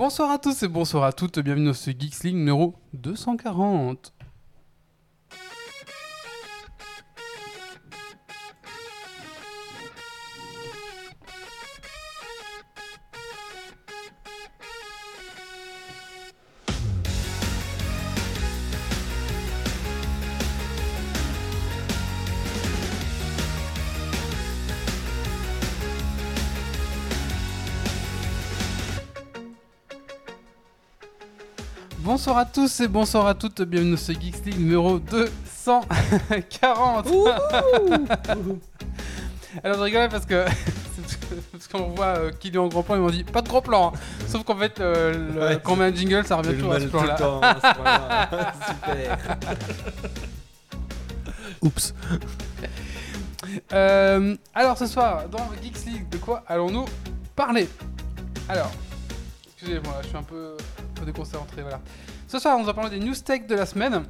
Bonsoir à tous et bonsoir à toutes, bienvenue dans ce Geeks League numéro 240. Bonsoir à tous et bonsoir à toutes, bienvenue dans ce Geeks League numéro 240. Alors je rigolais parce que parce qu'on voit euh, qui est en gros plan, ils m'ont dit pas de gros plan. hein. Sauf qu'en fait, euh, le- Ouais. quand on met un jingle, ça revient toujours à ce plan-là. Super. Oups. Euh, alors ce soir, dans Geeks League, de quoi allons-nous parler? Alors, excusez-moi, je suis un peu, un peu déconcentré, voilà. Ce soir, on va parler des news tech de la semaine.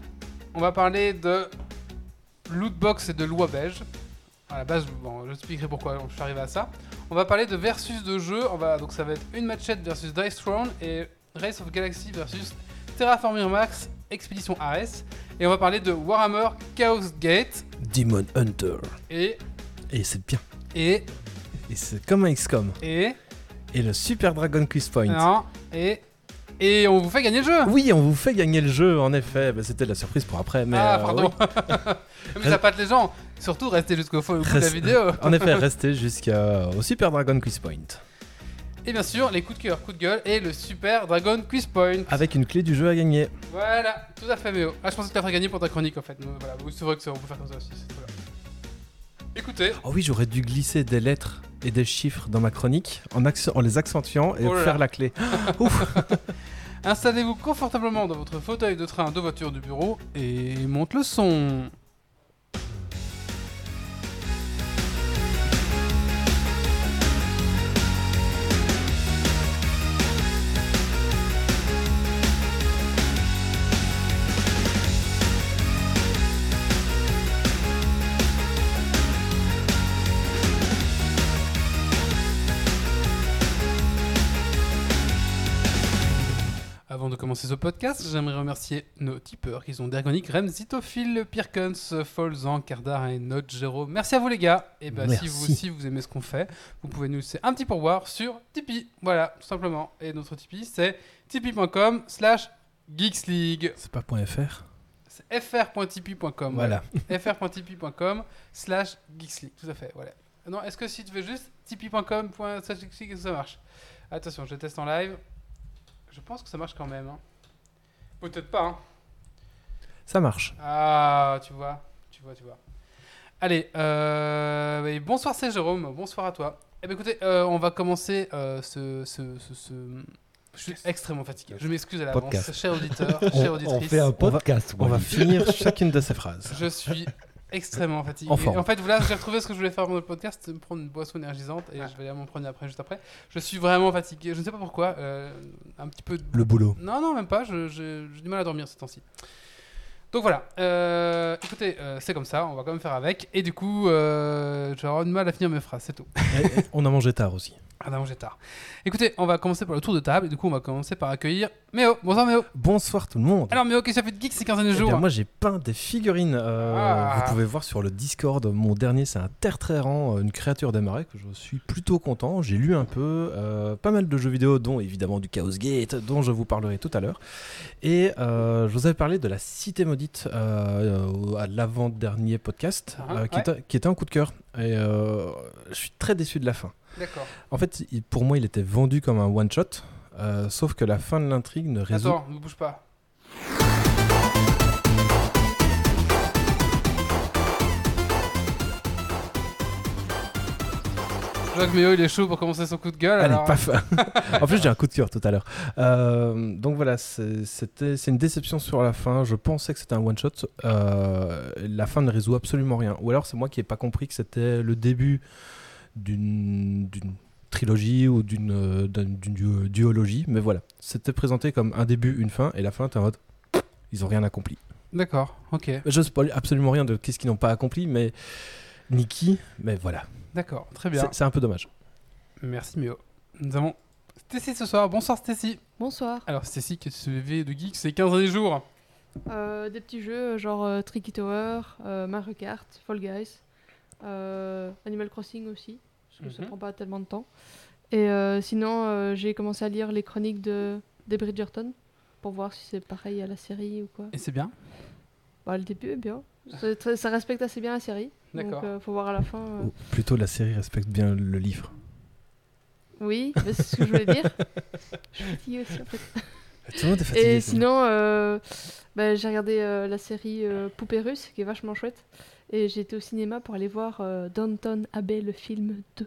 On va parler de lootbox et de loi belge. À la base, bon, je expliquerai pourquoi je suis arrivé à ça. On va parler de versus de jeux. On va, donc ça va être une matchette versus Dice Throne et Race of Galaxy versus Terraforming Max Expedition Ares. Et on va parler de Warhammer Chaos Gate Demon Hunter. et Et c'est bien. et Et c'est comme un XCOM. et Et le Super Dragon Quiz Point. non et et on vous fait gagner le jeu. Oui, on vous fait gagner le jeu, en effet. Bah, C'était la surprise pour après. Mais, ah euh, pardon. oui. Mais ça pâte les gens. Surtout restez jusqu'au bout de la vidéo. En effet, restez jusqu'au Super Dragon Quiz Point. Et bien sûr les coups de cœur, coups de gueule et le super Dragon Quiz Point. Avec une clé du jeu à gagner. Voilà, tout à fait Méo. Ah je pensais que tu ferais gagner pour ta chronique en fait. Voilà, c'est vrai que ça, on peut faire comme ça aussi. Écoutez, Oh oui, j'aurais dû glisser des lettres et des chiffres dans ma chronique en, les accentuant et Oh faire la clé. installez-vous confortablement dans votre fauteuil de train, de voiture, du bureau et monte le son. Commencer ce podcast, j'aimerais remercier nos tipeurs qui sont Dergonic, Rem, Zitophile, Pirkens, Folzan, Kardar et Note. Merci à vous les gars. Et ben si vous aussi vous aimez ce qu'on fait, vous pouvez nous laisser un petit pourboire sur Tipeee. Voilà, tout simplement. Et notre Tipeee c'est tipeee.com slash geeksleague. C'est pas .fr C'est fr.tipeee.com. Voilà. fr.tipeee.com slash geeksleague. Tout à fait, voilà. Non, est-ce que si tu veux juste tipeee.com slash geeksleague, est-ce que ça marche? Attention, je teste en live. Je pense que ça marche quand même. hein. Peut-être pas. hein. Ça marche. Ah, tu vois, tu vois, tu vois. Allez, euh, bonsoir, c'est Jérôme. Bonsoir à toi. Eh bien, écoutez, euh, on va commencer euh, ce, ce, ce, ce- Je suis extrêmement fatigué. Je m'excuse à l'avance, Podcast. cher auditeur, On, chère on auditrice. fait un On va- podcast. On va finir chacune de ces phrases. Je suis extrêmement fatigué. En fait, voilà, j'ai retrouvé ce que je voulais faire pendant le podcast, me prendre une boisson énergisante et je vais aller m'en prendre après, juste après. Je suis vraiment fatigué. Je ne sais pas pourquoi. euh, un petit peu. Le boulot. Non, non, même pas. J'ai du mal à dormir ces temps-ci. Donc voilà. euh, écoutez, euh, c'est comme ça. On va quand même faire avec. Et du coup, euh, avoir du mal à finir mes phrases. C'est tout. On a mangé tard aussi. Ah non, j'ai tard. Écoutez, on va commencer par le tour de table. Et du coup, on va commencer par accueillir Méo. Bonsoir Méo. Bonsoir tout le monde. Alors Méo, qu'est-ce que ça fait de geek ces 15 derniers Eh jours bien, moi j'ai peint des figurines. euh, Ah. Vous pouvez voir sur le Discord. Mon dernier c'est un terre-trérant, une créature des marais que je suis plutôt content. J'ai lu un peu, euh, pas mal de jeux vidéo, dont évidemment du Chaos Gate, dont je vous parlerai tout à l'heure. Et euh, je vous avais parlé de la Cité maudite euh, au- à l'avant-dernier podcast, Ah, euh, qui, ouais. était, qui était un coup de cœur. Et euh, je suis très déçu de la fin. D'accord. En fait, pour moi, il était vendu comme un one-shot. Euh, sauf que la fin de l'intrigue ne résout Attends, ne bouge pas. Que Méo il est chaud pour commencer son coup de gueule. Allez, alors- paf En plus, j'ai un coup de cœur tout à l'heure. Euh, donc voilà, c'est une déception sur la fin. Je pensais que c'était un one-shot. Euh, la fin ne résout absolument rien. Ou alors, c'est moi qui n'ai pas compris que c'était le début d'une trilogie ou d'une euh, duologie. Mais voilà, c'était présenté comme un début, une fin, et la fin, t'es en mode... Ils ont rien accompli. D'accord, ok. Je spoil absolument rien de qu'est-ce qu'ils n'ont pas accompli, mais... Ni qui, mais voilà. D'accord, très bien. C'est un peu dommage. Merci Méo. Nous avons Stacy ce soir. Bonsoir Stacy. Bonsoir. Alors Stacy, qu'est-ce que tu fais de geek ces 15 derniers jours? Euh, des petits jeux genre euh, Tricky Tower, euh, Mario Kart, Fall Guys, euh, Animal Crossing aussi, parce que ça Mhm. prend pas tellement de temps. Et euh, sinon, euh, j'ai commencé à lire les chroniques de des Bridgerton pour voir si c'est pareil à la série ou quoi. Et c'est bien. Bah, le début est bien. Très- ça respecte assez bien la série. D'accord. Donc, euh, faut voir à la fin. euh. Ou plutôt, la série respecte bien le livre. Oui, c'est ce que je voulais dire. je suis fatiguée aussi en fait. Tout le monde est fatigué. Et sinon, euh, bah, j'ai regardé euh, la série euh, Poupée russe, qui est vachement chouette. Et été au cinéma pour aller voir euh, Downton Abbey, le film 2.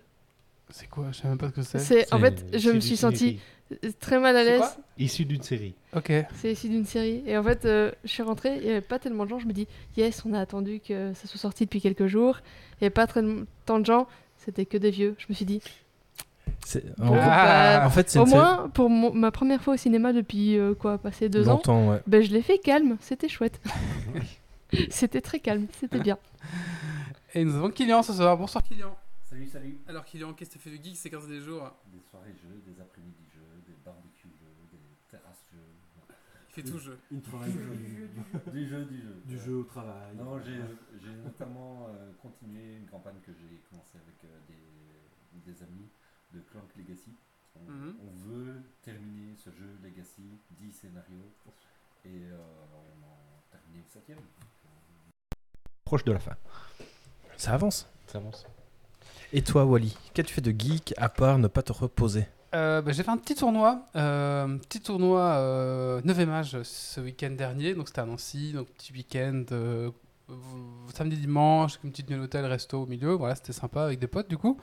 C'est quoi? Je sais même pas ce que c'est. C'est, en fait, je me suis sentie très mal à l'aise. Issu d'une série. Ok. C'est issu d'une série. Et en fait, euh, je suis rentrée, il n'y avait pas tellement de gens. Je me dis, yes, on a attendu que ça soit sorti depuis quelques jours. Il n'y avait pas très tant de gens. C'était que des vieux. Je me suis dit, en, bah, en fait, c'est au moins, pour mon- ma première fois au cinéma depuis euh, quoi, passer deux ans, longtemps, ouais. ben, je l'ai fait calme. C'était chouette. c'était très calme. C'était bien. Et nous avons Kylian ce soir. Bonsoir Kylian. Salut, salut. Alors Kylian, qu'est-ce que tu fais de geek ces 15 derniers jours? Des soirées jeux, des après-midi jeux, des barbecues jeux, des terrasses jeux. Il fait tout jeu. Une jeu. du jeu, du jeu. Du jeu au travail. Non, j'ai notamment euh, continué une campagne que j'ai commencée avec euh, des, des amis de Clank Legacy. On, Mhm. on veut terminer ce jeu Legacy, 10 scénarios, et euh, on en terminé le septième. Proche de la fin. Ça avance. Ça avance. Et toi, Wally, qu'as-tu fait de geek à part ne pas te reposer? Euh, bah, j'ai fait un petit tournoi, euh, petit tournoi euh, 9 âge ce week-end dernier, donc c'était à Nancy, donc petit week-end euh, samedi dimanche, une petite nuit d'hôtel, resto au milieu, voilà c'était sympa avec des potes du coup,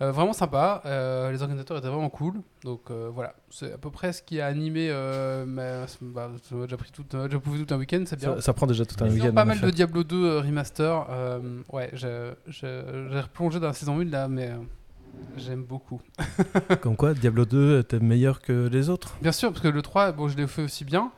Euh, vraiment sympa, euh, les organisateurs étaient vraiment cool, donc euh, voilà, c'est à peu près ce qui a animé, euh, ma- bah, ça m'a déjà pris tout, déjà tout un week-end, c'est bien. ça, ça prend déjà tout un week-end. pas mal de Diablo 2 euh, remaster, ouais, j'ai replongé dans la saison 1 là, mais j'aime beaucoup. Comme quoi, Diablo 2 était meilleur que les autres. Bien sûr, parce que le 3, bon, je l'ai fait aussi bien.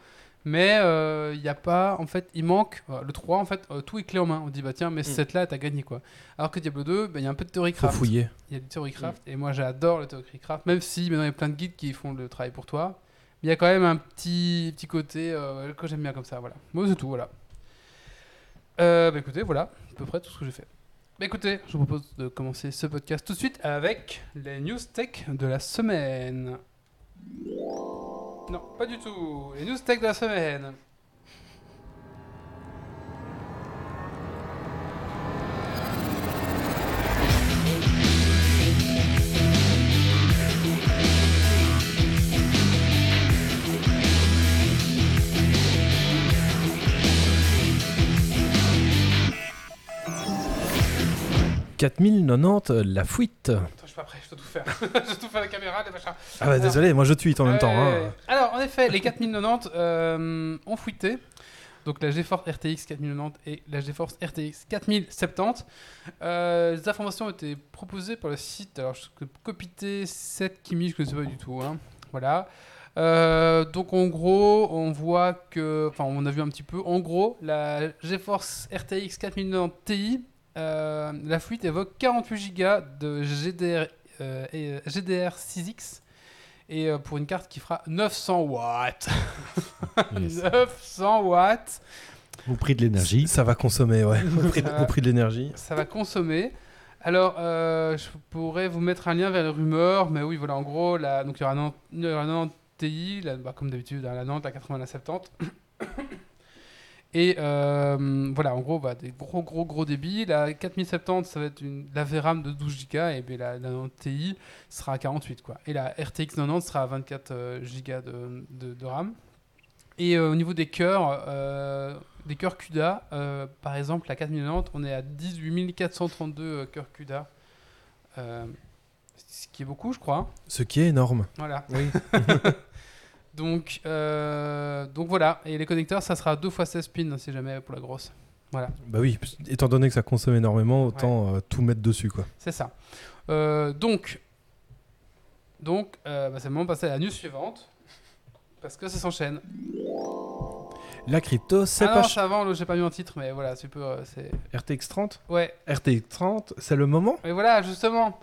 Mais euh, il y a pas, en fait, il manque. euh, Le 3, en fait, euh, tout est clé en main. On dit, bah tiens, mais cette là, t'as gagné quoi. Alors que Diablo 2, bah, il y a un peu de théorie Faut craft. fouiller. Il y a du théorie craft. Et moi, j'adore le théorie craft. Même si maintenant, il y a plein de guides qui font le travail pour toi. Mais il y a quand même un petit, petit côté euh, que j'aime bien comme ça. Voilà. Moi, c'est tout. Voilà. Euh, bah écoutez, voilà, à peu près tout ce que j'ai fait. Bah écoutez, je vous propose de commencer ce podcast tout de suite avec les news tech de la semaine. Non, pas du tout. Les news tech de la semaine. « 4090, la fuite. Attends, je suis pas prêt, je dois tout faire. je dois tout faire la caméra, les machins. Ah bah désolé, moi je tweet en même temps. Hein. Alors, en effet, les 4090 euh, ont fuité. Donc la GeForce RTX 4090 et la GeForce RTX 4070. Euh, les informations ont été proposées par le site. Alors, je copité 7 Kimi, je ne sais pas du tout. hein. Voilà. Euh, donc en gros, on voit que, enfin, on a vu un petit peu. En gros, la GeForce RTX 4090 Ti, euh, la fuite évoque 48 Go de GDR, euh, et, euh, GDR6X et euh, pour une carte qui fera 900 watts. Yes. 900 watts. Au prix de l'énergie. Ça va consommer, ouais. au, prix de, Ça va. au prix de l'énergie. Ça va consommer. Alors, euh, je pourrais vous mettre un lien vers les rumeurs, mais oui, voilà, en gros, la, donc il y aura un, un 90 Ti, la- bah, comme d'habitude, hein, la 90, la 80, la 70. Et euh, voilà, en gros, bah, des gros, gros, gros débits. La 4070, ça va être une, la VRAM de 12 Go, et puis la, la 90 Ti sera à 48, quoi. Et la RTX 90 sera à 24 euh, Go de, de- de RAM. Et euh, au niveau des cœurs, euh, des cœurs CUDA, euh, par exemple, la 4090, on est à 18 432 euh, cœurs CUDA. Euh, ce qui est beaucoup, je crois. Ce qui est énorme. Voilà. donc, euh, donc voilà. Et les connecteurs, ça sera 2 x 16 pins, si jamais, pour la grosse. Voilà, Bah oui, étant donné que ça consomme énormément, autant euh, tout mettre dessus, quoi. c'est ça. Euh, donc, donc bah, c'est le moment de passer à la news suivante. Parce que ça s'enchaîne. La crypto, c'est Ah pas non, ch- avant, j'ai pas mis un titre, mais voilà, tu peux. RTX 30 Ouais, RTX 30, c'est le moment Et voilà, justement,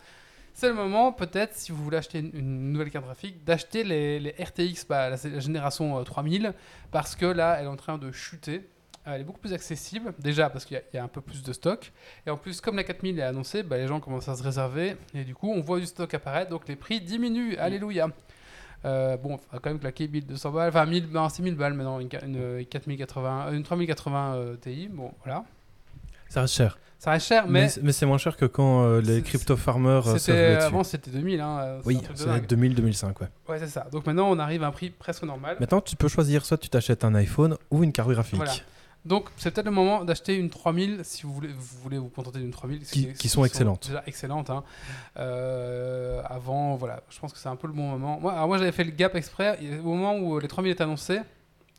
c'est le moment, peut-être, si vous voulez acheter une, une nouvelle carte graphique, d'acheter les, les RTX, bah, la, la génération euh, 3000, parce que là, elle est en train de chuter. Euh, Elle est beaucoup plus accessible, déjà parce qu'il y, a- il y a un peu plus de stock. Et en plus, comme la 4000 est annoncée, bah, les gens commencent à se réserver. Et du coup, on voit du stock apparaître, donc les prix diminuent. Alléluia. Euh, bon, on va quand même claquer 1200 balles, enfin 1000, non, c'est 1000 balles maintenant, une, ca- une, 4080, une 3080 euh, Ti. Bon, voilà. Ça reste cher. Ça reste cher, Mais, mais, mais c'est moins cher que quand euh, les C'est- crypto farmers euh, c'était avant c'était 2000. Hein, euh, Oui, dingue. 2000-2005, ouais. Ouais, c'est ça. Donc maintenant, on arrive à un prix presque normal. Maintenant, tu peux choisir soit tu t'achètes un iPhone ou une carte graphique. Voilà. Donc, c'est peut-être le moment d'acheter une 3000 si vous voulez vous, voulez vous contenter d'une 3000. ce Qui- qui sont excellentes. Déjà excellentes. hein. Euh, avant, voilà, je pense que c'est un peu le bon moment. Moi, alors moi j'avais fait le gap exprès. Au moment où les 3000 étaient annoncés,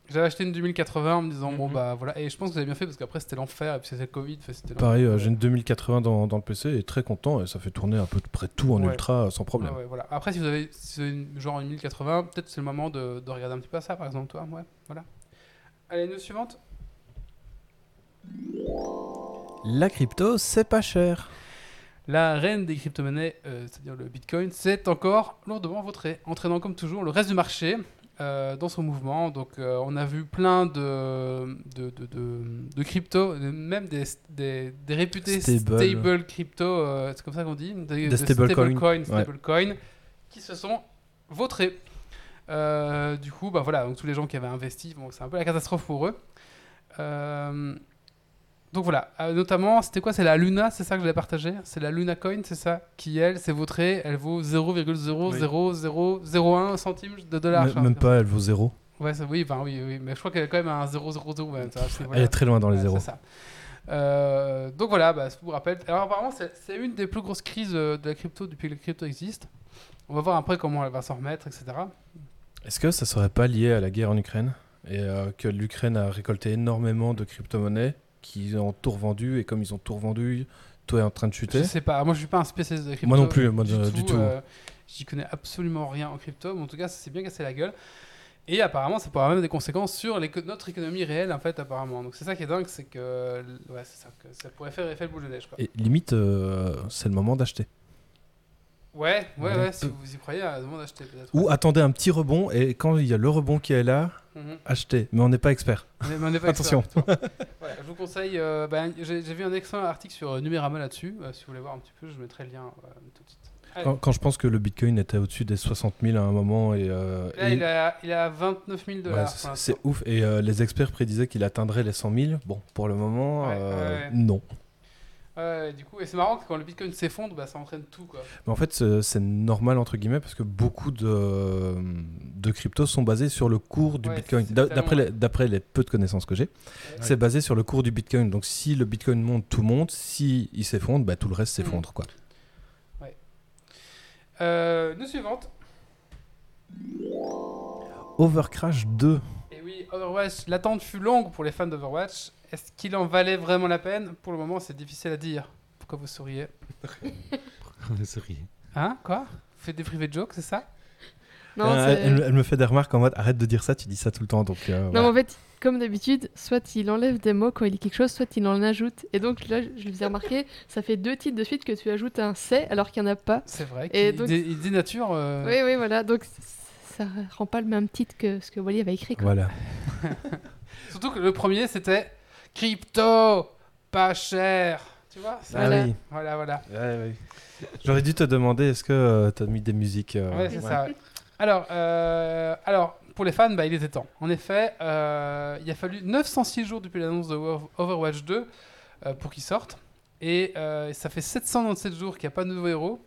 j'avais acheté une 2080 en me disant, bon, Mhm. bah voilà. Et je pense que vous avez bien fait parce qu'après c'était l'enfer et puis c'était le Covid. Pareil, euh, j'ai une 2080 dans, dans le PC et très content et ça fait tourner à peu près tout en Ouais. ultra euh, sans problème. Ouais, ouais, voilà. Après, si vous avez, si vous avez une- genre une 1080, peut-être c'est le moment de, de regarder un petit peu ça, par exemple, toi. Ouais, voilà. Allez, news suivante. La crypto, c'est pas cher. La reine des crypto-monnaies, euh, c'est-à-dire le Bitcoin, c'est encore lourdement vautré, entraînant comme toujours le reste du marché euh, dans son mouvement. Donc euh, on a vu plein de, de, de, de, de crypto, même des, des, des réputés Stable. stable, crypto, euh, c'est comme ça qu'on dit Des, Des stablecoins. stablecoins, Ouais. stablecoins, qui se sont vautrés. Du coup, bah voilà, donc tous les gens qui avaient investi, bon, c'est un peu la catastrophe pour eux. Donc voilà, Euh, notamment, c'était quoi? C'est la Luna, c'est ça que j'avais partagé C'est la Luna Coin, c'est ça Qui, elle, s'est vautrée, elle vaut 0,00001 centimes de. M- je crois. même pas, elle vaut zéro. Ouais, ça- oui, enfin, oui, oui, mais je crois qu'elle est quand même à un 0,00. ouais, ça, c'est- voilà. Elle est très loin dans les Ouais, zéros. c'est ça. Euh, donc voilà, bah, je vous rappelle. Alors apparemment, c'est c'est une des plus grosses crises euh, de la crypto depuis que la crypto existe. On va voir après comment elle va s'en remettre, etc. Est-ce que ça serait pas lié à la guerre en Ukraine? Et euh, que l'Ukraine a récolté énormément de crypto-monnaies qui ont tout revendu et comme ils ont tout revendu, tout est en train de Je chuter sais pas, moi je suis pas un spécialiste de crypto. Moi non plus, moi, de- du tout. euh, J'y connais absolument rien en crypto, mais en tout cas, ça s'est bien cassé la gueule. Et apparemment, ça pourrait avoir même des conséquences sur notre économie réelle, en fait, apparemment. Donc c'est ça qui est dingue, c'est que, ouais, ça, que ça pourrait faire effet boule de neige, quoi. Et limite, euh, c'est le moment d'acheter. Ouais, ouais, Ouais. ouais, si vous y croyez, à demande d'acheter peut-être. Ou attendez un petit rebond et quand il y a le rebond qui est là, Mhm. achetez. Mais on n'est pas expert. Mais- mais on n'est pas Attention. expert. Voilà, je vous conseille. euh, ben, J'ai vu un excellent article sur euh, Numérama là-dessus. euh, si vous voulez voir un petit peu, je mettrai le lien euh, tout de suite. Quand, quand je pense que le Bitcoin était au-dessus des 60 000 à un moment et, euh, Là, et- il, a, il a 29 000 Ouais, dollars. c'est c'est ouf. Et euh, les experts prédisaient qu'il atteindrait les 100 000. Bon, pour le moment, Ouais, euh, ouais. non. Ouais, du coup, et c'est marrant que quand le Bitcoin s'effondre, bah, ça entraîne tout. Quoi. Mais en fait, c'est normal, entre guillemets, parce que beaucoup de, de cryptos sont basés sur le cours du Ouais, Bitcoin. D'après les, d'après les peu de connaissances que j'ai, c'est basé sur le cours du Bitcoin. Donc si le Bitcoin monte, tout monte. Si il s'effondre, bah, tout le reste s'effondre. quoi. Euh, nous suivante. Overcrash 2. Oui, Overwatch, l'attente fut longue pour les fans d'Overwatch. Est-ce qu'il en valait vraiment la peine? Pour le moment, c'est difficile à dire. Pourquoi vous souriez? On se rit. Hein? Quoi? Vous faites des privés jokes, c'est ça? Non, Euh, elle, elle me fait des remarques en mode arrête de dire ça, tu dis ça tout le temps. Donc, euh, Non, voilà. en fait, comme d'habitude, soit il enlève des mots quand il dit quelque chose, soit il en ajoute. Et donc là, je lui faisais remarquer, ça fait deux titres de suite que tu ajoutes un c'est alors qu'il n'y en a pas. C'est vrai. Et donc- dé- il dénature. euh, Oui, oui, voilà. Donc ça rend pas le même titre que ce que Wally avait écrit. Quoi. Voilà. Surtout que le premier, c'était crypto, pas cher. Tu vois Ah Voilà. oui. Voilà, voilà. J'aurais dû te demander est-ce que tu as mis des musiques euh, Ouais, c'est ouais. ça. ouais. Alors, euh, alors, pour les fans, bah, il était temps. En effet, euh, il a fallu 906 jours depuis l'annonce de Over- Overwatch 2 euh, pour qu'il sorte. Et euh, ça fait 797 jours qu'il n'y a pas de nouveau héros.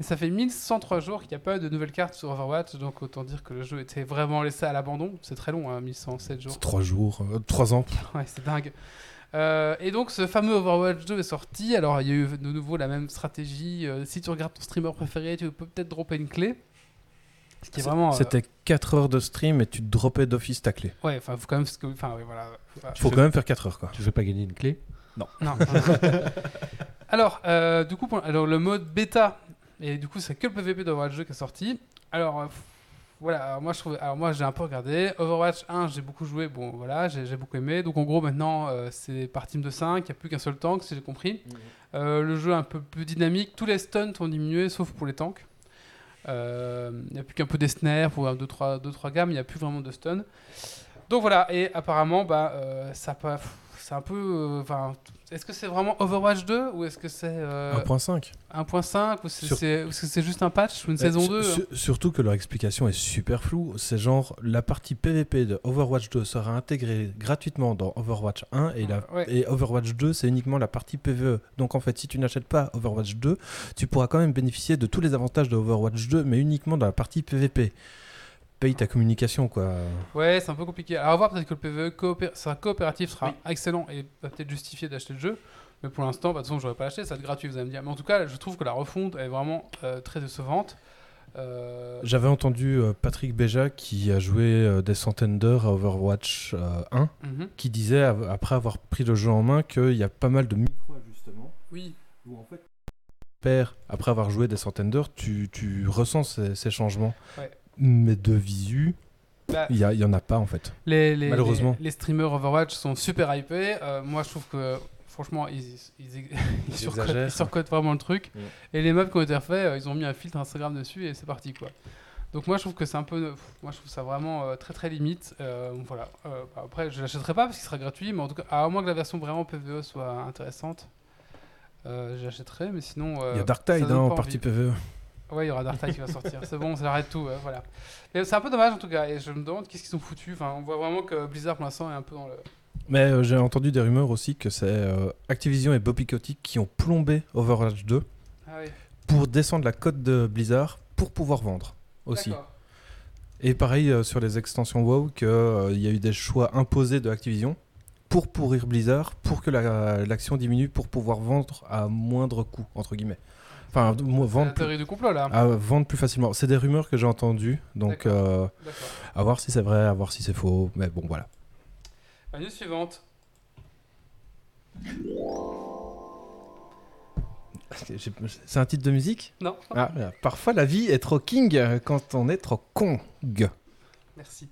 Et ça fait 1103 jours qu'il n'y a pas de nouvelles cartes sur Overwatch. Donc autant dire que le jeu était vraiment laissé à l'abandon. C'est très long, hein, 1107 jours. C'est Trois jours, euh, trois ans. Ouais, c'est dingue. Euh, et donc ce fameux Overwatch 2 est sorti. Alors il y a eu de nouveau la même stratégie. Euh, si tu regardes ton streamer préféré, tu peux peut-être dropper une clé. Ce qui est vraiment. euh, C'était 4 heures de stream et tu droppais d'office ta clé. Ouais, enfin, faut quand même. Enfin, ouais, voilà. Enfin, Faut fais- quand même faire 4 heures quoi. Tu veux pas gagner une clé? Non. alors, euh, du coup, pour- alors, le mode bêta, et du coup, c'est que le PVP d'Overwatch 2 qui est sorti. Alors, euh, voilà, alors moi je trouve, alors moi j'ai un peu regardé. Overwatch 1, j'ai beaucoup joué, bon voilà, j'ai j'ai beaucoup aimé. Donc en gros maintenant euh, c'est par team de 5, il n'y a plus qu'un seul tank si j'ai compris. Euh, le jeu est un peu plus dynamique, tous les stunts ont diminué sauf pour les tanks. Euh, Il n'y a plus qu'un peu des snares pour 2-3 deux, trois gammes, il n'y a plus vraiment de stun. Donc voilà, et apparemment bah, euh, ça peut- c'est un peu... euh, Enfin, est-ce que c'est vraiment Overwatch 2 ou est-ce que c'est euh, 1.5. 1.5 ou c'est Sur- c'est- ou est-ce que c'est juste un patch ou une saison Su- 2 su- surtout que leur explication est super floue. C'est genre la partie PVP de Overwatch 2 sera intégrée gratuitement dans Overwatch 1 et, la, Ouais. et Overwatch 2 c'est uniquement la partie PVE. Donc en fait si tu n'achètes pas Overwatch 2, tu pourras quand même bénéficier de tous les avantages de Overwatch 2 mais uniquement dans la partie PVP. Paye ta communication quoi. Ouais, c'est un peu compliqué. Alors, va voir peut-être que le PvE coopé- sera coopératif sera excellent et va peut-être justifier d'acheter le jeu. Mais pour l'instant, bah, de toute façon, j'aurais pas acheté, ça va être gratuit, vous allez me dire. Mais en tout cas, je trouve que la refonte est vraiment euh, très décevante. Euh, J'avais entendu euh, Patrick Béja qui a joué euh, des centaines d'heures à Overwatch euh, 1 mhm. qui disait après avoir pris le jeu en main qu'il y a pas mal de micro-ajustements Oui, où en fait père, après avoir joué des centaines d'heures, tu, tu ressens ces, ces changements. Ouais. Mais de visu, Bah, il y, en a pas en fait. les, les, Malheureusement. Les, les streamers Overwatch sont super hypés. Euh, moi, je trouve que franchement, ils, ils, ils, surcotent, ils surcotent vraiment le truc. Ouais. Et les meubles qui ont été refaits, euh, ils ont mis un filtre Instagram dessus et c'est parti quoi. Donc moi je trouve que c'est un peu, pff, moi je trouve ça vraiment euh, très très limite. Euh, voilà. Euh, bah, après je l'achèterai pas parce qu'il sera gratuit, mais en tout cas à moins que la version vraiment PVE soit intéressante, euh, j'achèterai. Mais sinon Il y a Dark ça Tide donne hein, en partie. PVE. Ouais, il y aura Dark Tide qui va sortir. C'est bon, ça arrête tout. ouais, voilà. C'est un peu dommage en tout cas. Et je me demande qu'est-ce qu'ils ont foutu. Enfin, on voit vraiment que Blizzard pour l'instant est un peu dans le. Mais euh, j'ai entendu des rumeurs aussi que c'est euh, Activision et Bobby Kotick qui ont plombé Overwatch 2 Ah oui. pour descendre la cote de Blizzard pour pouvoir vendre aussi. Et pareil euh, sur les extensions WoW, qu'il y a eu des choix imposés de Activision pour pourrir Blizzard, pour que la- l'action diminue, pour pouvoir vendre à moindre coût, entre guillemets. Enfin, vendre, plus, du complot là. à vendre plus facilement. C'est des rumeurs que j'ai entendues, donc euh, à voir si c'est vrai, à voir si c'est faux, mais bon, voilà. La news suivante. C'est un titre de musique? Non. ah, Parfois la vie est trop king quand on est trop con. Merci.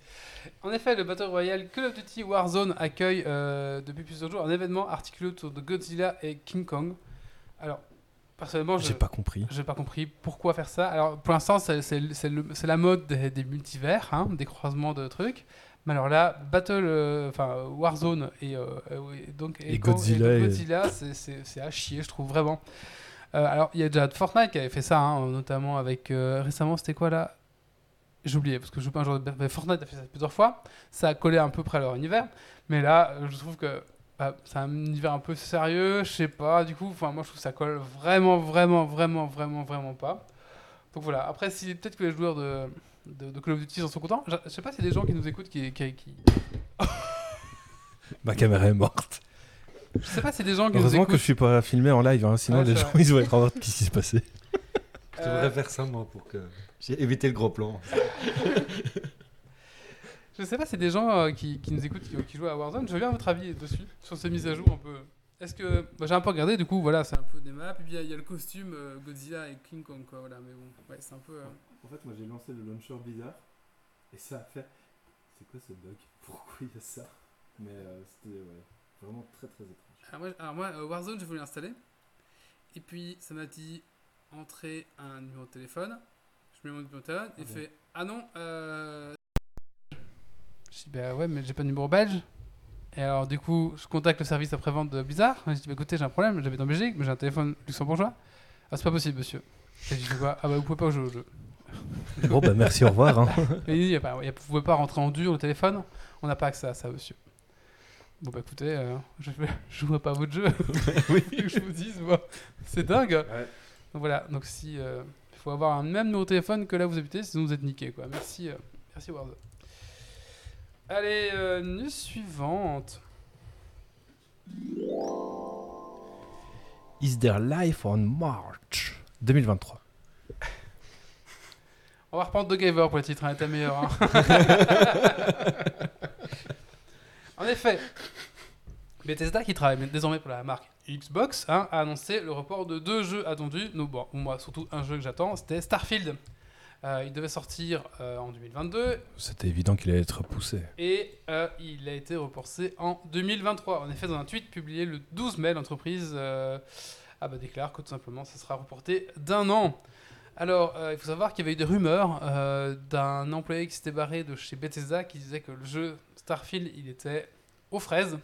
En effet, le Battle Royale Call of Duty Warzone accueille euh, depuis plusieurs jours un événement articulé autour de Godzilla et King Kong. Alors, personnellement, je J'ai pas compris. j'ai pas compris pourquoi faire ça. Alors, pour l'instant, c'est la mode des, des multivers, hein, des croisements de trucs. Mais alors là, Battle, euh, enfin Warzone et, euh, donc, Et Kong- Godzilla et- Godzilla, c'est- à chier, je trouve vraiment. Euh, alors, il y a déjà Fortnite qui avait fait ça, hein, notamment avec récemment, c'était quoi là? J'ai oublié parce que je joue pas un joueur de mais Fortnite a fait ça plusieurs fois. Ça a collé un peu près à leur univers, mais là, je trouve que bah, c'est un univers un peu sérieux, je sais pas. Du coup, enfin moi, je trouve que ça colle vraiment, vraiment, vraiment, vraiment, vraiment pas. Donc voilà. Après, si peut-être que les joueurs de, de, de Call of Duty en sont contents. Je, je sais pas s'il y a des gens qui nous écoutent qui, qui, qui- Ma caméra est morte. je sais pas a des gens qui nous Heureusement écoutent. que je suis pas filmé en live, hein, sinon Ouais, les gens vrai. ils vont être en mode qu'est-ce qui s'est passé? Je Euh, devrais faire ça, moi, pour que. J'ai évité le gros plan. Je sais pas a des gens euh, qui, qui nous écoutent, qui, qui jouent à Warzone. Je veux bien votre avis dessus, sur ces mises à jour un peu. Est-ce que. bah, j'ai un peu regardé, du coup, voilà, c'est un peu des maps. Et puis il y, a- il y a le costume euh, Godzilla et King Kong, quoi, voilà. Mais bon, ouais, c'est un peu. euh, En fait, moi j'ai lancé le launcher bizarre et ça a fait. C'est quoi ce bug? Pourquoi il y a ça? Mais c'était ouais, vraiment très très étrange. Alors moi, alors moi, Warzone, je voulais l'installer. Et puis, ça m'a dit entrer un numéro de téléphone. Je mets mon numéro de téléphone. Il Ah fait Ah non, euh. Je dis Bah ouais, mais j'ai pas de numéro belge. Et alors, du coup, je contacte le service après-vente de Bizarre. Je dis Bah écoutez, j'ai un problème. J'habite en Belgique, mais j'ai un téléphone luxembourgeois. Ah, c'est pas possible, monsieur. Et je dis quoi? Ah bah vous pouvez pas jouer au jeu. Bon bah merci, au revoir. hein. Et il dit, a- vous pouvez pas rentrer en dur le téléphone, on n'a pas accès à ça, monsieur. Bon bah écoutez, euh, je, vais- je joue pas à votre jeu. oui. que je vous dise, c'est dingue. Donc voilà, donc si il faut avoir un même numéro de téléphone que là où vous habitez, sinon vous êtes niqué quoi. Merci, euh, merci Warzone. Allez, euh, news suivante. Is there life on March? 2023 On va reprendre The Gaver pour le titre, hein, t'es meilleur. hein. en effet, Bethesda, qui travaille désormais pour la marque Xbox, hein, a annoncé le report de deux jeux attendus. Nous, bon, moi, surtout un jeu que j'attends, c'était Starfield. Euh, il devait sortir euh, en 2022 C'était évident qu'il allait être repoussé. et euh, il a été reporté en 2023. En effet, dans un tweet publié le 12 mai, l'entreprise ah bah, déclare que tout simplement ça sera reporté d'un an. Alors, il faut savoir qu'il y avait eu des rumeurs d'un employé qui s'était barré de chez Bethesda qui disait que le jeu Starfield il était aux fraises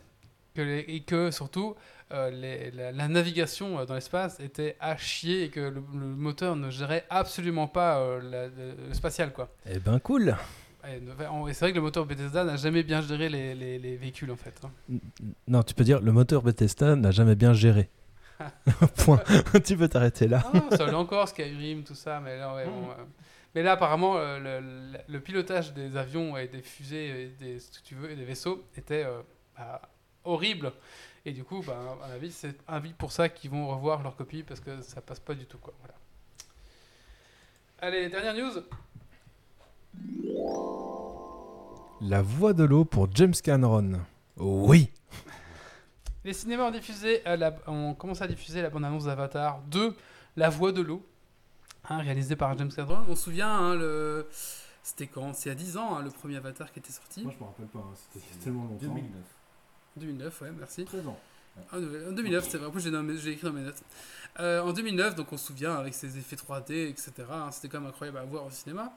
que les- et que surtout euh, les- la, la navigation euh, dans l'espace était à chier et que le, le moteur ne gérait absolument pas euh, la- le- le spatial quoi. Eh ben cool Et c'est vrai que le moteur Bethesda n'a jamais bien géré les, les- les véhicules en fait. hein. Non, tu peux dire le moteur Bethesda n'a jamais bien géré. Point. tu peux t'arrêter là. Ah non, ça allait encore Skyrim, tout ça, mais là, ouais, bon, euh, mais là apparemment euh, le, pilotage des avions et des fusées, et des, ce que tu veux, et des vaisseaux était euh, bah, horrible. Et du coup, bah, à mon avis, c'est un avis pour ça qu'ils vont revoir leur copie parce que ça passe pas du tout quoi. Voilà. Allez, dernière news. La voix de l'eau pour James Cameron. Oui Les cinémas ont diffusé, euh, la- ont commencé à diffuser la bande-annonce d'Avatar 2, La Voix de l'eau, hein, réalisé par James Cameron. On se souvient, hein, le... c'était quand? C'est il y a 10 ans, hein, le premier Avatar qui était sorti. Moi je me rappelle pas, hein, c'était tellement longtemps. 2009. 2009, ouais, merci. 13 ans. Ah, en 2009, c'est vrai. En plus, j'ai écrit dans mes notes. Euh, en 2009, donc on se souvient, avec ses effets 3D, etc. hein, c'était quand même incroyable à voir au cinéma.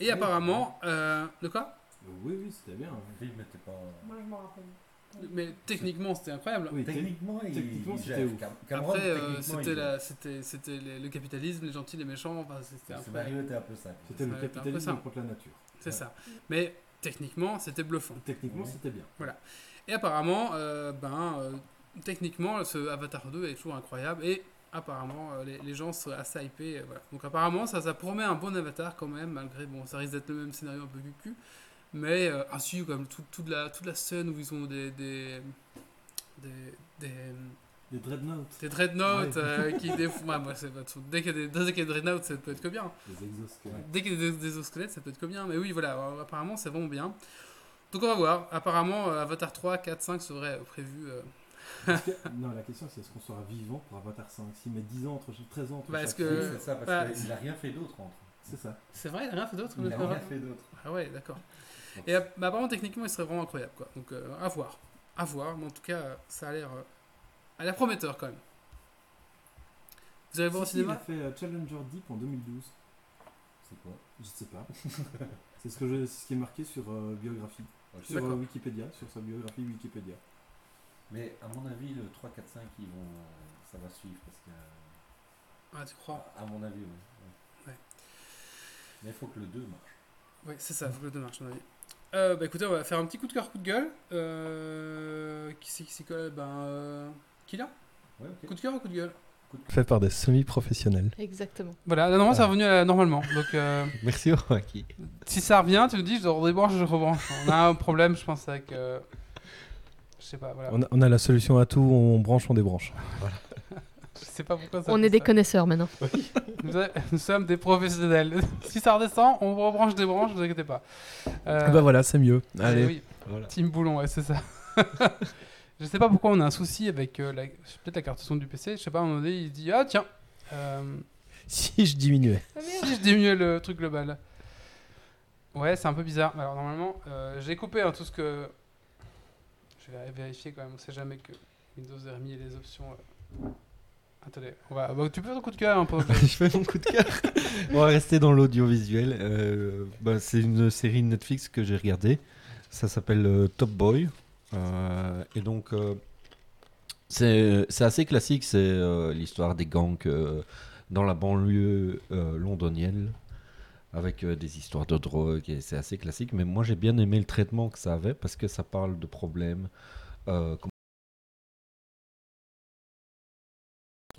Et Oui, apparemment, euh, de quoi? Oui, oui, c'était bien. Le film n'était pas. Moi, je m'en rappelle. Mais techniquement, c'était incroyable. Oui, Techniquement, il, techniquement, c'était ouf. Cameron, Après, euh, c'était c'était le capitalisme, les gentils, les méchants. Enfin, c'était un peu simple. C'était le Ça capitalisme contre la nature. C'est ça. Mais techniquement, c'était bluffant. Techniquement, c'était bien. Et apparemment, euh, ben, euh, techniquement, ce Avatar 2 est toujours incroyable. Et apparemment, euh, les, les gens sont assez hypés. voilà. Donc apparemment, ça, ça promet un bon Avatar quand même, malgré, bon, ça risque d'être le même scénario un peu cucu. Mais, euh, ah comme tout- toute, la, toute la scène où ils ont des... des des, des, dreadnoughts, des dreadnoughts Ouais. euh, qui défont. Ouais. Dès qu'il y a des, dès qu'il y a des dreadnoughts, ça peut être que bien. les exosquelettes. Dès qu'il y a des, des exosquelettes, ça peut être que bien. Mais oui, voilà, apparemment, c'est vraiment bien. Donc on va voir. Apparemment, euh, Avatar 3, 4, 5 serait prévu. euh, que- non, la question c'est est-ce qu'on sera vivant pour Avatar 5 S'il met 10 ans entre 13 ans entre Bah, chaque que- c'est ça, parce bah, qu'il n'a rien fait d'autre entre. C'est ça. C'est vrai, il n'y a rien fait d'autre Il n'a rien fait d'autre. Ah ouais, d'accord. Et euh, bah, apparemment, techniquement, il serait vraiment incroyable. Quoi. Donc euh, à voir. À voir. Mais en tout cas, ça a l'air, euh, prometteur quand même. Vous allez voir au Si, si, il cinéma? a fait Challenger Deep en 2012. C'est quoi? Je sais pas. c'est ce, que je- c'est ce qui est marqué sur euh, biographie. Sur euh. Wikipédia, sur sa biographie Wikipédia. Mais à mon avis, le 3, 4, 5, ils vont, euh, ça va suivre. Parce que, Ah, tu crois? à mon avis, oui. ouais. Ouais. Mais il faut que le 2 marche. Oui, c'est ça, faut que le 2 marche, à mon avis. Euh, bah écoutez, on va faire un petit coup de cœur, coup de gueule. Euh, qui c'est qui s'y colle Ben. Euh, qui là Ouais. Coup de cœur ou coup de gueule? Fait par des semi-professionnels. Exactement. Voilà, là, normalement, c'est revenu à- normalement. Donc, euh, Merci Rocky. si ça revient, tu nous dis, je redébranche, je rebranche. On a un problème, je pense, avec. euh, je sais pas, voilà. On a, on a la solution à tout, on branche, on débranche. Je sais pas pourquoi ça On est des ça. connaisseurs maintenant. Nous, a- nous sommes des professionnels. si ça redescend, on rebranche des branches, ne vous inquiétez pas. Euh, Bah voilà, c'est mieux. eh Allez. oui, Voilà. Team Boulon, ouais, c'est ça. Je sais pas pourquoi on a un souci avec euh, la... peut-être la carte son du PC. Je sais pas, à un moment donné, il dit Ah, tiens, euh, Si je diminuais. si je diminuais le truc global. Ouais, c'est un peu bizarre. Alors, normalement, euh, j'ai coupé hein, tout ce que. Je vais vérifier quand même, on sait jamais que Windows ait remis les options. euh. Attendez, on va... bah, tu peux faire ton coup de cœur un peu. je fais mon coup de cœur. On va rester dans l'audiovisuel. Euh, bah, c'est une série Netflix que j'ai regardée. Ça s'appelle euh, Top Boy. Euh, et donc, euh, c'est assez classique. C'est euh, l'histoire des gangs dans la banlieue londonienne. Avec des histoires de drogue. Et c'est assez classique. Mais moi, j'ai bien aimé le traitement que ça avait parce que ça parle de problèmes.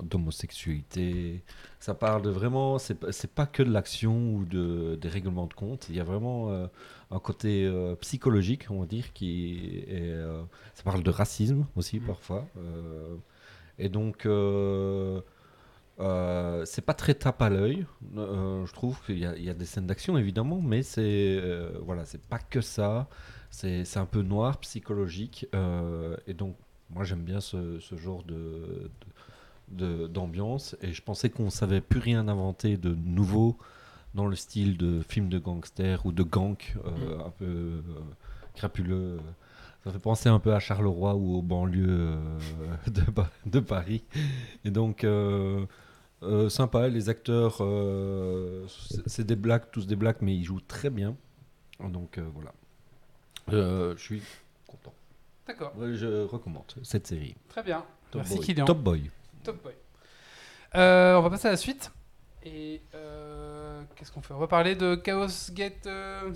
D'homosexualité, ça parle de vraiment, c'est pas- c'est pas que de l'action ou de, des règlements de compte, il y a vraiment euh, un côté euh, psychologique, on va dire, qui est, euh, ça parle de racisme aussi parfois, euh, et donc c'est pas très tape à l'œil, je trouve qu'il y, a- il y a des scènes d'action évidemment, mais c'est voilà, c'est pas que ça, c'est c'est un peu noir, psychologique, et donc moi j'aime bien ce, ce genre de- d'ambiance et je pensais qu'on savait plus rien inventer de nouveau dans le style de film de gangster ou de gang, euh, un peu euh, crapuleux. Ça fait penser un peu à Charleroi ou aux banlieues euh, de, Pa- de Paris. Et donc, sympa, les acteurs, c'est des blacks, tous des blacks, mais ils jouent très bien. Donc voilà. Je suis content. D'accord, Je recommande cette série. très bien. Top Merci Boy. Kylian. Top Boy. Top Boy. Euh, on va passer à la suite. Et euh, qu'est-ce qu'on fait? On va parler de Chaos Gate euh,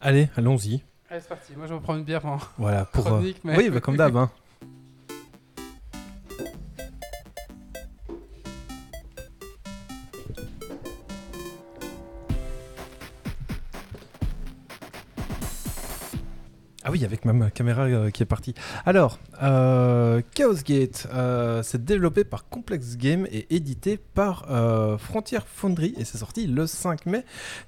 Allez, allons-y. Allez, c'est parti. Moi, je vais prendre une bière pendant Voilà, pour. euh, chronique. Mais... Oui, bah, comme d'hab. hein. Ah oui, avec ma caméra euh, qui est partie. Alors, euh, Chaos Gate, euh, c'est développé par Complex Game et édité par Frontier Foundry et c'est sorti le 5 mai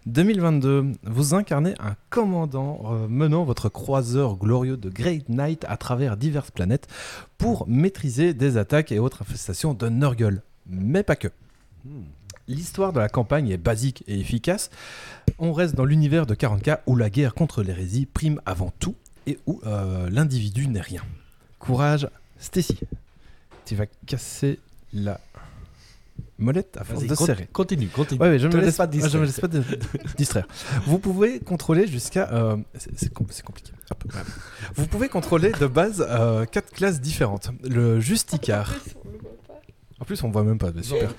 2022. Vous incarnez un commandant menant votre croiseur glorieux de Great Knight à travers diverses planètes pour maîtriser des attaques et autres infestations de Nurgle. Mais pas que. Hmm. L'histoire de la campagne est basique et efficace. On reste dans l'univers de 40K où la guerre contre l'hérésie prime avant tout et où euh, l'individu n'est rien. Courage, Stacy. Tu vas casser la molette à force de con- serrer. Continue, continue. Ouais, ouais, je Te me laisse laisse pas pas, je me laisse distraire. pas. Vous pouvez contrôler jusqu'à. euh, c'est c'est com- c'est compliqué. Hop. Vous pouvez contrôler de base euh, quatre classes différentes. Le Justicard. En plus, on voit même pas. bah, super.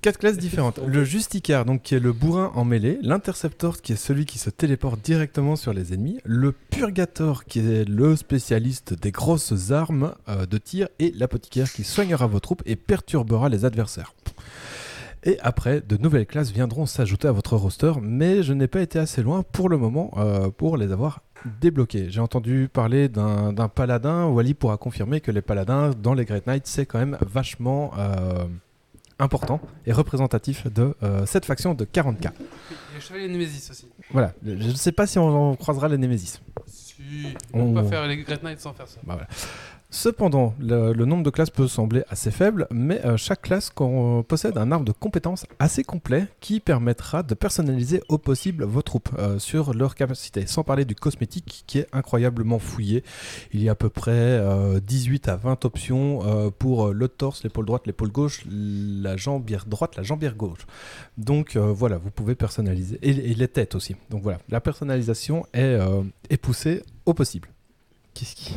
Quatre classes différentes. Le Justicard, donc qui est le bourrin en mêlée. L'Interceptor, qui est celui qui se téléporte directement sur les ennemis. Le Purgator, qui est le spécialiste des grosses armes euh, de tir. Et l'Apothicaire, qui soignera vos troupes et perturbera les adversaires. Et après, de nouvelles classes viendront s'ajouter à votre roster, mais je n'ai pas été assez loin pour le moment euh, pour les avoir débloqués. J'ai entendu parler d'un paladin, Wally pourra confirmer que les paladins dans les Great Knights, c'est quand même vachement euh, important et représentatif de euh, cette faction de 40k. Il y a le chevalier Nemesis aussi. Voilà, je ne sais pas si on, on croisera les Némésis. Si, on On- peut pas faire les Great Knights sans faire ça. Bah voilà. Cependant, le, nombre de classes peut sembler assez faible, mais euh, chaque classe euh, possède un arbre de compétences assez complet qui permettra de personnaliser au possible vos troupes euh, sur leurs capacités. Sans parler du cosmétique qui est incroyablement fouillé. Il y a à peu près euh, 18 à 20 options pour le torse, l'épaule droite, l'épaule gauche, la jambière droite, la jambière gauche. Donc voilà, vous pouvez personnaliser. Et, les têtes aussi. Donc voilà, la personnalisation est poussée au possible. Qu'est-ce qui...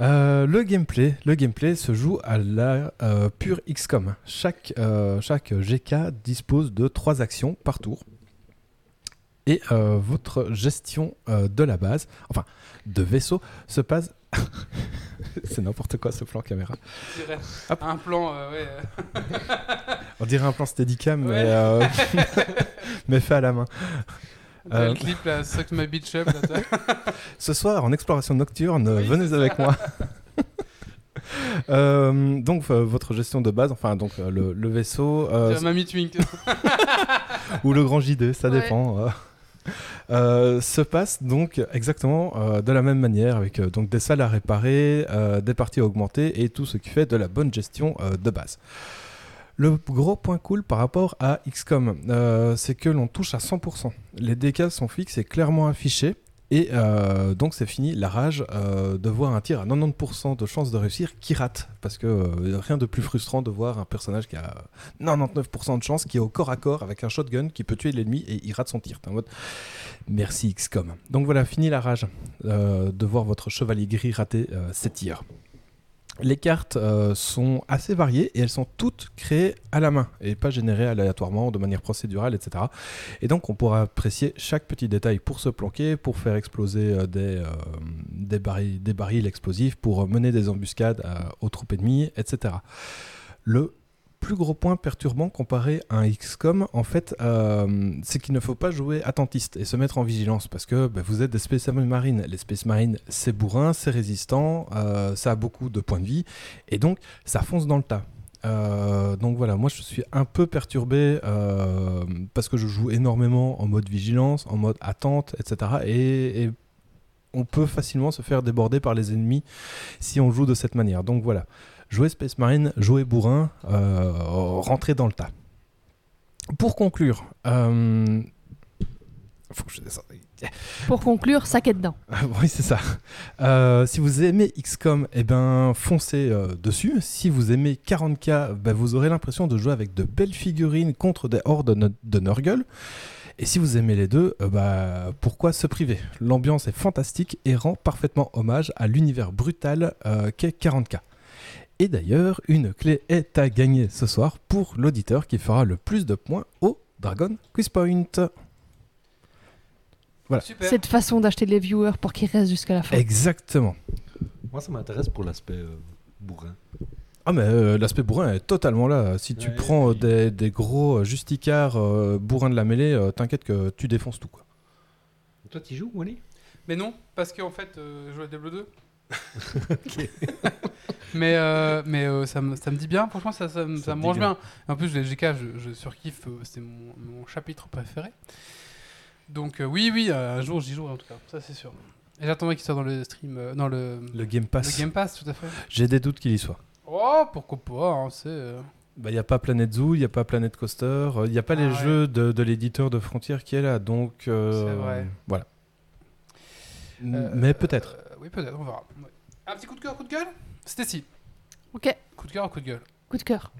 Euh, le gameplay, le gameplay se joue à la euh, pure XCOM. Chaque, euh, chaque GK dispose de trois actions par tour. Et votre gestion de la base, enfin de vaisseau, se passe. C'est n'importe quoi ce plan caméra. Hop. Un plan, ouais. On dirait un plan Steadicam, Ouais. mais fait à la main. Euh. le clip là, Suck My Bitch Up. Là, Ce soir, en exploration nocturne, Oui, venez avec moi. Euh, donc euh, votre gestion de base, enfin donc euh, le, le vaisseau Mamie Twink. ou le grand JD, ça Ouais. dépend. se passe donc exactement de la même manière avec donc des salles à réparer, des parties à augmenter et tout ce qui fait de la bonne gestion de base. Le gros point cool par rapport à XCOM, euh, c'est que l'on touche à 100%. Les dégâts sont fixes et clairement affichés. Et euh, donc c'est fini la rage euh, de voir un tir à 90% de chance de réussir qui rate. Parce que rien de plus frustrant de voir un personnage qui a 99% de chance, qui est au corps à corps avec un shotgun, qui peut tuer l'ennemi et il rate son tir. Merci XCOM. Donc voilà, fini la rage de voir votre chevalier gris rater ses tirs. Les cartes euh, sont assez variées et elles sont toutes créées à la main et pas générées aléatoirement de manière procédurale, etc. Et donc on pourra apprécier chaque petit détail pour se planquer, pour faire exploser euh, des, euh, des, barils, des barils explosifs, pour mener des embuscades aux troupes ennemies, etc. Le plus gros point perturbant comparé à un XCOM, en fait, euh, c'est qu'il ne faut pas jouer attentiste et se mettre en vigilance parce que bah, vous êtes des Space Marines. Les Space Marines, c'est bourrin, c'est résistant, euh, ça a beaucoup de points de vie et donc ça fonce dans le tas. Euh, donc voilà, moi je suis un peu perturbé parce que je joue énormément en mode vigilance, en mode attente, etc. Et, et on peut facilement se faire déborder par les ennemis si on joue de cette manière. Donc voilà, jouer Space Marine, jouer bourrin, euh, rentrer dans le tas. Pour conclure, euh, faut que je descende. Pour conclure, sac est dedans. oui, c'est ça. Euh, si vous aimez XCOM, eh ben, foncez euh, dessus. Si vous aimez 40K, ben, vous aurez l'impression de jouer avec de belles figurines contre des hordes de, de Nurgle. Et si vous aimez les deux, euh, bah, pourquoi se priver? L'ambiance est fantastique et rend parfaitement hommage à l'univers brutal qu'est 40K. Et d'ailleurs, une clé est à gagner ce soir pour l'auditeur qui fera le plus de points au Dragon Quiz Point. Voilà. Super. Cette façon d'acheter les viewers pour qu'ils restent jusqu'à la fin. Exactement. Moi, ça m'intéresse pour l'aspect euh, bourrin. Ah mais euh, l'aspect bourrin est totalement là. Si tu Ouais, prends euh, puis- des, des gros justicards euh, bourrins de la mêlée, euh, t'inquiète que tu défonces tout quoi. Toi, tu joues, Wally? Mais non, parce qu'en fait, euh, je joue à Diablo 2. mais euh, mais euh, ça, me, ça me dit bien, franchement, ça, ça, me- Ça ça te me dit mange bien. bien. En plus, les GK, je, je surkiffe, euh, c'est mon, mon chapitre préféré. Donc, euh, oui, oui, euh, un jour j'y jouerai en tout cas, ça c'est sûr. Et j'attendrai qu'il soit dans le stream, euh, dans le, Le Game Pass. le Game Pass, tout à fait. J'ai des doutes qu'il y soit. Oh, pourquoi pas, hein, c'est. euh, Bah, il n'y a pas Planet Zoo, il n'y a pas Planet Coaster, il n'y a pas Ah les ouais. jeux de, de l'éditeur de Frontier qui est là, donc... euh, C'est vrai. Voilà. M- euh, Mais peut-être. Euh, oui, peut-être, on verra. Ouais. Un petit coup de cœur, coup de gueule? C'était si. Ok, Coup de cœur ou coup de gueule? Coup de cœur.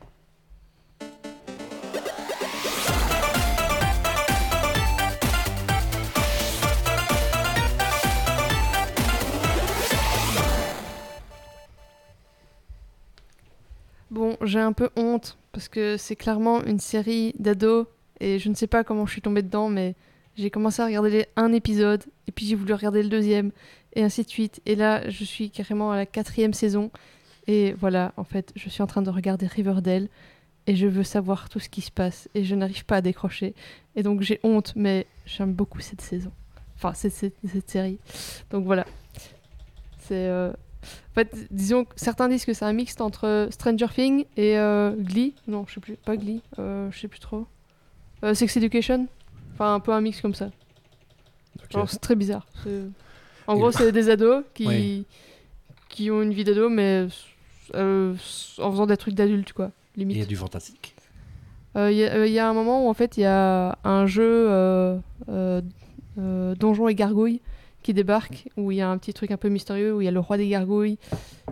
Bon, j'ai un peu honte parce que c'est clairement une série d'ados et je ne sais pas comment je suis tombée dedans, mais j'ai commencé à regarder un épisode et puis j'ai voulu regarder le deuxième et ainsi de suite. Et là, je suis carrément à la quatrième saison et voilà, en fait, je suis en train de regarder Riverdale et je veux savoir tout ce qui se passe et je n'arrive pas à décrocher. Et donc j'ai honte, mais j'aime beaucoup cette saison. Enfin, cette, cette, série. Donc voilà. C'est. euh, En fait, disons que certains disent que c'est un mixte entre Stranger Things et euh, Glee. Non, je sais plus. Pas Glee. euh, je sais plus trop. Euh, Sex Education? Enfin, un peu un mix comme ça. C'est très bizarre. En Et gros, c'est des ados qui, Oui. qui ont une vie d'ado, mais euh, en faisant des trucs d'adultes, quoi. Il y a du fantastique. Euh, Il y, a- euh, il y a un moment où, en fait, il y a un jeu euh, Donjons et Gargouilles qui débarque, où il y a un petit truc un peu mystérieux, où il y a le roi des gargouilles.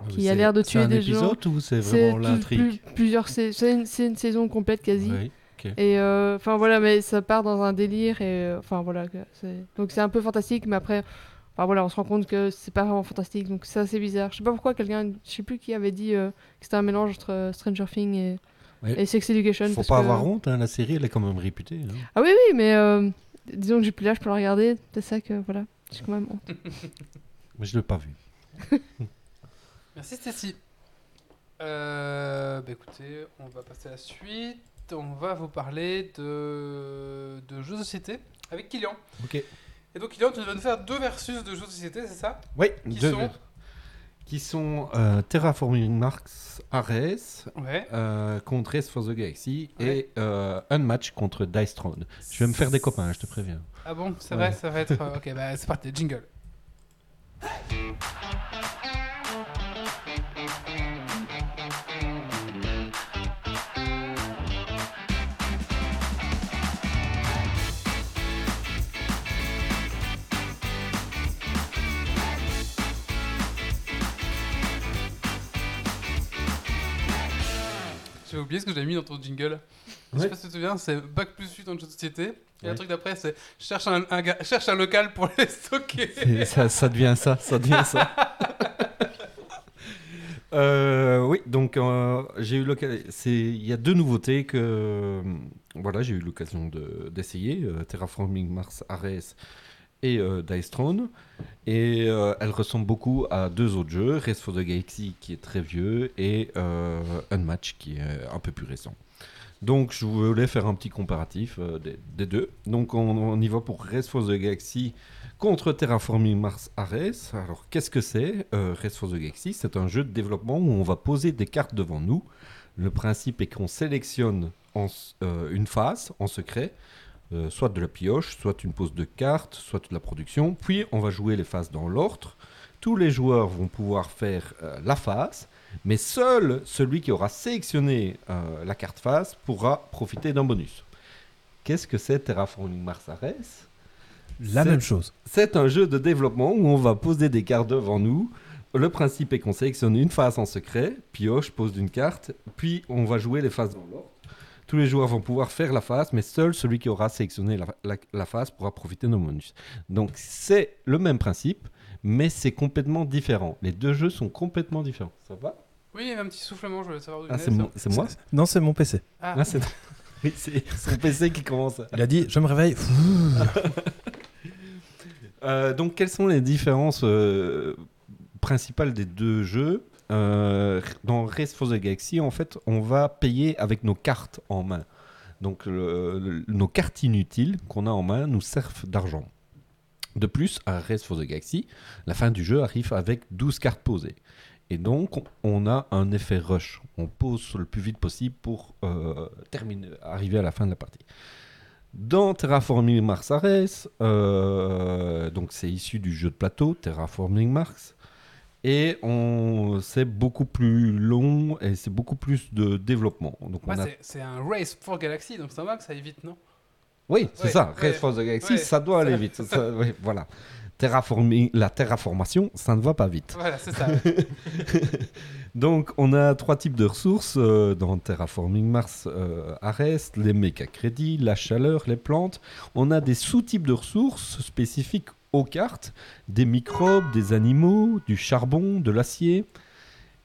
Qui a l'air de tuer des gens. épisode ou c'est C'est vraiment tout- l'intrigue? plus- plusieurs C'est une, saison complète quasi. Oui. Et euh, enfin voilà, mais ça part dans un délire et euh, enfin voilà. Donc c'est un peu fantastique, mais après, enfin voilà, on se rend compte que c'est pas vraiment fantastique, donc c'est assez bizarre. Je sais pas pourquoi quelqu'un, je sais plus qui avait dit euh, que c'était un mélange entre euh, Stranger Things et, Ouais. et Sex Education. Faut parce pas que- avoir honte, hein, la série elle est quand même réputée. hein. Ah oui oui, mais euh, disons que j'ai plus l'âge pour la regarder, c'est ça que voilà, j'ai quand même honte. Mais je l'ai pas vu. Merci Stacy. Euh, bah écoutez, on va passer à la suite. On va vous parler de, de jeux de société avec Kylian. Ok. Et donc Kylian, tu vas nous faire deux versus de jeux de société, c'est ça? Oui. Qui deux- sont Qui sont euh, Terraforming Mars Ares Ouais. euh, contre Race for the Galaxy Ouais. et euh, Unmatch contre Dice Throne. Je vais me faire des copains, je te préviens. Ah bon, c'est Ouais. vrai, ça va être. euh, ok, bah c'est parti, jingle. J'ai oublié ce que j'avais mis dans ton jingle. Je sais pas si tu te souviens, c'est bac plus 8 en jeu de société. Et le truc d'après, c'est cherche un, un gars- cherche un local pour les stocker. Ça, ça devient ça, ça devient ça. Euh, oui, donc euh, j'ai eu l'occasion. c'est- Il y a deux nouveautés que euh, voilà, j'ai eu l'occasion de- d'essayer euh, Terraforming Mars Ares et euh, Dice Throne. Et euh, elles ressemblent beaucoup à deux autres jeux Race for the Galaxy qui est très vieux et euh, Unmatch qui est un peu plus récent. Donc je voulais faire un petit comparatif euh, des, deux. Donc on, y va pour Race for the Galaxy contre Terraforming Mars Ares. Alors, qu'est-ce que c'est Race for the Galaxy, c'est un jeu de développement où on va poser des cartes devant nous. Le principe est qu'on sélectionne une phase en secret, euh, soit de la pioche, soit une pose de cartes, soit de la production. Puis, on va jouer les phases dans l'ordre. Tous les joueurs vont pouvoir faire euh, la phase, mais seul celui qui aura sélectionné euh, la carte phase pourra profiter d'un bonus. qu'est-ce que c'est Terraforming Mars Ares? La même chose. C'est un jeu de développement où on va poser des cartes devant nous. Le principe est qu'on sélectionne une phase en secret, pioche, pose d'une carte, puis on va jouer les phases dans l'ordre. Tous les joueurs vont pouvoir faire la phase, mais seul celui qui aura sélectionné la, la- la phase pourra profiter de nos bonus. Donc c'est le même principe, mais c'est complètement différent. Les deux jeux sont complètement différents. Ça va? Oui, il y avait un petit soufflement, je voulais savoir d'où il Ah, c'est moi? Non, c'est mon PC. Ah, Ah, c'est oui, c'est son PC qui commence. à- Il a dit Je me réveille. Euh, donc, quelles sont les différences euh, principales des deux jeux? Euh, Dans Race for the Galaxy, en fait, on va payer avec nos cartes en main. Donc, nos cartes inutiles qu'on a en main nous servent d'argent. De plus, à Race for the Galaxy, la fin du jeu arrive avec 12 cartes posées. Et donc, on- on a un effet rush. On pose le plus vite possible pour euh, terminer, arriver à la fin de la partie. Dans Terraforming Mars Ares, euh, donc c'est issu du jeu de plateau Terraforming Mars, et on c'est beaucoup plus long et c'est beaucoup plus de développement. Donc on Ouais, a- c'est- un race for Galaxy, donc c'est normal que ça aille vite, non? Oui, c'est Ouais, ça. ouais, Race for the Galaxy, ça doit aller vite. Ça- voilà. Terraforming, la terraformation, ça ne va pas vite. Voilà, c'est ça. Donc, on a trois types de ressources euh, dans Terraforming Mars euh, Ares, les méca crédits, la chaleur, les plantes. On a des sous-types de ressources spécifiques aux cartes, des microbes, des animaux, du charbon, de l'acier.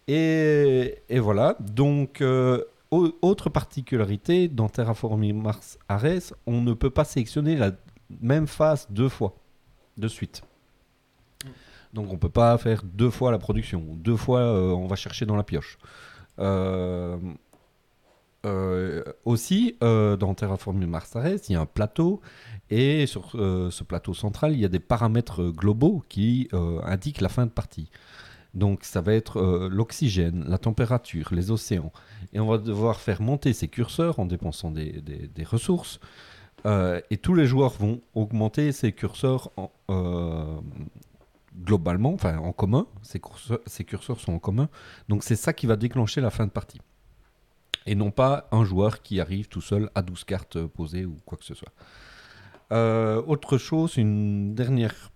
Et, voilà. Donc, euh, au- autre particularité, dans Terraforming Mars Ares, on ne peut pas sélectionner la même phase deux fois, de suite. Donc on peut pas faire deux fois la production. Deux fois euh, on va chercher dans la pioche. Euh, euh, aussi, euh, dans Terraforming Mars Ares, il y a un plateau et sur euh, ce plateau central, il y a des paramètres globaux qui indiquent la fin de partie. Donc ça va être l'oxygène, la température, les océans. Et on va devoir faire monter ces curseurs en dépensant des, ressources. Et tous les joueurs vont augmenter ces curseurs en, globalement, enfin en commun. Ces curseurs sont en commun. Donc c'est ça qui va déclencher la fin de partie. Et non pas un joueur qui arrive tout seul à 12 cartes euh, posées ou quoi que ce soit. Euh, autre chose, une dernière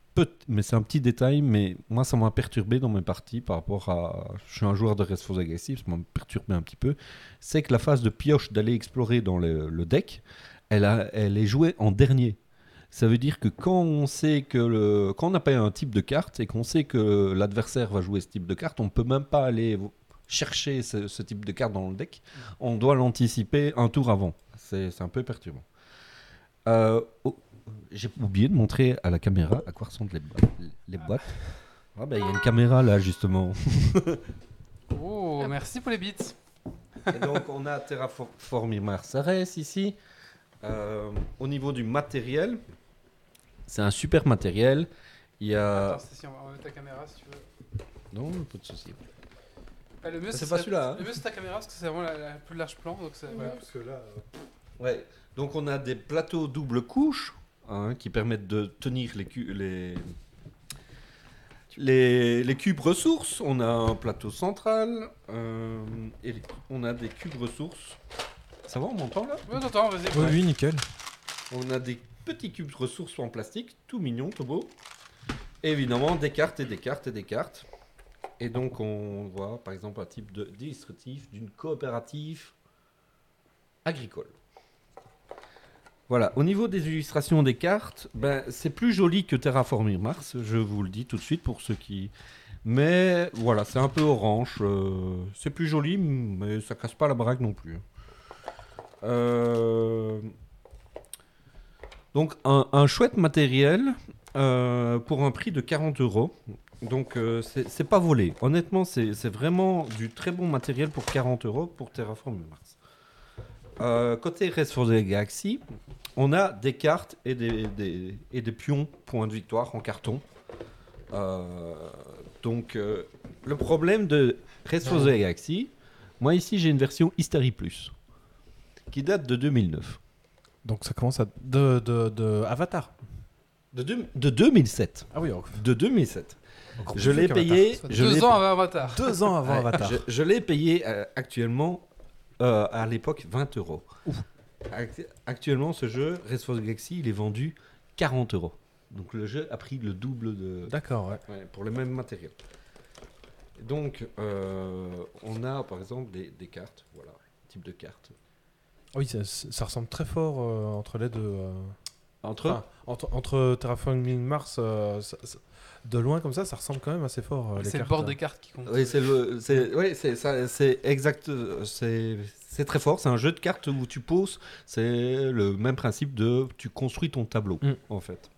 mais c'est un petit détail, mais moi ça m'a perturbé dans mes parties par rapport à. Je suis un joueur de the Aggressive, ça m'a perturbé un petit peu. C'est que la phase de pioche d'aller explorer dans le, deck, elle, est jouée en dernier. Ça veut dire que quand on sait que quand on n'a pas un type de carte et qu'on sait que l'adversaire va jouer ce type de carte, on peut même pas aller chercher ce, ce type de carte dans le deck. On doit l'anticiper un tour avant. C'est un peu perturbant. Euh, oh, J'ai oublié de montrer à la caméra à quoi ressemblent les, bo- les boîtes. Ah ben, il y a une caméra là justement. Oh, merci pour les bits. Et donc on a Terraforming Mars Ares ici. Euh, au niveau du matériel, c'est un super matériel. Il y a... Attends, Stécie, on va ta caméra si tu veux. Non, pas de souci. Ah, le mieux, C'est pas celui-là, hein. Le mieux, c'est ta caméra parce que c'est vraiment la, la plus large plan. Donc c'est- voilà. Parce que là. Ouais. Donc on a des plateaux double couche hein, qui permettent de tenir les, cu- les, les, les cubes ressources. On a un plateau central euh, et les- on a des cubes ressources. Ça va, on m'entend là? Ouais, attends, vas-y. Oui, ouais. oui, nickel. On a des petits cubes ressources en plastique, tout mignon, tout beau. Et évidemment, des cartes et des cartes et des cartes. Et donc, on voit par exemple un type de d'une coopérative agricole. Voilà, au niveau des illustrations des cartes, ben, c'est plus joli que Terraforming Mars, je vous le dis tout de suite pour ceux qui. Mais voilà, c'est un peu orange. euh, c'est plus joli, mais ça casse pas la baraque non plus. Euh, donc un, un chouette matériel euh, pour un prix de 40 euros. Donc euh, c'est pas volé. Honnêtement, c'est vraiment du très bon matériel pour 40 euros pour Terraform Mars. Euh, côté Rest for the Galaxy, on a des cartes et des, des- et des pions points de victoire en carton. Euh, donc euh, le problème de Rest for the Galaxy, moi ici j'ai une version History Plus qui date de 2009. Donc ça commence à. De, de, de Avatar. De, deux- de 2007. Ah oui, encore- De 2007. Je l'ai payé. Je deux ans avant Avatar. Deux ans avant Ouais, Avatar. Je, je l'ai payé euh, actuellement euh, à l'époque 20 euros. Act- Actuellement, ce jeu, Race for the Galaxy, il est vendu 40 euros. Donc le jeu a pris le double de, D'accord, ouais. Ouais, pour le même matériel. Donc, euh, on a par exemple des, des cartes, voilà, type de cartes. Oui, ça, ça ressemble très fort euh, entre les deux. euh. Entre Enfin, entre, entre Terraforming Mars, euh, ça- ça- de loin comme ça, ça ressemble quand même assez fort. euh, les C'est le cartes. bord des cartes qui compte. Oui, c'est le, c'est, ouais, c'est ça, c'est exact, c'est, c'est très fort. C'est un jeu de cartes où tu poses. C'est le même principe de, tu construis ton tableau, Mm. en fait.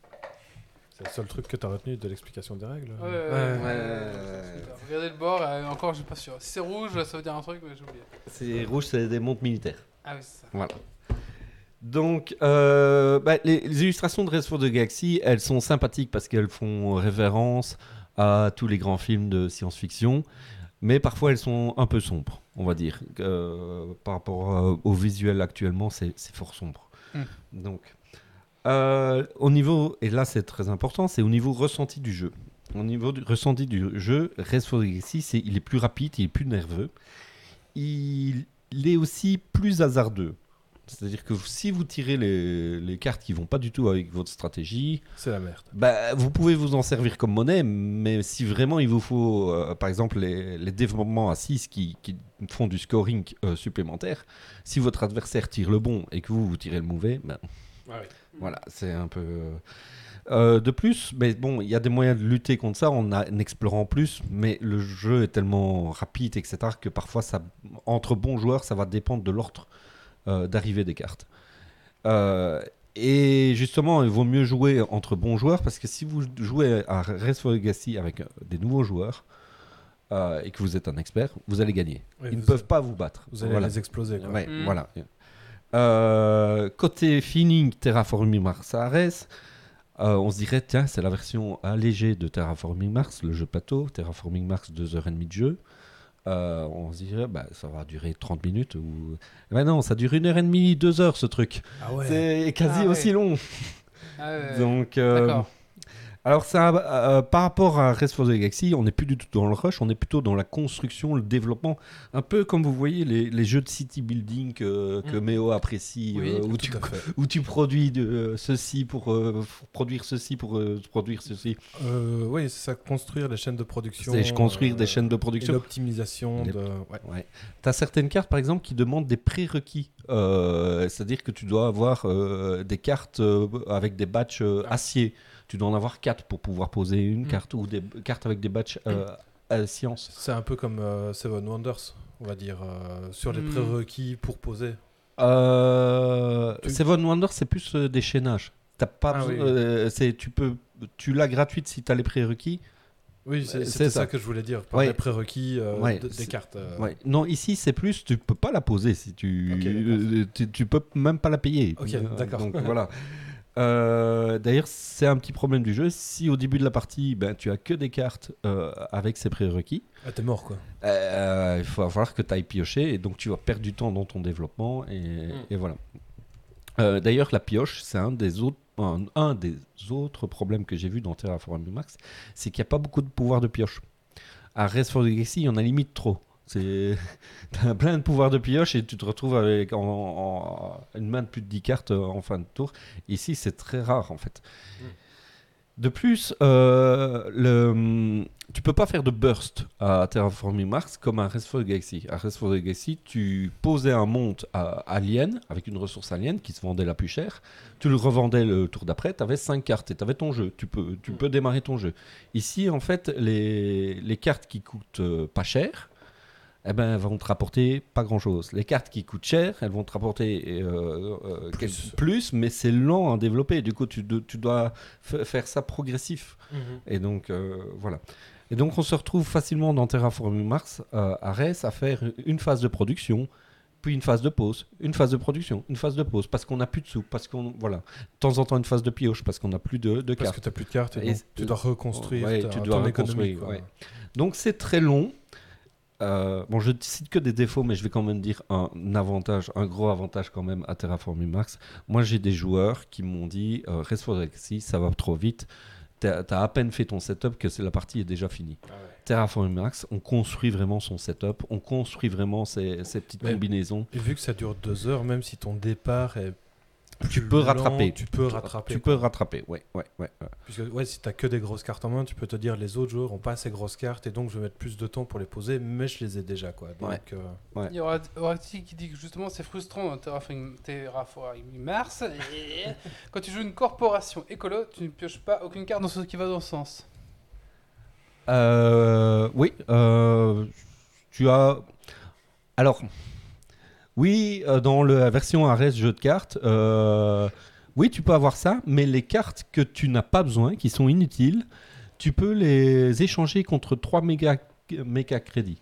C'est le seul truc que tu as retenu de l'explication des règles. Ouais, ouais, ouais, ouais. Regardez le bord, euh, encore je suis pas sûr. Si c'est rouge, ça veut dire un truc, mais j'ai oublié. C'est rouge, c'est des montres militaires. Ah oui, c'est ça. Voilà. Donc, euh, bah, les, les illustrations de Race for the Galaxy, elles sont sympathiques parce qu'elles font référence à tous les grands films de science-fiction, mais parfois elles sont un peu sombres, on va dire. Euh, par rapport euh, au visuel actuellement, c'est fort sombre. Hmm. Donc, au niveau, et là c'est très important, c'est au niveau ressenti du jeu. Au niveau du ressenti du jeu, Race for the Galaxy, il est plus rapide, il est plus nerveux. Il, il est aussi plus hasardeux. C'est-à-dire que si vous tirez les, les cartes qui vont pas du tout avec votre stratégie, C'est la merde. bah, vous pouvez vous en servir comme monnaie, mais si vraiment il vous faut, euh, par exemple, les, les développements à 6 qui, qui font du scoring euh, supplémentaire, si votre adversaire tire le bon et que vous, vous tirez le mauvais, ben, voilà, c'est un peu... euh, de plus, mais bon, il y a des moyens de lutter contre ça en, a- en explorant plus, mais le jeu est tellement rapide, etc., que parfois, ça, entre bons joueurs, ça va dépendre de l'ordre d'arrivée des cartes. Euh, et justement, il vaut mieux jouer entre bons joueurs, parce que si vous jouez à for Legacy avec euh, des nouveaux joueurs, euh, et que vous êtes un expert, vous allez gagner. Oui, Ils ne peuvent pas vous battre. Vous allez Voilà. les exploser. quoi. Ouais, Mm. voilà. Euh, côté feeling Terraforming Mars à Ares, euh, on se dirait, tiens, c'est la version allégée de Terraforming Mars, le jeu plateau, Terraforming Mars 2h30 de jeu. Euh, on se dirait, bah, ça va durer 30 minutes. Ou... Mais non, ça dure 1h30, 2h ce truc. Ah ouais. C'est quasi Ah ouais. aussi long. Ah ouais, Donc, euh, D'accord. Alors ça, euh, par rapport à Race for the Galaxy, on n'est plus du tout dans le rush, on est plutôt dans la construction, le développement, un peu comme vous voyez les, les jeux de city building que, que Mm. Méo apprécie, Oui, euh, où, tu, où tu produis de, euh, ceci pour, pour produire ceci pour produire ceci. Oui, c'est ça, construire des chaînes de production. C'est construire des chaînes de production. l'optimisation Les- de. Ouais. Ouais. Tu as certaines cartes, par exemple, qui demandent des prérequis. C'est-à-dire que tu dois avoir des cartes avec des batchs euh, acier. Tu dois en avoir 4 pour pouvoir poser une Mm. carte ou des cartes avec des batchs euh, à science. C'est un peu comme euh, Seven Wonders, on va dire, euh, sur les Hmm. prérequis pour poser. Euh, Tu- Seven Wonders, c'est plus euh, des chaînages. T'as pas Ah oui. euh, tu peux tu l'as gratuite si tu as les prérequis. Oui, c'est Euh, ça. ça. que je voulais dire, par Ouais. les prérequis euh, Ouais, de- des cartes. euh. Ouais. Non, ici c'est plus tu peux pas la poser si tu Ok, d'accord. euh, tu, tu peux même pas la payer. Ok, Euh, d'accord. Donc voilà. Euh, D'ailleurs, c'est un petit problème du jeu. Si au début de la partie, ben, tu as que des cartes euh, avec ces prérequis, Ah, t'es mort, quoi. euh, il va falloir que tu ailles piocher et donc tu vas perdre du temps dans ton développement et, Mm. et voilà. Euh, D'ailleurs, la pioche, c'est un des autres un, un des autres problèmes que j'ai vu dans Terraforming Max, c'est qu'il n'y a pas beaucoup de pouvoir de pioche. À Race for the Galaxy, il y en a limite trop. C'est t'as plein de pouvoirs de pioche et tu te retrouves avec en, en- une main de plus de 10 cartes en fin de tour. Ici, c'est très rare en fait. De plus, euh, le, tu peux pas faire de burst à Terraforming Mars comme à the Galaxy. À the Galaxy, tu posais un monde à alien avec une ressource alien qui se vendait la plus chère. Tu le revendais le tour d'après, tu avais 5 cartes et tu avais ton jeu. Tu peux, tu peux démarrer ton jeu. Ici, en fait, les, les cartes qui coûtent euh, pas cher, eh ben, elles vont te rapporter pas grand chose. Les cartes qui coûtent cher, elles vont te rapporter euh, euh, Plus. plus, mais c'est lent à développer. Du coup, tu, do- tu dois faire ça progressif. Et donc, euh, voilà. Et donc, on se retrouve facilement dans Terraforming Mars, à Res, à faire une phase de production, puis une phase de pause, une phase de production, une phase de pause, parce qu'on n'a plus de sous, parce qu'on. Voilà. De temps en temps, une phase de pioche, parce qu'on n'a plus de, de Parce cartes. que t'as plus de cartes et, Et donc tu dois reconstruire Ouais, ta- tu ton dois économie. reconstruire, quoi. ouais. Donc c'est très long. Euh, bon, je ne cite que des défauts, mais je vais quand même dire un avantage, un gros avantage quand même à Terraforming Mars. Moi, j'ai des joueurs qui m'ont dit euh, Rest for Galaxy, ça va trop vite. t'as as à peine fait ton setup que la partie est déjà finie. Terraforming Mars, on construit vraiment son setup, on construit vraiment ses, ses petites Mais- combinaisons. Et vu que ça dure deux heures, même si ton départ est. Tu peux lent, rattraper. Tu peux rattraper. Tu quoi. peux rattraper, ouais, ouais, ouais. ouais. Puisque ouais, si t'as que des grosses cartes en main, tu peux te dire les autres joueurs ont pas assez grosses cartes et donc je vais mettre plus de temps pour les poser, mais je les ai déjà quoi. Donc, Ouais. euh, Il y aura Orati qui dit que justement c'est frustrant dans Terraforming, Terraforming Mars. et quand tu joues une corporation écolo, tu ne pioches pas aucune carte dans ce qui va dans ce sens. Euh, oui, euh, tu as. Alors, oui, euh, dans la version Ares jeu de cartes, euh, oui, tu peux avoir ça, mais les cartes que tu n'as pas besoin, qui sont inutiles, tu peux les échanger contre 3 méga, crédits.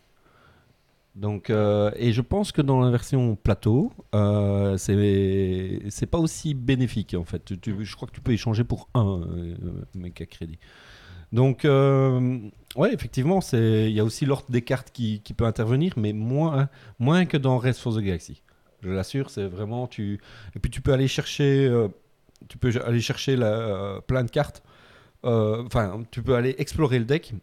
Donc, euh, et je pense que dans la version plateau, euh, c'est pas aussi bénéfique en fait. Je crois que tu peux échanger pour un euh, méga crédit. Donc, ouais, effectivement, c'est- il y a aussi l'ordre des cartes qui, qui peut intervenir, mais moins, moins que dans Rest for the Galaxy. Je l'assure, c'est vraiment tu. Et puis tu peux aller chercher, euh, tu peux aller chercher la, euh, plein de cartes. Euh, Enfin, tu peux aller explorer le deck.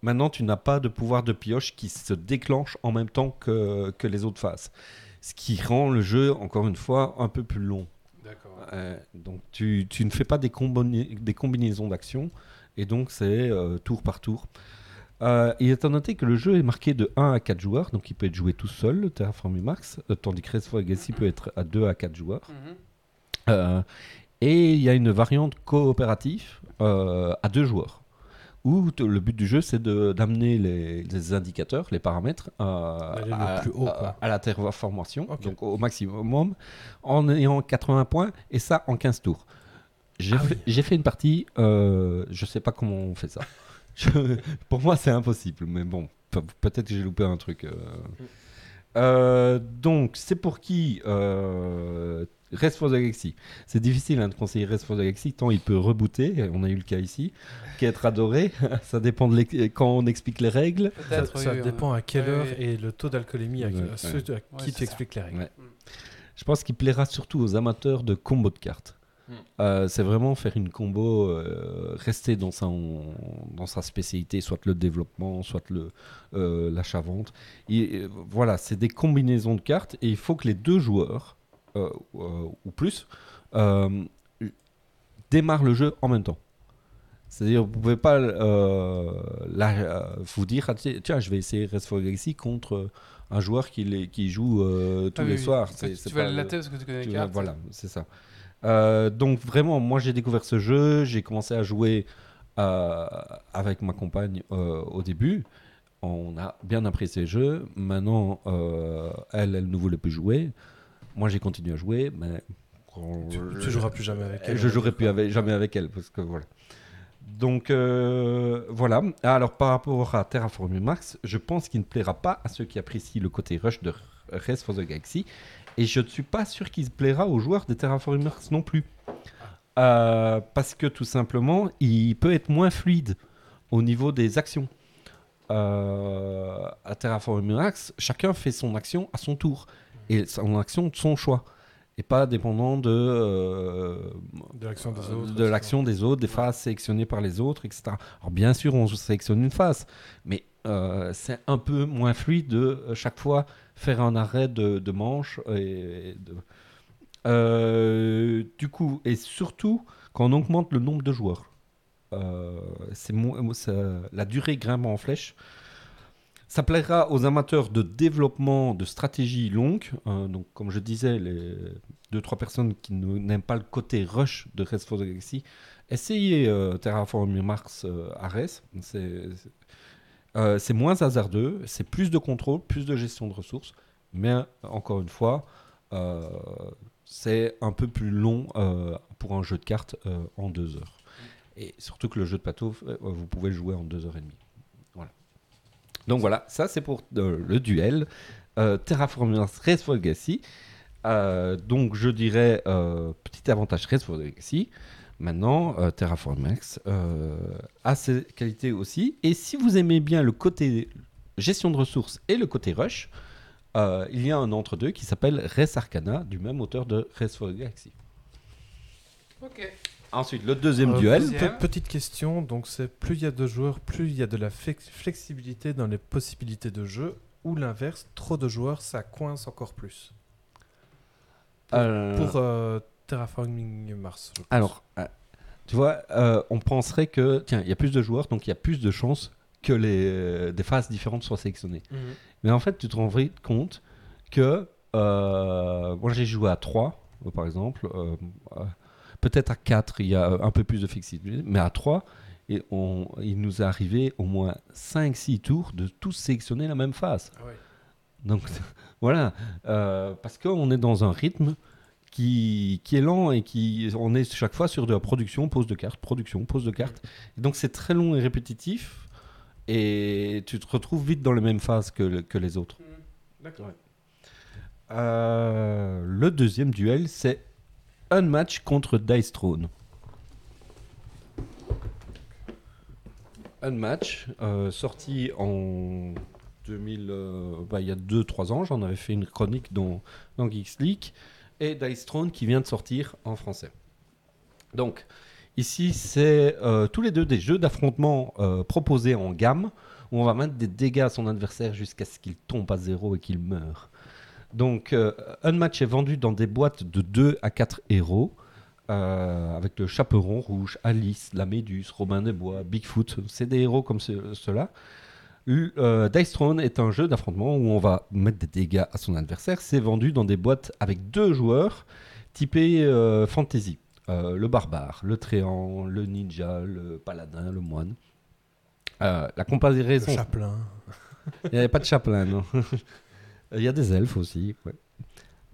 Maintenant, tu n'as pas de pouvoir de pioche qui se déclenche en même temps que, que les autres phases. Ce qui rend le jeu, encore une fois, un peu plus long. D'accord. Donc tu, tu ne fais pas des combinaisons d'actions et donc c'est euh, tour par tour. Euh, il est à noter que le jeu est marqué de 1 à 4 joueurs, donc il peut être joué tout seul, le Terraforming Mars, euh, tandis que Res for Legacy peut être à 2 à 4 joueurs. Mhm. Euh, et il y a une variante coopérative euh, à 2 joueurs. Où t- le but du jeu c'est de- d'amener les, les indicateurs, les paramètres à, le à- plus haut, à- à la terraformation, Ok. donc au maximum, en ayant 80 points, et ça en 15 tours. J'ai Ah fait, j'ai fait une partie, euh, je sais pas comment on fait ça. Je- pour moi, c'est impossible, mais bon, pe- peut-être que j'ai loupé un truc. euh. Euh, donc, c'est pour qui euh, Rest for the Galaxy? C'est difficile hein, de conseiller Rest for the Galaxy, tant il peut rebooter, on a eu le cas ici, qu'être adoré. ça dépend de quand on explique les règles. ça, Peut-être. ça oui, dépend à quelle heure ouais. et le taux d'alcoolémie à, Ouais, à ceux à Ouais, qui tu ça. expliques les règles. Ouais. Je pense qu'il plaira surtout aux amateurs de combo de cartes. Euh, c'est vraiment faire une combo, euh, rester dans sa, dans sa spécialité, soit le développement, soit le, euh, l'achat-vente. Et, voilà, c'est des combinaisons de cartes et il faut que les deux joueurs, ou plus, démarrent le jeu en même temps. C'est-à-dire, vous pouvez pas là, euh, vous dire, ah, tiens, je vais essayer Rest for Galaxy contre un joueur qui, les- qui joue euh, tous Ah les oui, soirs. Tu- C'est- Tu c'est vas le latter parce que tu connais les cartes. Voilà, c'est ça. Euh, donc vraiment, moi j'ai découvert ce jeu, j'ai commencé à jouer euh, avec ma compagne euh, au début. On a bien apprécié le jeu. Maintenant, elle, elle ne voulait plus jouer. Moi j'ai continué à jouer, mais Tu, je- tu joueras plus jamais avec elle. je va jouerai plus avec- jamais avec elle parce que voilà. Donc euh, voilà. Alors par rapport à Terraforming Mars, je pense qu'il ne plaira pas à ceux qui apprécient le côté rush de Race for the Galaxy, et je ne suis pas sûr qu'il plaira aux joueurs de Terraforming Mars non plus, Euh, parce que tout simplement, il peut être moins fluide au niveau des actions. Euh, à Terraforming Mars, chacun fait son action à son tour et son action de son choix et pas dépendant de euh, De l'action des autres. de des autres, des phases sélectionnées par les autres, etc. Alors bien sûr, on sélectionne une phase, mais euh, c'est un peu moins fluide de euh, chaque fois faire un arrêt de, manche. Et Euh, du coup, et surtout quand on augmente le nombre de joueurs, c'est la durée grimpe en flèche. Ça plaira aux amateurs de développement de stratégie longue. euh, donc, comme je disais, les deux trois personnes qui n'aiment pas le côté rush de Rest for the Galaxy, essayez Terraforming Mars Ares. C'est- euh, c'est moins hasardeux, c'est plus de contrôle, plus de gestion de ressources, mais encore une fois, euh, c'est un peu plus long euh, pour un jeu de cartes en deux heures. Et surtout que le jeu de plateau, vous pouvez le jouer en deux heures et demie. Voilà. Donc voilà, ça c'est pour le duel. Terraforming for Legacy. Donc je dirais petit avantage Race Legacy. Maintenant, euh, Terraforming Mars euh, a ses qualités aussi. Et si vous aimez bien le côté gestion de ressources et le côté rush, euh, il y a un entre-deux qui s'appelle Res Arcana, du même auteur de Race for the Galaxy. Ok. Ensuite, le deuxième Euh, duel. deuxième. pe- Petite question, donc c'est plus il y a de joueurs, plus il y a de la flex- flexibilité dans les possibilités de jeu, ou l'inverse, trop de joueurs, ça coince encore plus. Euh, Pour euh, Terraforming Mars. je pense. Alors, euh, tu vois, euh, on penserait que, tiens, il y a plus de joueurs, donc il y a plus de chances que les, euh, des phases différentes soient sélectionnées. Mais en fait, tu te rends vite compte que, euh, moi j'ai joué à 3, euh, par exemple, euh, peut-être à 4, il y a un peu plus de flexibilité, mais à 3, et on, il nous est arrivé au moins 5-6 tours de tous sélectionner la même phase. Ah ouais. Donc voilà, parce qu'on est dans un rythme qui, qui est lent et qui on est chaque fois sur de la production, pose de cartes, production, pose de cartes. Et donc c'est très long et répétitif et tu te retrouves vite dans les mêmes phases que, le- que les autres. D'accord. Euh, le deuxième duel, c'est un match contre Dice Throne. Un match euh, sorti en 2000, euh, bah, il y a 2-3 ans. J'en avais fait une chronique dans, dans Geeks League. Et Dice Throne qui vient de sortir en français. Donc, ici, c'est euh, tous les deux des jeux d'affrontement euh, proposés en gamme où on va mettre des dégâts à son adversaire jusqu'à ce qu'il tombe à zéro et qu'il meure. Donc, euh, un match est vendu dans des boîtes de 2 à 4 héros, avec le chaperon rouge, Alice, la Méduse, Robin des Bois, Bigfoot. C'est des héros comme ce- ceux-là. Euh, Dice Throne est un jeu d'affrontement où on va mettre des dégâts à son adversaire. C'est vendu dans des boîtes avec deux joueurs, typés euh, fantasy. Euh, le barbare, le tréant, le ninja, le paladin, le moine. La Le comparaison chaplain. il n'y avait pas de chaplain, non. Il y a des elfes aussi. ouais.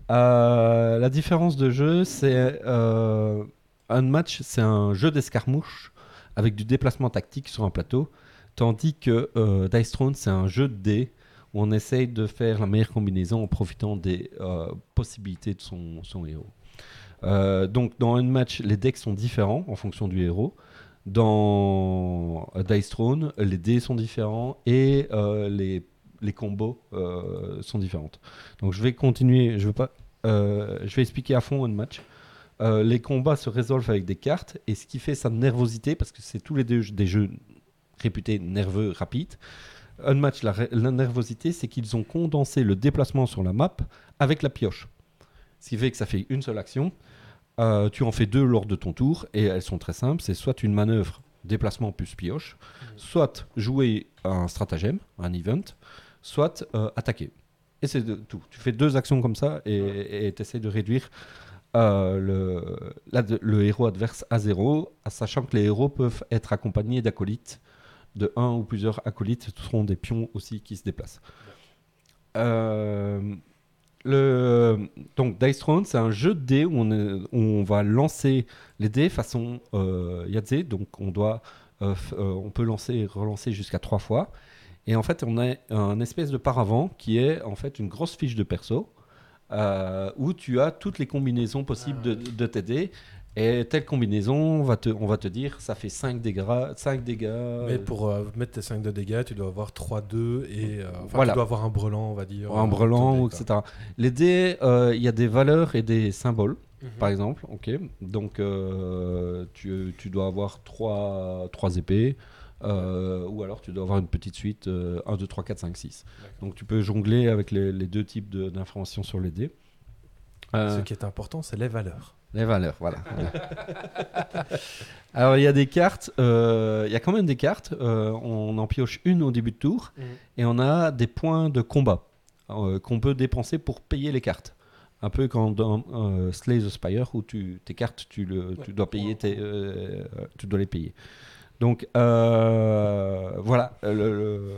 La différence de jeu, c'est un match, c'est un jeu d'escarmouche avec du déplacement tactique sur un plateau, tandis que euh, Dice Throne, c'est un jeu de dés où on essaye de faire la meilleure combinaison en profitant des euh, possibilités de son, héros. Euh, donc dans un match, les decks sont différents en fonction du héros. Dans Dice Throne, les dés sont différents et les, combos sont différentes. Donc je vais continuer, je vais expliquer à fond un match. Les combats se résolvent avec des cartes et ce qui fait sa nervosité, parce que c'est tous les deux des jeux réputés nerveux, rapides. Un match, la, nervosité, c'est qu'ils ont condensé le déplacement sur la map avec la pioche. Ce qui fait que ça fait une seule action. Euh, tu en fais deux lors de ton tour et elles sont très simples. C'est soit une manœuvre, déplacement plus pioche, soit jouer un stratagème, un event, soit euh, attaquer. Et c'est tout. Tu fais deux actions comme ça et tu essaies de réduire euh, le, le héros adverse à zéro, sachant que les héros peuvent être accompagnés d'acolytes, de un ou plusieurs acolytes, ce seront des pions aussi qui se déplacent. Euh, le, donc Dice Throne, c'est un jeu de dés où on, est- où on va lancer les dés façon euh, Yahtzee, donc on doit, euh, euh, on peut lancer et relancer jusqu'à trois fois. Et en fait, on a un espèce de paravent qui est en fait une grosse fiche de perso euh, où tu as toutes les combinaisons possibles de, de tes dés. Et telle combinaison, on va te, on va te dire, ça fait 5 dégâts. 5 dégâts Mais pour euh, mettre tes 5 de dégâts, tu dois avoir 3-2 et. euh, enfin, Voilà. tu dois avoir un brelan, on va dire. un euh, brelan, quoi. etc. Les dés, euh, il y a des valeurs et des symboles. Mhm. par exemple. Ok. Donc, euh, tu, tu dois avoir 3, trois épées. euh, ou alors tu dois avoir une petite suite euh, 1, 2, 3, 4, 5, 6. Donc tu peux jongler avec les, les deux types de- d'informations sur les dés. Euh, Ce qui est important, c'est les valeurs. Les valeurs, voilà. Alors il y a des cartes, euh, il y a quand même des cartes. euh, on en pioche une au début de tour et on a des points de combat euh, qu'on peut dépenser pour payer les cartes. Un peu comme dans Slay the Spire où tu, tes cartes, tu, le, tu dois payer, tes, tu dois les payer. Donc voilà. le- le-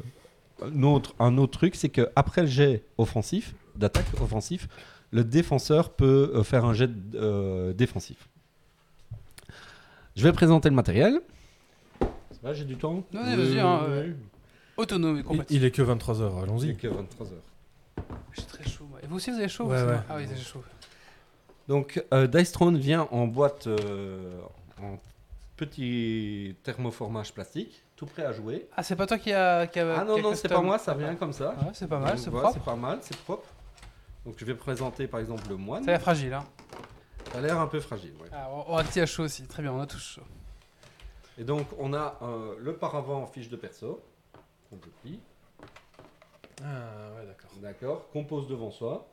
un, autre, un autre truc, c'est que après le jet offensif, d'attaque offensif, le défenseur peut euh, faire un jet euh, défensif. Je vais présenter le matériel. Ça va, j'ai du temps Non, mais vas-y, hein, euh, oui. Autonome et Il, compatible. il est que 23h, allons-y. C'est que 23 heures. J'ai très chaud. moi. Et vous aussi, vous avez chaud Ouais, ouais. Ah oui, j'ai chaud. Donc, euh, Dice Throne vient en boîte euh, en petit thermoformage plastique, tout prêt à jouer. Ah, c'est pas toi qui a. Qui a Ah non, qui a non, c'est custom. pas moi, ça vient comme ça. Ouais, c'est pas mal, Donc, c'est voilà, propre. C'est pas mal, c'est propre. Donc, je vais présenter par exemple le moine. C'est la fragile, hein. Ça a l'air un peu fragile. ouais. Ah, on a petit à chaud aussi. Très bien, on a tous chaud. Et donc, on a euh, le paravent en fiche de perso. On peut plier. Ah, ouais, d'accord. D'accord. Qu'on pose devant soi.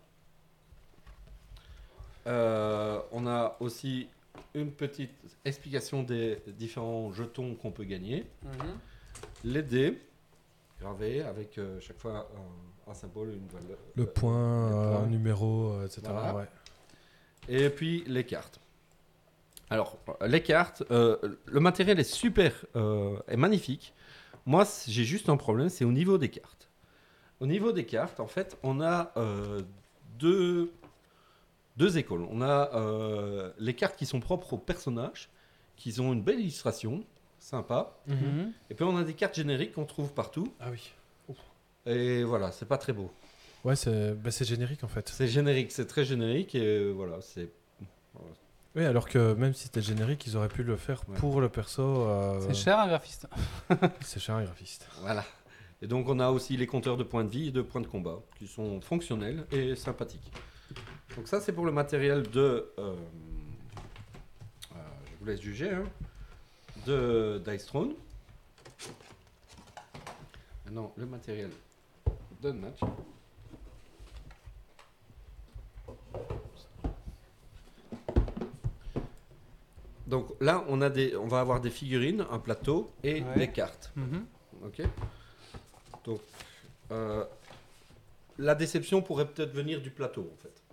Euh, on a aussi une petite explication des différents jetons qu'on peut gagner. Les dés gravés avec euh, chaque fois un, un symbole, une valeur. Le euh, point, les euh, numéro, euh, etc. Voilà. ouais. Et puis les cartes. Alors, les cartes, euh, le matériel est super, euh, est magnifique. Moi, j'ai juste un problème, c'est au niveau des cartes. Au niveau des cartes, en fait, on a euh, deux, deux écoles. On a euh, les cartes qui sont propres aux personnages, qui ont une belle illustration, sympa. Mhm. Et puis on a des cartes génériques qu'on trouve partout. Ah oui. Et voilà, c'est pas très beau. Ouais, c'est bah, c'est générique en fait. C'est générique, c'est très générique et euh, voilà, c'est Oui, alors que même si c'était générique, ils auraient pu le faire Ouais. pour le perso. euh, C'est cher un graphiste. C'est cher, un graphiste. Voilà. Et donc on a aussi les compteurs de points de vie et de points de combat qui sont fonctionnels et sympathiques. Donc ça c'est pour le matériel de... euh, euh, je vous laisse juger. Hein, de Dice Throne. Maintenant le matériel de match. Donc là on, a des, on va avoir des figurines, un plateau et Ouais. des cartes. Mhm. Ok. Donc, euh, la déception pourrait peut-être venir du plateau, en fait.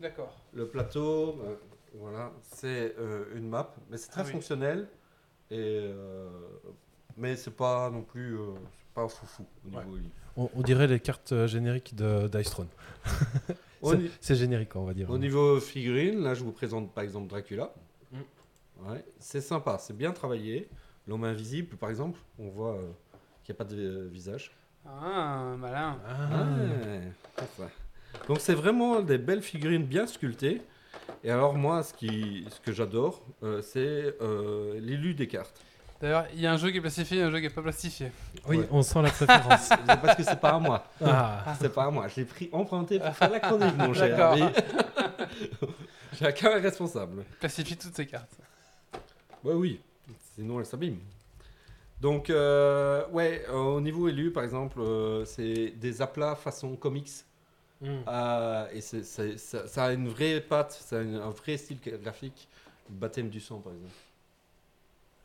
D'accord. Le plateau, euh, voilà, c'est euh, une map, mais c'est très Ah oui. fonctionnel. Et, mais c'est pas non plus, pas foufou au niveau livre. On, on dirait les cartes euh, génériques de Dice Throne. C'est- générique, on va dire. au niveau figurine, là, je vous présente par exemple Dracula. Mm. Ouais, c'est sympa, c'est bien travaillé. L'homme invisible, par exemple, on voit euh, qu'il n'y a pas de euh, visage. Ah, malin. Ah. Ouais. Donc c'est vraiment des belles figurines bien sculptées. Et alors moi, ce, qui, ce que j'adore, euh, c'est euh, l'élu des cartes. D'ailleurs, il y a un jeu qui est plastifié et un jeu qui est pas plastifié. Oui, Ouais. on sent la préférence. Parce que c'est pas à moi. ah. C'est pas à moi. Je l'ai pris emprunté pour faire la chronique, mon cher. D'accord. Chacun est responsable. Plastifie toutes ces cartes. Ouais, oui. Sinon, elle s'abîme. Donc, euh, ouais, euh, au niveau élu, par exemple, euh, c'est des aplats façon comics. Mm. Euh, et c'est- c'est- ça, ça a une vraie patte, ça a une- un vrai style graphique. Baptême du sang, par exemple.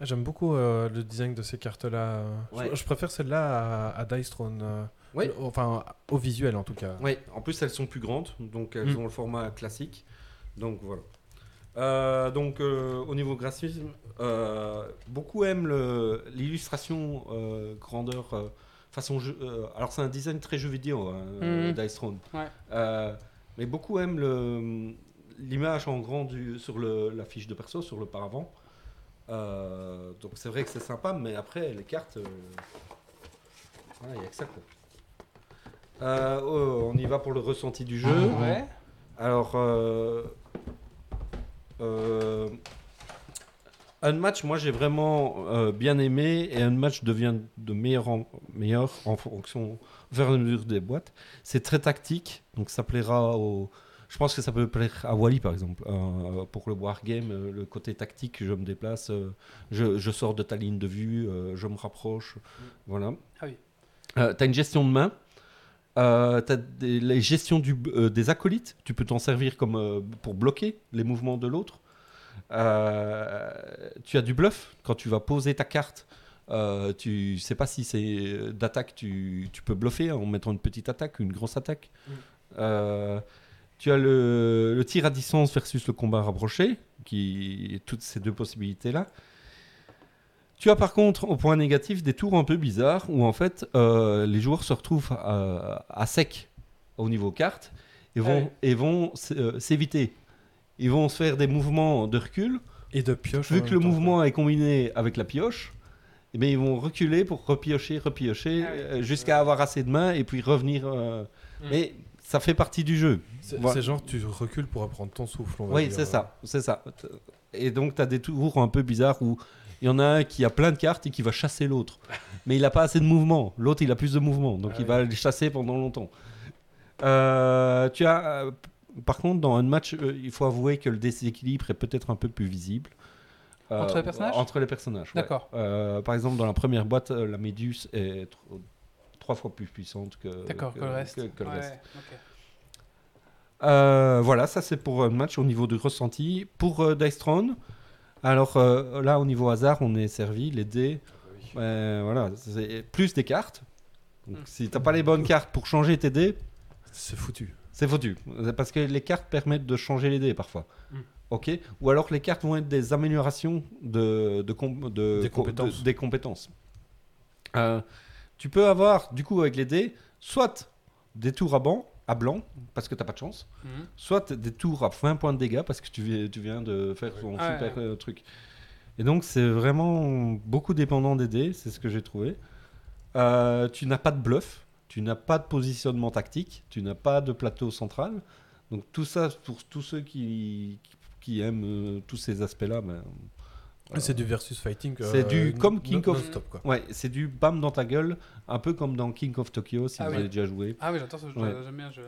Ah, J'aime beaucoup euh, le design de ces cartes-là. Je- Ouais. Je, préfère celle-là à, à Dice Throne. euh, Ouais. le- Enfin, au visuel en tout cas. Oui, en plus elles sont plus grandes, donc elles Mm. ont le format classique. Donc voilà. Euh, donc euh, au niveau graphisme, euh, beaucoup aiment l'illustration euh, grandeur euh, façon jeu. euh, alors c'est un design très jeu vidéo, hein, euh, Mhm. Dice Throne. Ouais. Euh, mais beaucoup aiment l'image en grand du, sur le, la fiche de perso, sur le paravent. Euh, donc c'est vrai que c'est sympa, mais après les cartes, euh, voilà, il n'y a que ça quoi. Euh, oh, on y va pour le ressenti du jeu. Ouais. Alors, un match, moi j'ai vraiment bien aimé et un match devient de meilleur en meilleur en fonction et à mesure des boîtes. C'est très tactique, donc ça plaira au. Je pense que ça peut plaire à Wally par exemple. Euh, pour le wargame, euh, le côté tactique, je me déplace, euh, je, je sors de ta ligne de vue, je me rapproche. Voilà. Ah oui. Euh, t'as une gestion de main. Euh, t'as des, les gestions du, euh, des acolytes. Tu peux t'en servir comme euh, pour bloquer les mouvements de l'autre. Tu as du bluff quand tu vas poser ta carte. Tu sais pas si c'est d'attaque, tu, tu peux bluffer en mettant une petite attaque, une grosse attaque. Euh, tu as le, le tir à distance versus le combat rapproché, qui toutes ces deux possibilités là. Tu as par contre, au point négatif, des tours un peu bizarres où en fait euh, les joueurs se retrouvent à, à sec au niveau carte et vont, Ouais. et vont s- euh, s'éviter. Ils vont se faire des mouvements de recul. Et de pioche. Vu que le mouvement est combiné avec la pioche, eh bien, ils vont reculer pour repiocher, repiocher Ah oui. euh, jusqu'à avoir assez de mains et puis revenir. euh, Mm. Mais ça fait partie du jeu. C'est Voilà. c'est genre tu recules pour reprendre ton souffle. on va Oui, dire. c'est ça, c'est ça. Et donc, tu as des tours un peu bizarres où il y en a un qui a plein de cartes et qui va chasser l'autre. Mais il n'a pas assez de mouvement. L'autre, il a plus de mouvement. Donc, Ah il oui. va les chasser pendant longtemps. Euh, tu as euh, Par contre, dans un match, euh, il faut avouer que le déséquilibre est peut-être un peu plus visible. Euh, Entre les personnages? Entre les personnages. ouais. D'accord. Euh, par exemple, dans la première boîte, euh, la Méduse est tro- trois fois plus puissante que, le reste. que- que le Ouais, reste. ok. Euh, voilà, ça c'est pour un match au niveau du ressenti. Pour euh, Dice Throne, alors euh, là au niveau hasard, on est servi, les dés, euh, voilà, c'est plus des cartes. Donc, Mm. si t'as pas les bonnes cartes pour changer tes dés, C'est foutu. c'est foutu. Parce que les cartes permettent de changer les dés parfois. Mm. Ok? Ou alors les cartes vont être des améliorations de, de, com- de- Des co- compétences. de- des compétences. Tu peux avoir, du coup, avec les dés, soit des tours à blanc, à blanc parce que t'as pas de chance, Mhm. soit des tours à 20 points de dégâts parce que tu viens, tu viens de faire ton Ah ouais. super euh, truc. Et donc c'est vraiment beaucoup dépendant des dés, c'est ce que j'ai trouvé. Euh, tu n'as pas de bluff, tu n'as pas de positionnement tactique, tu n'as pas de plateau central. Donc tout ça, pour tous ceux qui, qui aiment euh, tous ces aspects-là, ben, C'est du versus fighting. C'est du- non- comme King non- of- quoi. ouais, c'est du bam dans ta gueule, un peu comme dans King of Tokyo si Ah vous oui. avez déjà joué. Ah oui, j'adore ce jeu, Ouais. j'aime bien ce jeu.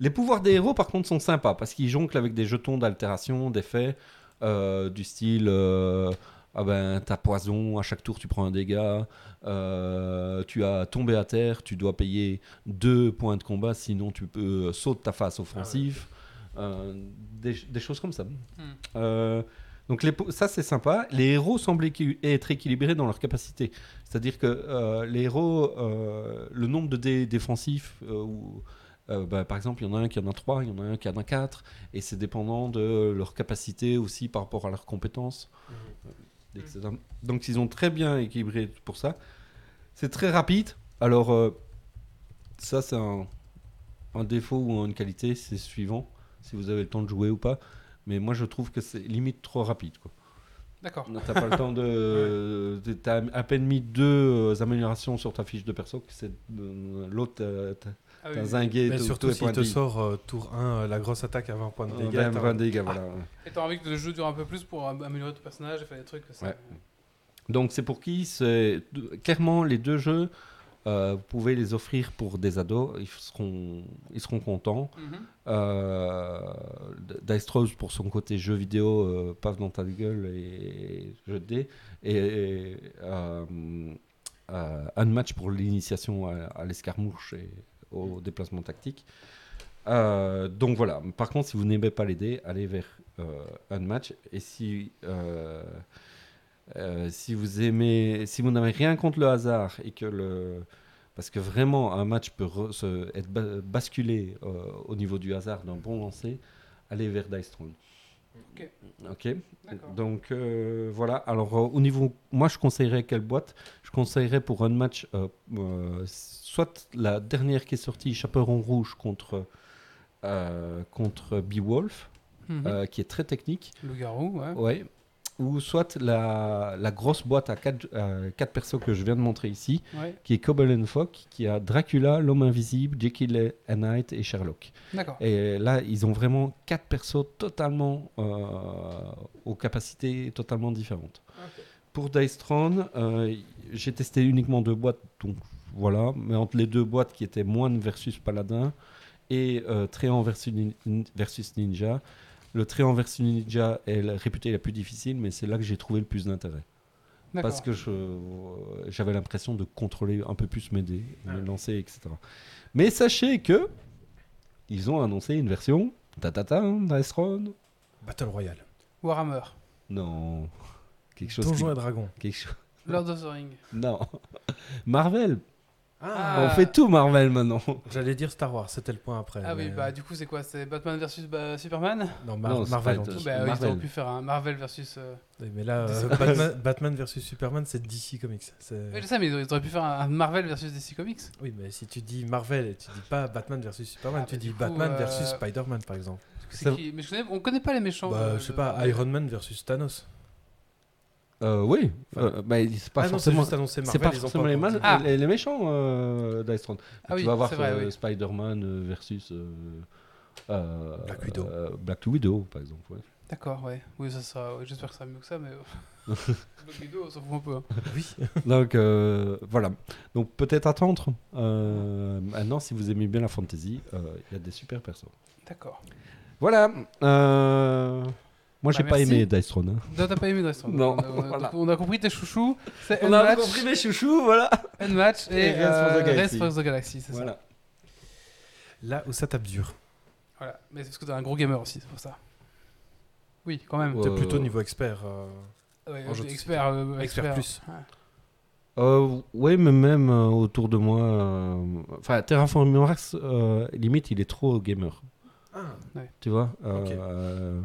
Les pouvoirs des héros, par contre, sont sympas parce qu'ils jonglent avec des jetons d'altération, d'effets, euh, du style euh, ah ben, t'as poison, à chaque tour tu prends un dégât, euh, tu as tombé à terre, tu dois payer deux points de combat, sinon tu peux sauter ta face offensive, euh, des, des choses comme ça. Euh, donc les, ça c'est sympa. Les héros semblent être équilibrés dans leur capacité. C'est-à-dire que euh, les héros, euh, le nombre de dés défensifs, euh, ou, bah, par exemple, il y en a un qui en a 3, il y en a un qui en a 4, et c'est dépendant de leur capacité aussi par rapport à leurs compétences. Euh, etc. Donc ils ont très bien équilibré pour ça. C'est très rapide. Alors ça c'est un, un défaut ou une qualité, c'est suivant, si vous avez le temps de jouer ou pas. Mais moi je trouve que c'est limite trop rapide. Quoi. D'accord. T'as pas le temps de. de- T'as à peine mis deux euh, améliorations sur ta fiche de perso. que c'est euh, L'autre, euh, t'as Ah oui, zingué Mais surtout s'il points te sort euh, tour 1, euh, la grosse attaque à 20 points de dégâts. 20, t'as- 20 dégâts, voilà. Et t'as envie que le jeu dure un peu plus pour am- améliorer ton personnage et faire des trucs. ça- Ouais. Donc c'est pour qui? C'est clairement les deux jeux. Euh, vous pouvez les offrir pour des ados, ils seront, ils seront contents. Mhm. Euh, Dice Rose pour son côté jeu vidéo, euh, paf dans ta gueule et jeu de dés. Et, et, euh, un match pour l'initiation à, à l'escarmouche et au déplacement tactique. Donc voilà. Par contre, si vous n'aimez pas les dés, allez vers un match. Et si euh, si vous aimez, si vous n'avez rien contre le hasard et que le parce que vraiment un match peut re- se- être ba- basculé euh, au niveau du hasard d'un bon lancer, allez vers Dice Throne. Ok. Donc euh, voilà. Alors au niveau, moi je conseillerais quelle boîte? Je conseillerais pour un match soit la dernière qui est sortie, Chaperon Rouge contre contre Beowulf, euh, qui est très technique. Le garou, ouais. Ouais. Ou soit la, la grosse boîte à 4 quatre persos que je viens de montrer ici, ouais. qui est Cobble and Fock, qui a Dracula, l'homme invisible, Jekyll et Hyde et Sherlock. Et là, ils ont vraiment quatre persos totalement euh, aux capacités totalement différentes. Pour Dice Throne, euh, j'ai testé uniquement deux boîtes, donc voilà. Mais entre les deux boîtes qui étaient moine versus paladin et euh, Tréant versus, nin- versus ninja, le Tréant versus ninja est la- réputé la plus difficile, mais c'est là que j'ai trouvé le plus d'intérêt. Parce que euh, j'avais l'impression de contrôler un peu plus mes dés, me lancer, etc. Mais sachez que ils ont annoncé une version tatata Dice Throne. Battle Royale. Warhammer. Non, quelque chose. Donjons qui- et Dragons. quelque chose- Lord of the Ring. Non, Marvel. Ah. On fait tout Marvel maintenant. J'allais dire Star Wars, c'était le point après. Ah oui, bah du coup, c'est quoi C'est Batman versus bah, Superman? Non, Mar- Non, c'est Marvel. Euh, dit. Bah oui, Marvel. ils auraient pu faire un Marvel versus. euh, Oui, Mais là, euh. Batman, Batman versus Superman, c'est DC Comics. Ouais, je sais, mais ils auraient- pu faire un Marvel versus DC Comics. Oui, mais si tu dis Marvel et tu dis pas Batman versus Superman, Ah, tu bah, dis coup, Batman euh, versus Spider-Man par exemple. Qui? Mais je connais... on connaît pas les méchants. bah, de- je sais pas. Iron Man versus Thanos. Euh, oui, Enfin- Euh, bah, c'est pas ah non, c'est forcément. juste annoncé Marvel. C'est pas forcément les, mal-. Ah. les, les méchants euh, Dice Throne. Ah oui, tu vas voir euh, oui. Spider-Man euh, versus euh, euh, Black Widow. euh, Black Widow, par exemple. ouais. D'accord, ouais. Oui, ça sera. ouais, J'espère que ça sera mieux que ça, mais. Bloc vidéo, on s'en fout un peu. hein. Oui. Donc euh, voilà. Donc peut-être attendre. Euh, maintenant, si vous aimez bien la fantasy, euh, il y a des super persos. D'accord. Voilà. euh, Moi, j'ai Bah, pas merci. aimé Dice Throne. hein. Non, t'as pas aimé Dresden. Non, On a, on a- voilà. on a compris tes chouchous. C'est Unmatch, mes chouchous, voilà. Unmatch et, Et the euh, Galaxy. Race for the Galaxy, c'est ça. Voilà. Là où ça tape dur. Voilà. Mais c'est parce que t'es un gros gamer aussi, c'est pour ça. Oui, quand même. Ouais. T'es Euh, plutôt niveau expert. euh, Ouais, en jeu de expert, euh, expert plus. Ouais. Euh, oui, mais même euh, autour de moi. euh, Enfin, Terraforming Mars, euh, limite, il est trop gamer. Tu vois euh, Ok. euh,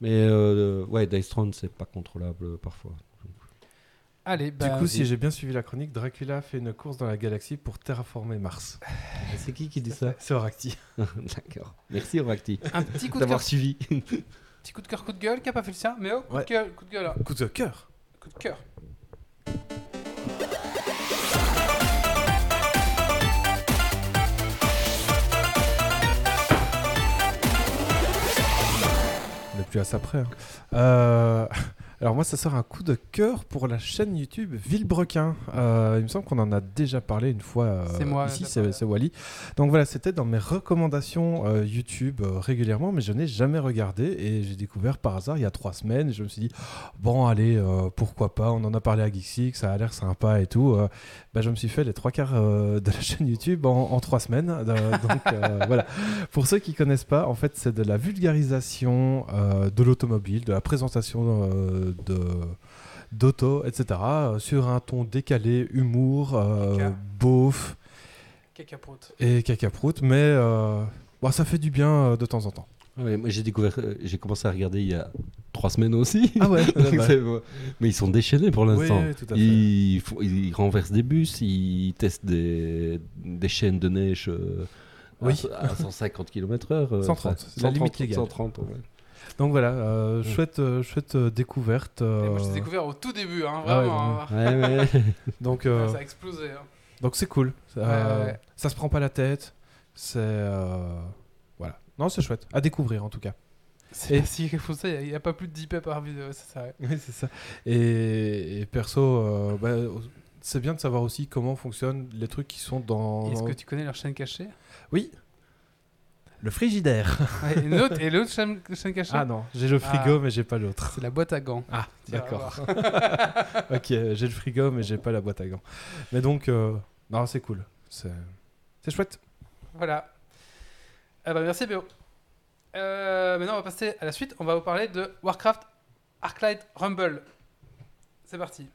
Mais euh, ouais, Dice Throne, c'est pas contrôlable parfois. Allez, bah. du coup, si j'ai bien suivi la chronique, Dracula fait une course dans la galaxie pour terraformer Mars. C'est qui qui dit ça C'est Oracti. D'accord. Merci, Oracti, un petit coup de d'avoir suivi. petit coup de cœur, coup de gueule, qui a pas fait le sien, mais oh, coup Ouais. de gueule, coup de gueule, hein. Coup de cœur. coup de cœur. On n'est plus à ça près. hein. Euh, Alors moi, ça sort un coup de cœur pour la chaîne YouTube Villebrequin. Euh, il me semble qu'on en a déjà parlé une fois euh, C'est moi, ici, c'est Wally. Donc voilà, c'était dans mes recommandations euh, YouTube régulièrement, mais je n'ai jamais regardé et j'ai découvert par hasard il y a trois semaines. Je me suis dit, bon allez, pourquoi pas, on en a parlé à Geeksix, ça a l'air sympa et tout. Bah, je me suis fait les trois quarts de la chaîne YouTube en, en trois semaines. Donc voilà. Pour ceux qui connaissent pas, en fait, c'est de la vulgarisation de l'automobile, de la présentation de d'auto, etc. euh, sur un ton décalé, humour, euh, Caca. beauf Cacaproute. et cacaproute, mais euh, bon, ça fait du bien euh, de temps en temps. Ouais, moi, j'ai découvert, euh, j'ai commencé à regarder il y a trois semaines aussi. Ah ouais, Donc, c'est- mais ils sont déchaînés pour l'instant. Oui. Ils, renversent des bus, ils testent des, des chaînes de neige euh, à- Oui. à, 150 km/h. euh, 130, enfin, c'est la limite légale. 130, ouais. Donc voilà, euh, chouette, euh, chouette euh, découverte. Et euh, Moi, je l'ai découvert au tout début, hein, Ah ouais, vraiment. hein. Ouais, ouais. donc euh, Ça a explosé. hein. donc c'est cool. Ça, Ouais, ouais. ça se prend pas la tête. C'est euh, voilà. Non, c'est chouette à découvrir en tout cas. C'est Et- si quelque chose, il n'y a, pas plus de 10 p par vidéo, c'est ça. ouais. Oui, c'est ça. Et, et perso, euh, bah, c'est bien de savoir aussi comment fonctionnent les trucs qui sont dans. Est-ce que tu connais leur chaîne cachée? Oui. Le frigidaire. Ouais, Et l'autre, et l'autre chaîne, chaîne cachée Ah non, j'ai le frigo, Ah. mais j'ai pas l'autre. C'est la boîte à gants. Ah, d'accord. ok, j'ai le frigo, mais j'ai pas la boîte à gants. Mais donc, euh, non, c'est cool. C'est c'est chouette. Voilà. Ah bah, merci Béo. Euh, maintenant, on va passer à la suite. On va vous parler de Warcraft Arclight Rumble. C'est parti.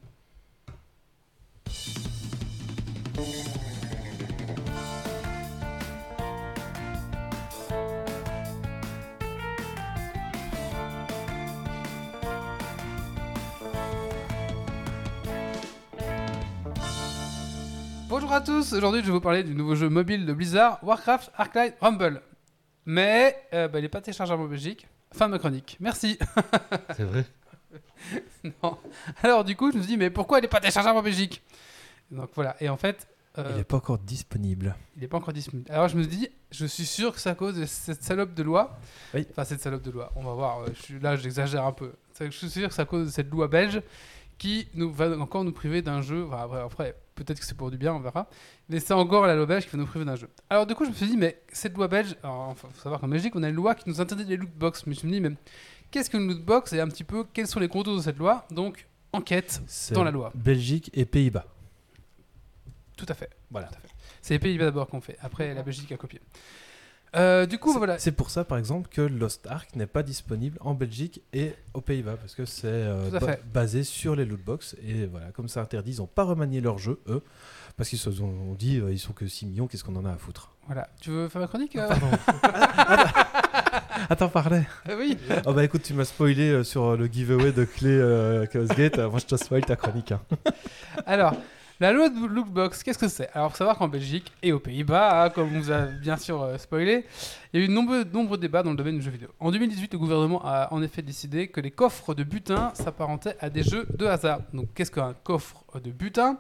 Bonjour à tous, aujourd'hui je vais vous parler du nouveau jeu mobile de Blizzard, Warcraft Arclight Rumble. Mais euh, bah, il n'est pas téléchargeable en Belgique. Fin de ma chronique. Merci. C'est vrai. non. Alors du coup je me suis dit mais pourquoi il n'est pas téléchargeable en Belgique? Donc voilà, et en fait euh, Il est pas encore disponible. il n'est pas encore disponible. Alors je me dis, je suis sûr que c'est à cause de cette salope de loi. Oui. Enfin cette salope de loi, on va voir, euh, je suis, là j'exagère un peu. C'est Je suis sûr que c'est à cause de cette loi belge qui nous va encore nous priver d'un jeu. Enfin, après, après, peut-être que c'est pour du bien, on verra. Mais c'est encore la loi belge qui va nous priver d'un jeu. Alors du coup je me suis dit, mais cette loi belge, il faut savoir qu'en Belgique on a une loi qui nous interdit les lootbox. Mais je me dis, mais qu'est-ce qu'une lootbox et un petit peu quels sont les contours de cette loi? Donc enquête dans la loi. Belgique et Pays-Bas. Tout à fait. Voilà. Tout à fait. C'est les Pays-Bas d'abord qu'on fait. Après, la Belgique a copié. Euh, du coup, C'est- voilà. C'est pour ça, par exemple, que Lost Ark n'est pas disponible en Belgique et aux Pays-Bas, parce que c'est euh, ba- basé sur les lootbox. Et voilà, comme c'est interdit, ils n'ont pas remanié leur jeu, eux, parce qu'ils se sont dit, euh, ils sont que 6 millions, qu'est-ce qu'on en a à foutre? Voilà. Tu veux faire ma chronique euh? Pardon. Attends, parlais. Euh, Oui. Oh bah écoute, tu m'as spoilé sur le giveaway de clé Chaos Gate. Moi, je te spoil ta chronique. hein. Alors, la Lookbox, qu'est-ce que c'est? Alors, faut savoir qu'en Belgique et aux Pays-Bas, hein, comme on vous a bien sûr euh, spoilé, il y a eu de nombreux, de nombreux débats dans le domaine du jeu vidéo. En 2018, le gouvernement a en effet décidé que les coffres de butin s'apparentaient à des jeux de hasard. Donc, qu'est-ce qu'un coffre de butin?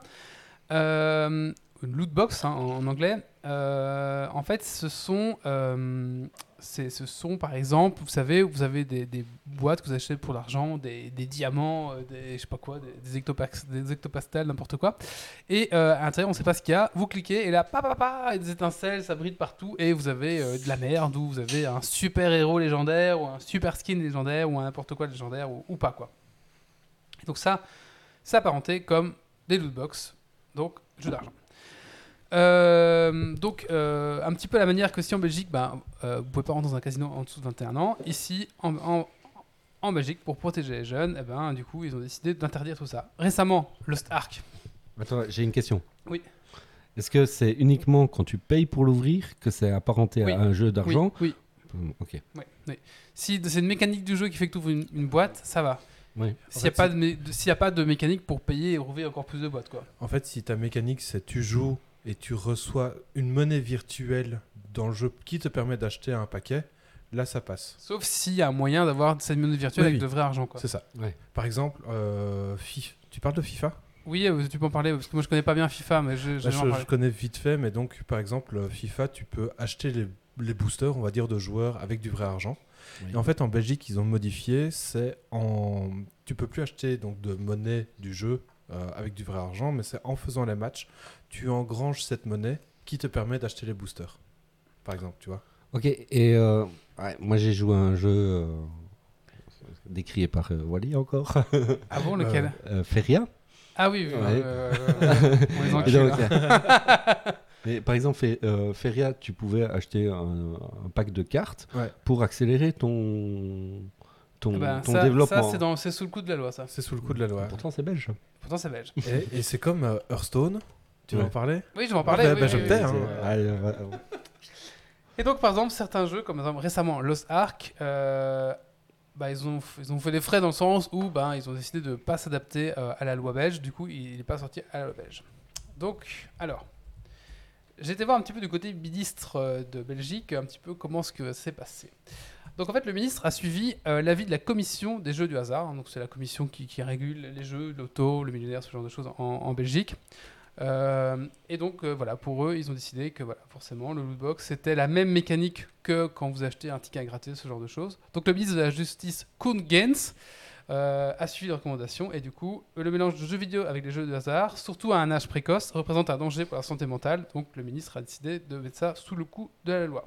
Euh, une loot box hein, en, anglais. Euh, en fait, ce sont, euh, ce sont par exemple, vous savez, vous avez des, boîtes que vous achetez pour l'argent, des, diamants, euh, des, je sais pas quoi, des, des, des hectopastales, n'importe quoi. Et à l'intérieur, on sait pas ce qu'il y a. Vous cliquez et là, pa, pa, des étincelles, ça brille partout et vous avez de la merde ou vous avez un super héros légendaire ou un super skin légendaire ou un n'importe quoi légendaire ou, ou pas quoi. Donc ça, c'est apparenté comme des loot box, donc jeu d'argent. Euh, donc, euh, un petit peu la manière que si en Belgique, ben, euh, vous pouvez pas rentrer dans un casino en dessous de 21 ans, ici, en, en- en Belgique, pour protéger les jeunes, eh ben, du coup, ils ont décidé d'interdire tout ça. Récemment, Lost Ark. Attends, j'ai une question. Oui. Est-ce que c'est uniquement quand tu payes pour l'ouvrir que c'est apparenté Oui. à un jeu d'argent Oui, Hum, Ok. oui, oui. Si c'est une mécanique du jeu qui fait que tu ouvres une, une boîte, ça va. Oui. S'il n'y a, pas de mé- de- s'il y a pas de mécanique pour payer et ouvrir encore plus de boîtes, quoi. En fait, si ta mécanique, c'est tu joues et tu reçois une monnaie virtuelle dans le jeu qui te permet d'acheter un paquet, là, ça passe. Sauf s'il y a un moyen d'avoir cette monnaie virtuelle Oui, avec oui. de vrai argent. C'est ça. Ouais. Par exemple, euh, FIFA. Tu parles de FIFA? Oui, euh, tu peux en parler, parce que moi je connais pas bien FIFA, mais je, Bah, je, connais vite fait, mais donc, par exemple, FIFA, tu peux acheter les, les boosters, on va dire, de joueurs avec du vrai argent. Oui. Et en fait, en Belgique, ils ont modifié, c'est en... Tu peux plus acheter donc de monnaie du jeu avec du vrai argent, mais c'est en faisant les matchs, tu engranges cette monnaie qui te permet d'acheter les boosters. Par exemple, tu vois. Ok, et euh, ouais, moi j'ai joué à un jeu euh, décrié par euh, Wally encore, Ah bon, lequel? euh, Feria. Ah oui, oui, Ouais. euh, euh, on les Et encule, donc, mais par exemple, Fe- euh, Feria, tu pouvais acheter un, un pack de cartes Ouais. pour accélérer ton, ton, Ah bah, ton ça, développement. ça, c'est, c'est sous le coup de la loi, ça. C'est sous le coup de la loi. Pourtant, c'est belge. Pourtant, c'est belge. Et, et c'est comme euh, Hearthstone. Tu veux Ouais. en parler? Oui, je vais en parler. Bah, oui, bah, oui, je oui, me tais, oui. hein. Euh, Et donc, par exemple, certains jeux, comme exemple, récemment Lost Ark, euh, bah, ils, ont, ils ont fait des frais dans le sens où bah, ils ont décidé de ne pas s'adapter euh, à la loi belge. Du coup, il n'est pas sorti à la loi belge. Donc, alors, j'ai été voir un petit peu du côté ministre de Belgique, un petit peu comment ce que s'est passé. Donc, en fait, le ministre a suivi euh, l'avis de la commission des jeux du hasard. Donc, c'est la commission qui, régule les jeux, l'auto, le millionnaire, ce genre de choses en, Belgique. Euh, et donc euh, voilà, pour eux, ils ont décidé que voilà, forcément, le lootbox c'était la même mécanique que quand vous achetez un ticket à gratter, ce genre de choses. Donc le ministre de la Justice, Kuhn Gens, a suivi les recommandations et du coup, le mélange de jeux vidéo avec les jeux de hasard, surtout à un âge précoce, représente un danger pour la santé mentale. Donc le ministre a décidé de mettre ça sous le coup de la loi.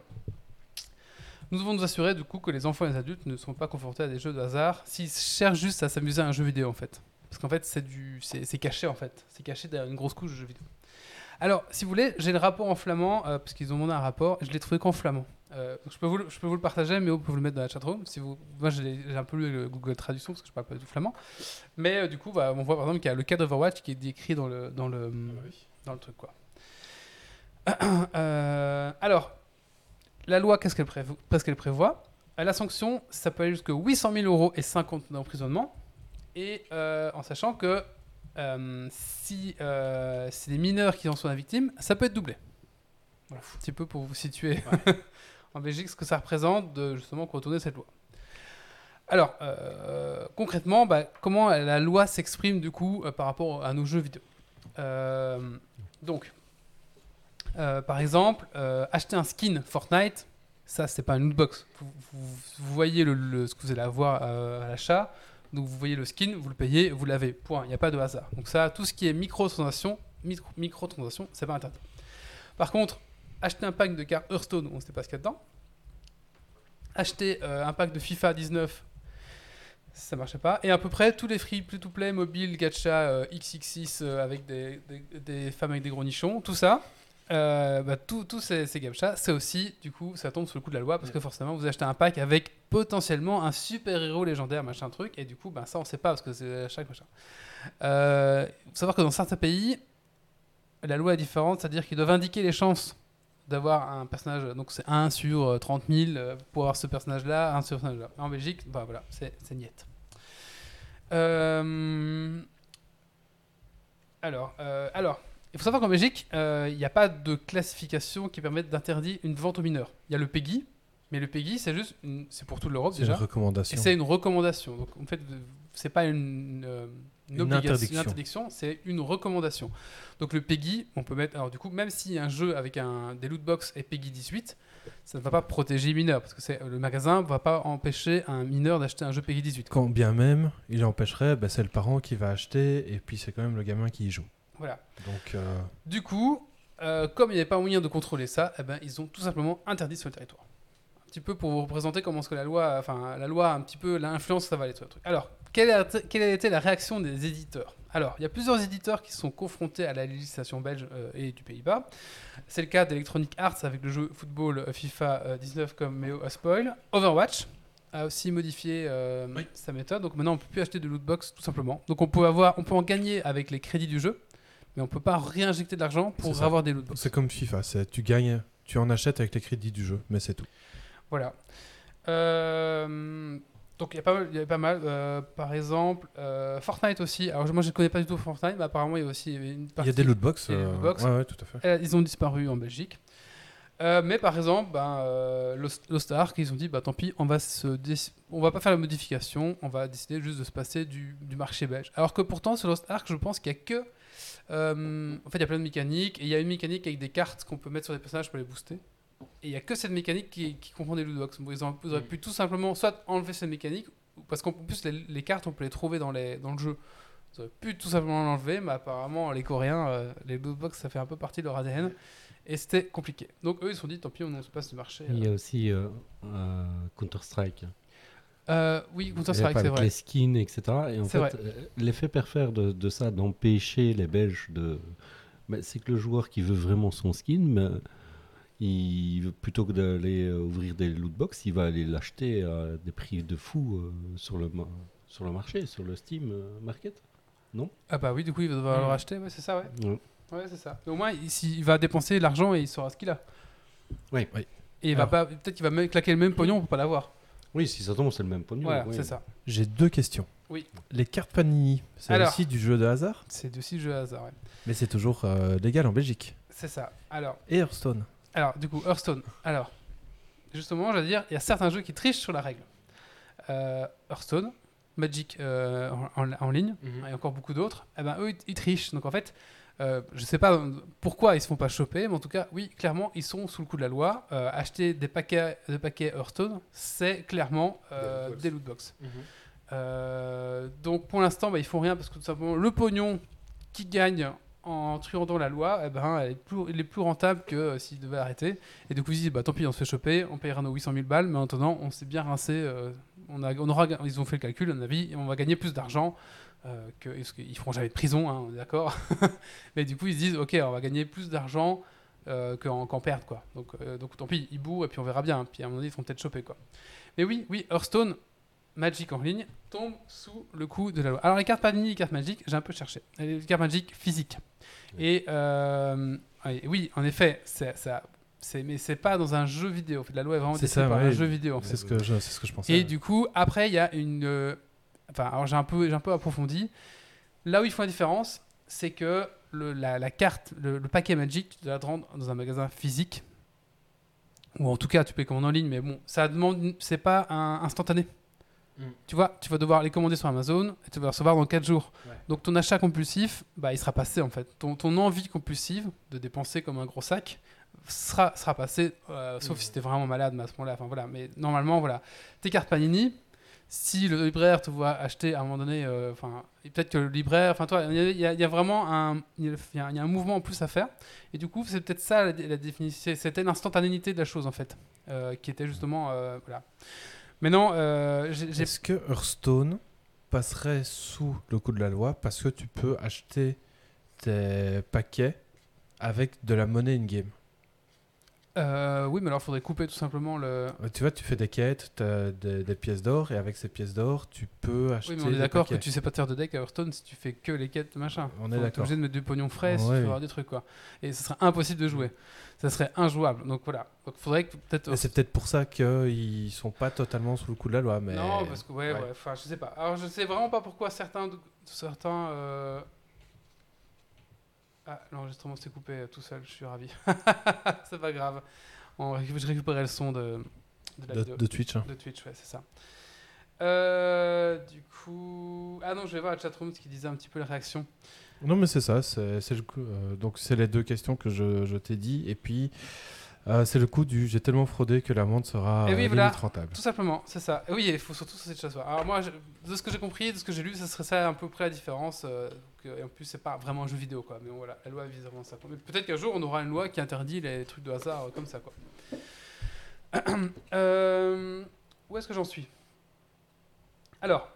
Nous devons nous assurer du coup que les enfants et les adultes ne sont pas confrontés à des jeux de hasard s'ils cherchent juste à s'amuser à un jeu vidéo en fait. Parce qu'en fait, c'est du, c'est c'est caché en fait. C'est caché derrière une grosse couche de jeux vidéo. Alors, si vous voulez, j'ai le rapport en flamand, euh, parce qu'ils ont demandé un rapport, et je l'ai trouvé qu'en flamand. Euh, je, peux vous, le- je peux vous le partager, mais vous pouvez le mettre dans la chatroom. Si vous, moi, j'ai un peu lu le Google Traduction, parce que je parle pas du tout flamand. Mais euh, du coup, bah, on voit par exemple qu'il y a le cadre Overwatch qui est décrit dans le, dans le, dans le truc. Quoi. Alors, la loi, qu'est-ce qu'elle prévoit? Euh, La sanction, ça peut aller jusqu'à 800 000 euros et 50 d'emprisonnement. Et euh, en sachant que euh, si euh, c'est des mineurs qui en sont la victime, ça peut être doublé. Voilà, un petit peu pour vous situer en Belgique ce que ça représente de justement contourner cette loi. Alors, euh, concrètement, bah, comment la loi s'exprime du coup euh, par rapport à nos jeux vidéo? Euh, Donc, euh, par exemple, euh, acheter un skin Fortnite, ça c'est pas une lootbox. Vous, vous- voyez le, le- ce que vous allez avoir euh, à l'achat, donc vous voyez le skin, vous le payez, vous l'avez. Point. Il n'y a pas de hasard. Donc ça, tout ce qui est microtransaction, micro, microtransaction, c'est pas interdit. Par contre, acheter un pack de cartes Hearthstone, on ne sait pas ce qu'il y a dedans. Acheter un pack de FIFA 19, ça marchait pas. Et à peu près tous les free to play mobile, gacha euh, XXX avec des- des femmes avec des gros nichons, tout ça. Euh, bah, tous ces, ces gachas, c'est aussi, du coup, ça tombe sous le coup de la loi parce que forcément, vous achetez un pack avec potentiellement un super héros légendaire, machin truc, et du coup, bah, ça, on sait pas parce que c'est chaque machin. Euh, Il faut savoir que dans certains pays, la loi est différente, c'est-à-dire qu'ils doivent indiquer les chances d'avoir un personnage, donc c'est 1 sur euh, 30 000 euh, pour avoir ce personnage-là, 1 sur ce personnage-là. En Belgique, bah voilà, c'est niette. Euh, alors, euh, alors, il faut savoir qu'en Belgique, euh, il n'y a pas de classification qui permette d'interdire une vente aux mineurs. Il y a le PEGI, mais le PEGI, c'est juste, une- c'est pour toute l'Europe C'est une déjà. Et recommandation. c'est une recommandation. Donc en fait, c'est pas une, euh, une, interdiction. une interdiction, c'est une recommandation. Donc le PEGI, on peut mettre. Alors du coup, même si un jeu avec un, des loot box est PEGI 18, ça ne va pas protéger les mineurs parce que le magasin ne va pas empêcher un mineur d'acheter un jeu PEGI 18. Quand bien même il empêcherait, bah, c'est le parent qui va acheter et puis c'est quand même le gamin qui y joue. Voilà. Donc euh, Du coup, euh, comme il n'y avait pas moyen de contrôler ça, eh ben, ils ont tout simplement interdit sur le territoire. Un petit peu pour vous représenter comment est-ce que la loi, enfin la loi, un petit peu l'influence ça va aller sur le truc. Alors, quelle a, quelle a été la réaction des éditeurs? Alors, il y a plusieurs éditeurs qui sont confrontés à la législation belge euh, et du Pays-Bas. C'est le cas d'Electronic Arts avec le jeu football FIFA euh, 19 comme Meo a spoil. Overwatch a aussi modifié euh, Oui. sa méthode. Donc maintenant, on peut plus acheter de loot box tout simplement. Donc on peut avoir, on peut en gagner avec les crédits du jeu, mais on peut pas réinjecter de l'argent pour avoir des loot box. c'est comme FIFA, c'est tu gagnes, tu en achètes avec les crédits du jeu, mais c'est tout. Voilà. Euh, donc il y a pas mal, il y a pas mal. euh, par exemple, euh, Fortnite aussi. Alors moi je ne connais pas du tout Fortnite, mais apparemment il y a aussi une Il partie. y a des loot box. il y a des euh, loot. Ouais, ouais, tout à fait. Ils ont disparu en Belgique. Mais par exemple, ben, Lost, Ark, ils ont dit bah tant pis, on va se on va pas faire la modification, on va décider juste de se passer du, du marché belge. Alors que pourtant sur Lost Ark, je pense qu'il y a que euh, en fait il y a plein de mécaniques et il y a une mécanique avec des cartes qu'on peut mettre sur les personnages pour les booster. Et il y a que cette mécanique qui, qui comprend des loot box. Bon, ils, ont- ils auraient pu tout simplement soit enlever cette mécanique parce qu'en plus les, les cartes on peut les trouver dans les dans le jeu. Ils auraient pu tout simplement l'enlever, mais apparemment les Coréens, euh, les loot box ça fait un peu partie de leur ADN. Et c'était compliqué. Donc eux, ils se sont dit, tant pis, on se passe du marché. Il y a aussi euh, euh, Counter-Strike. Euh, oui, Il y Counter-Strike, a c'est vrai. les skins, etc. Et en C'est fait, euh, l'effet pervers de, de ça, d'empêcher les Belges de. ben, c'est que le joueur qui veut vraiment son skin, ben, il, veut- plutôt que d'aller euh, ouvrir des loot box, il va aller l'acheter à des prix de fou euh, sur, le sur le marché, sur le Steam Market. Ah bah oui, du coup, il va devoir Mm. le racheter, ouais, c'est ça, ouais. Ouais. Ouais, c'est ça. Mais au moins, il, s'il- il va dépenser l'argent et il saura ce qu'il a. Oui. Oui. Et il va pas, peut-être qu'il va même claquer le même pognon pour pas l'avoir. Oui, si ça tombe, c'est le même pognon. Voilà, oui. c'est ça. J'ai deux questions. Oui. Les cartes Panini, c'est Alors. aussi du jeu de hasard, C'est aussi jeu hasard, ouais. mais c'est toujours euh, légal en Belgique. C'est ça. Alors, Et Hearthstone. alors, du coup, Hearthstone. Alors, justement, je veux dire, il y a certains jeux qui trichent sur la règle. Euh, Hearthstone, Magic euh, en, en- en ligne, Mhm. et encore beaucoup d'autres, eh ben, eux, ils, ils trichent. Donc en fait, euh, je sais pas pourquoi ils se font pas choper, mais en tout cas, oui, clairement, ils sont sous le coup de la loi. Euh, acheter des paquets, des paquets Hearthstone, c'est clairement euh, Des loot box. des loot box. Euh, donc pour l'instant, bah, ils font rien parce que tout simplement, le pognon qui gagne en truandant la loi, eh ben, elle est plus, il est plus rentable que euh, s'ils devaient arrêter. Et du coup, ils se disent, bah, tant pis, on se fait choper, on payera nos 800 000 balles, mais en attendant, on s'est bien rincé. euh, on a, on aura, ils ont fait le calcul, à mon avis, on va gagner plus d'argent. Euh, que, parce qu'ils feront jamais de prison, hein, on est d'accord. mais du coup, ils se disent, ok, on va gagner plus d'argent euh, qu'en perdre, quoi. Donc, euh, donc tant pis, ils bouent, et puis on verra bien. Puis à un moment donné, ils feront peut-être choper, quoi. Mais oui, oui, Hearthstone, Magic en ligne, tombe sous le coup de la loi. Alors les cartes Panini, les cartes Magic, j'ai un peu cherché. Les cartes Magic physiques. Et euh, oui, oui, en effet, ça. Mais c'est pas dans un jeu vidéo. La loi est vraiment C'est par ouais. un jeu vidéo. En fait. C'est ce que je, c'est ce que je pensais. Et du coup, après, il y a une. Enfin, alors j'ai un peu, j'ai un peu approfondi. Là où ils font la différence, c'est que le, la, la carte, le, le paquet Magic, tu dois le rendre dans un magasin physique. Ou en tout cas, tu peux les commander en ligne, mais bon, ça demande. C'est pas un instantané. Mm. Tu vois, tu vas devoir les commander sur Amazon et tu vas les recevoir dans 4 jours. Ouais. Donc ton achat compulsif, bah, il sera passé en fait. Ton, ton envie compulsive de dépenser comme un gros sac sera, sera passé, euh, sauf Mm. si tu es vraiment malade, mais à ce moment-là, enfin voilà. Mais normalement, voilà. Tes cartes Panini, si le libraire te voit acheter à un moment donné, euh, enfin, peut-être que le libraire, enfin toi, il y, a- vraiment un, y un- mouvement en plus à faire. Et du coup, c'est peut-être ça la, définition, c'était l'instantanéité de la chose en fait, euh, qui était justement, euh, voilà. Maintenant, euh, Est-ce que Hearthstone passerait sous le coup de la loi parce que tu peux acheter tes paquets avec de la monnaie in-game? Euh, oui, mais alors il faudrait couper tout simplement le. Tu vois, tu fais des quêtes, tu as des, des pièces d'or, et avec ces pièces d'or, tu peux acheter Oui, mais on est d'accord que tu sais pas te faire de deck à Hearthstone si tu fais que les quêtes, machin. On est d'accord. obligé de mettre du pognon frais si Ouais. tu veux avoir des trucs, quoi. Et ce serait impossible de jouer. Ça serait injouable. Donc voilà. Donc faudrait que peut-être. C'est peut-être pour ça qu'ils sont pas totalement sous le coup de la loi, mais... Non, parce que ouais, ouais. ouais. Enfin, je sais pas. Alors, je sais vraiment pas pourquoi certains, certains. euh, Ah, l'enregistrement s'est coupé euh, tout seul. Je suis ravi. c'est pas grave. On je récupérais le son de, de la de, vidéo. de Twitch. hein. De Twitch, ouais, c'est ça. Euh, du coup. Ah non, je vais voir la chatroom ce qui disait un petit peu la réaction. Non, mais c'est ça. C'est c'est le coup- euh, donc, c'est les deux questions que je, je t'ai dit. Et puis, euh, c'est le coup du j'ai tellement fraudé que l'amende sera Et oui, euh, voilà. rentable. Tout simplement, c'est ça. Et oui, il faut surtout cette chose. Alors moi, je- de ce que j'ai compris, de ce que j'ai lu, ça serait ça à peu près la différence. euh, que- et en plus, c'est pas vraiment un jeu vidéo, quoi. Mais bon, voilà, la loi vise vraiment ça. Mais peut-être qu'un jour, on aura une loi qui interdit les trucs de hasard euh, comme ça, quoi. Où est-ce que j'en suis? Alors,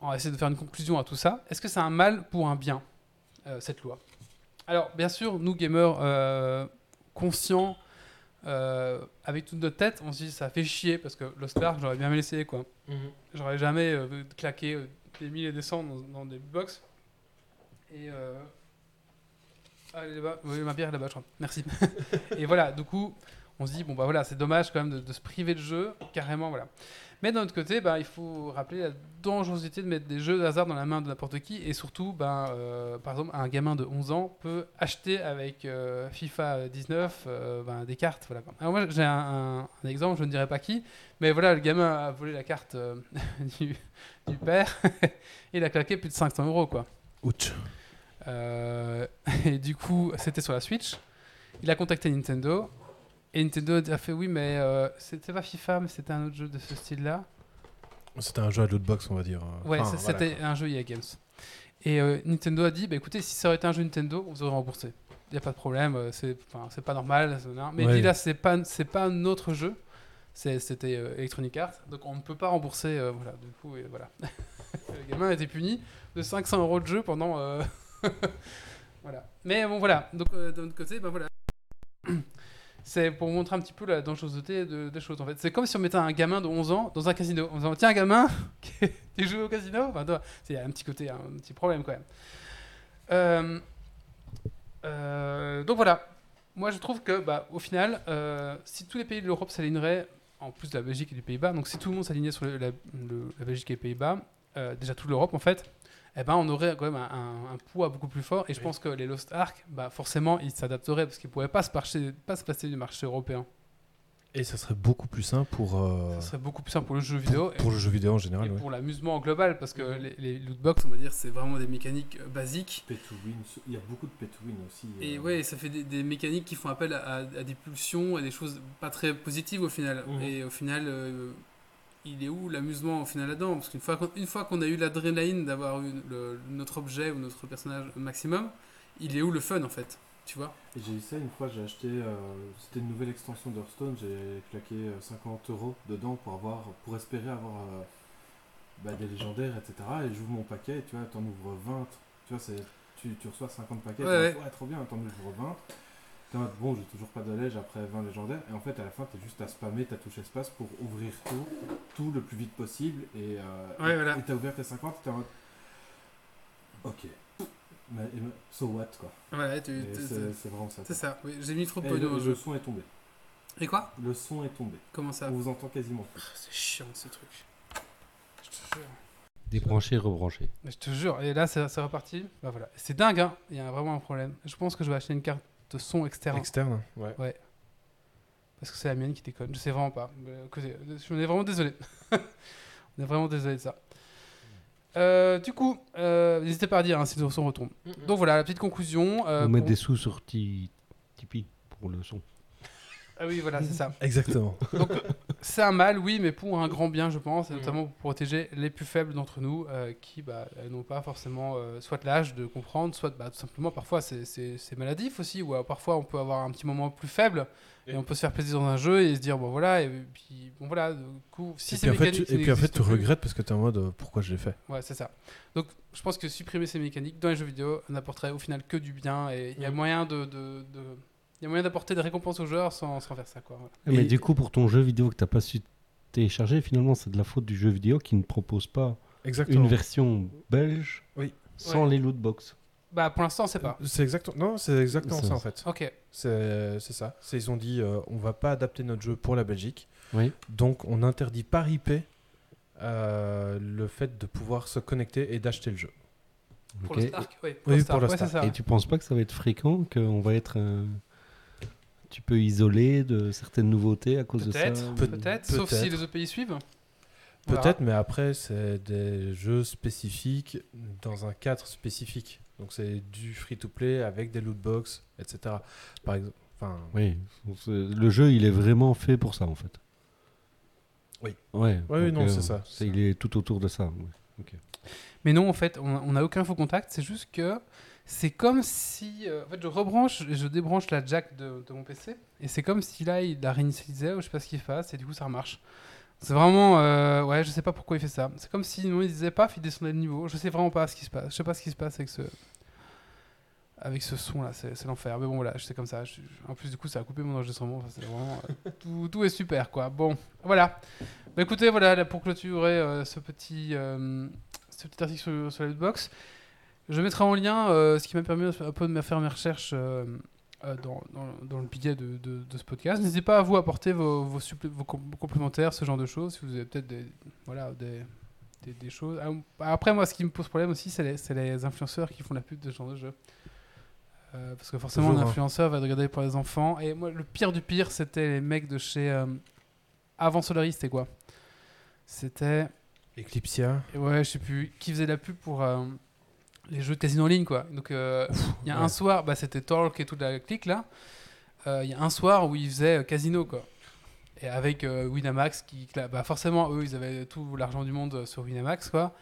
on va essayer de faire une conclusion à tout ça. Est-ce que c'est un mal pour un bien, cette loi? Alors, bien sûr, nous, gamers conscients, euh, avec toute notre tête, on se dit ça fait chier parce que Lost Ark, j'aurais bien aimé l'essayer quoi. J'aurais jamais euh, claqué euh, des milliers et des cents dans, dans des box. Et ah, elle est là-bas. Oui, ma bière est là-bas, je crois. Merci. et voilà, du coup, on se dit bon bah voilà, c'est dommage quand même de, de se priver de jeu, carrément voilà. Mais d'un autre côté, bah, il faut rappeler la dangerosité de mettre des jeux de hasard dans la main de n'importe qui et surtout, euh, par exemple, un gamin de 11 ans peut acheter avec euh, FIFA 19 euh, ben, des cartes. Voilà. Alors moi, j'ai un, un- un exemple, je ne dirais pas qui, mais voilà, le gamin a volé la carte euh, du, du père et il a claqué plus de 500 euros quoi. Ouch. Et du coup, c'était sur la Switch. Il a contacté Nintendo. Et Nintendo a fait oui, mais euh, c'était pas FIFA, mais c'était un autre jeu de ce style-là. C'était un jeu à lootbox, on va dire. Ouais, Enfin, c'est- voilà, c'était un jeu EA Games. Et euh, Nintendo a dit bah écoutez, si ça aurait été un jeu Nintendo, on vous aurait remboursé. Il n'y a pas de problème, euh, c'est pas normal. Mais Ouais. là, c'est pas, pas notre jeu. C'est- C'était Electronic Arts, donc on ne peut pas rembourser. euh, voilà, du coup, et voilà. le gamin a été puni de 500 euros de jeu pendant. voilà. Mais bon, voilà. Donc, d'un autre côté, ben voilà. C'est pour montrer un petit peu la dangerosité de- des choses en fait. C'est comme si on mettait un gamin de 11 ans dans un casino. En disant tiens, gamin, tu joues au casino enfin, a un petit côté, un petit problème quand même. Euh, euh, donc voilà. Moi je trouve que bah, au final, euh, si tous les pays de l'Europe s'aligneraient, en plus de la Belgique et du Pays-Bas, donc si tout le monde s'alignait sur la, la Belgique et les Pays-Bas, déjà toute l'Europe en fait, eh ben, on aurait quand même un, un- un poids beaucoup plus fort. Et je Oui. pense que les Lost Ark, bah, forcément, ils s'adapteraient parce qu'ils ne pourraient pas se, marcher- pas se passer du marché européen. Et ça serait beaucoup plus simple pour, euh, Ça serait beaucoup plus simple pour le jeu vidéo. et- pour le jeu vidéo en et général. ouais. pour l'amusement en global, parce que les, les lootbox, on va dire, c'est vraiment des mécaniques euh, basiques. Pay to win, il y a beaucoup de pay to win aussi. Et euh, ouais, ça fait des, des mécaniques qui font appel à, à- à des pulsions, à des choses pas très positives au final. Mhm. Et au final, euh, il est où l'amusement au final là-dedans? Parce qu'une fois qu'on une fois qu'on a eu l'adrénaline d'avoir eu le- notre objet ou notre personnage au maximum, il est où le fun en fait Tu vois? J'ai eu ça une fois, j'ai acheté, euh, c'était une nouvelle extension d'Hearthstone, j'ai claqué euh, 50 euros dedans pour avoir, pour espérer avoir euh, bah, des légendaires, etc. Et j'ouvre mon paquet, et tu vois, t'en ouvres 20, tu vois, c'est, tu, tu reçois 50 paquets, Ouais, en mode, trop bien, t'en ouvres 20. T'es en mode, bon, j'ai toujours pas de lège après 20 légendaires, et en fait, à la fin, t'es juste à spammer ta touche espace pour ouvrir tout, tout le plus vite possible, et euh, Ouais, voilà. et t'as ouvert tes 50, t'es en mode, ok, mais, so what, quoi. Voilà, tu- Et tu- c'est, vraiment ça. c'est ça. Oui, J'ai mis trop de pognon le, son est tombé. Et quoi? Le son est tombé. Comment ça? On vous entend quasiment plus. C'est chiant ce truc. Je te jure. Débrancher, rebrancher. Je te jure, et là c'est c'est reparti. Bah voilà, c'est dingue, hein. Il y a vraiment un problème. Je pense que je vais acheter une carte de son externe Externe, ouais. parce que c'est la mienne qui déconne. Je sais vraiment pas. Je suis vraiment désolé. On est vraiment désolé de ça. Euh, du coup, euh, n'hésitez pas à dire hein, si le son retombe. Donc voilà, la petite conclusion. euh, On met pour- des sous sur Ti- Tipeee pour le son. Ah oui, voilà, c'est ça. Exactement. C'est un mal, oui, mais pour un grand bien, je pense, et Mhm. notamment pour protéger les plus faibles d'entre nous, euh, qui bah, euh, n'ont pas forcément euh, soit l'âge de comprendre, soit bah, tout simplement parfois c'est- c'est c'est maladif aussi, ou parfois on peut avoir un petit moment plus faible, et on peut se faire plaisir dans un jeu et se dire, bon voilà, et puis bon voilà, du coup, si et, ces puis en fait, tu, et puis en fait, tu plus- regrettes parce que tu es en mode euh, pourquoi je l'ai fait. Ouais, c'est ça. Donc, je pense que supprimer ces mécaniques dans les jeux vidéo n'apporterait au final que du bien et il y a Mm. moyen de, de- de- il y a moyen d'apporter des récompenses aux joueurs sans, sans faire ça quoi. voilà. Mais Et- du coup, pour ton jeu vidéo que t'as pas su télécharger, finalement, c'est de la faute du jeu vidéo qui ne propose pas Exactement. une version belge Oui. sans Ouais. les lootbox. Bah pour l'instant, c'est pas. C'est exactement. Non, c'est exactement Ça- ça en fait. Ok. C'est c'est ça. C'est- Ils ont dit euh, on va pas adapter notre jeu pour la Belgique, Oui. donc on interdit par IP euh, le fait de pouvoir se connecter et d'acheter le jeu. Pour le Stark, oui. Oui, le pour Stark, le ouais, Stark. ça. Et tu penses pas que ça va être fréquent, qu'on va être petit peu isolé de certaines nouveautés à cause de ça Peut-être, sauf si les autres pays suivent. Voilà. Peut-être, mais après, c'est des jeux spécifiques dans un cadre spécifique. Donc, c'est du free-to-play avec des loot box, etc. Par exemple. Enfin, Oui, le jeu, il est vraiment fait pour ça, en fait. Oui. Ouais. Oui, non, c'est ça, c'est ça. Il est tout autour de ça. ouais. Mais non, en fait, on on n'a aucun faux contact. C'est juste que c'est comme si. euh, en fait, je rebranche je débranche la jack de, de mon PC. Et c'est comme si là, il la réinitialisait ou je sais pas ce qu'il fasse. Et du coup, ça remarche. C'est vraiment. euh, ouais, je sais pas pourquoi il fait ça. C'est comme si non, il disait paf, il descendait de niveau. Je sais vraiment pas ce qui se passe. Je sais pas ce qui se passe avec ce. Avec ce son là, c'est l'enfer. Mais bon, voilà, c'est comme ça. Je- en plus, du coup, ça a coupé mon enregistrement. Enfin, c'est vraiment. euh, tout, tout est super, quoi. Bon, voilà. Bah écoutez, voilà, là, pour clôturer ce petit. ce petit article sur, sur la lootbox. Je mettrai en lien euh, ce qui m'a permis un peu de faire mes recherches euh, euh, dans, dans- dans le billet de, de- de ce podcast. N'hésitez pas à vous apporter vos, complémentaires, ce genre de choses, si vous avez peut-être des, voilà, des, des, des choses. Ah, Après, moi, ce qui me pose problème aussi, c'est les, c'est les influenceurs qui font la pub de ce genre de jeu. Euh, parce que forcément, un hein. influenceur va regarder pour les enfants. Et moi, le pire du pire, c'était les mecs de chez. avant Solaris, c'était quoi? C'était. Eclipsia. Et ouais, je sais plus, qui faisait la pub pour les jeux de casino en ligne, quoi. Donc, euh, il y a un ouais. soir, bah, c'était Torque et toute la clique, là. Euh, Il y a un soir où ils faisaient euh, casino, quoi. Et avec euh, Winamax, qui, bah, forcément, eux, ils avaient tout l'argent du monde sur Winamax, quoi.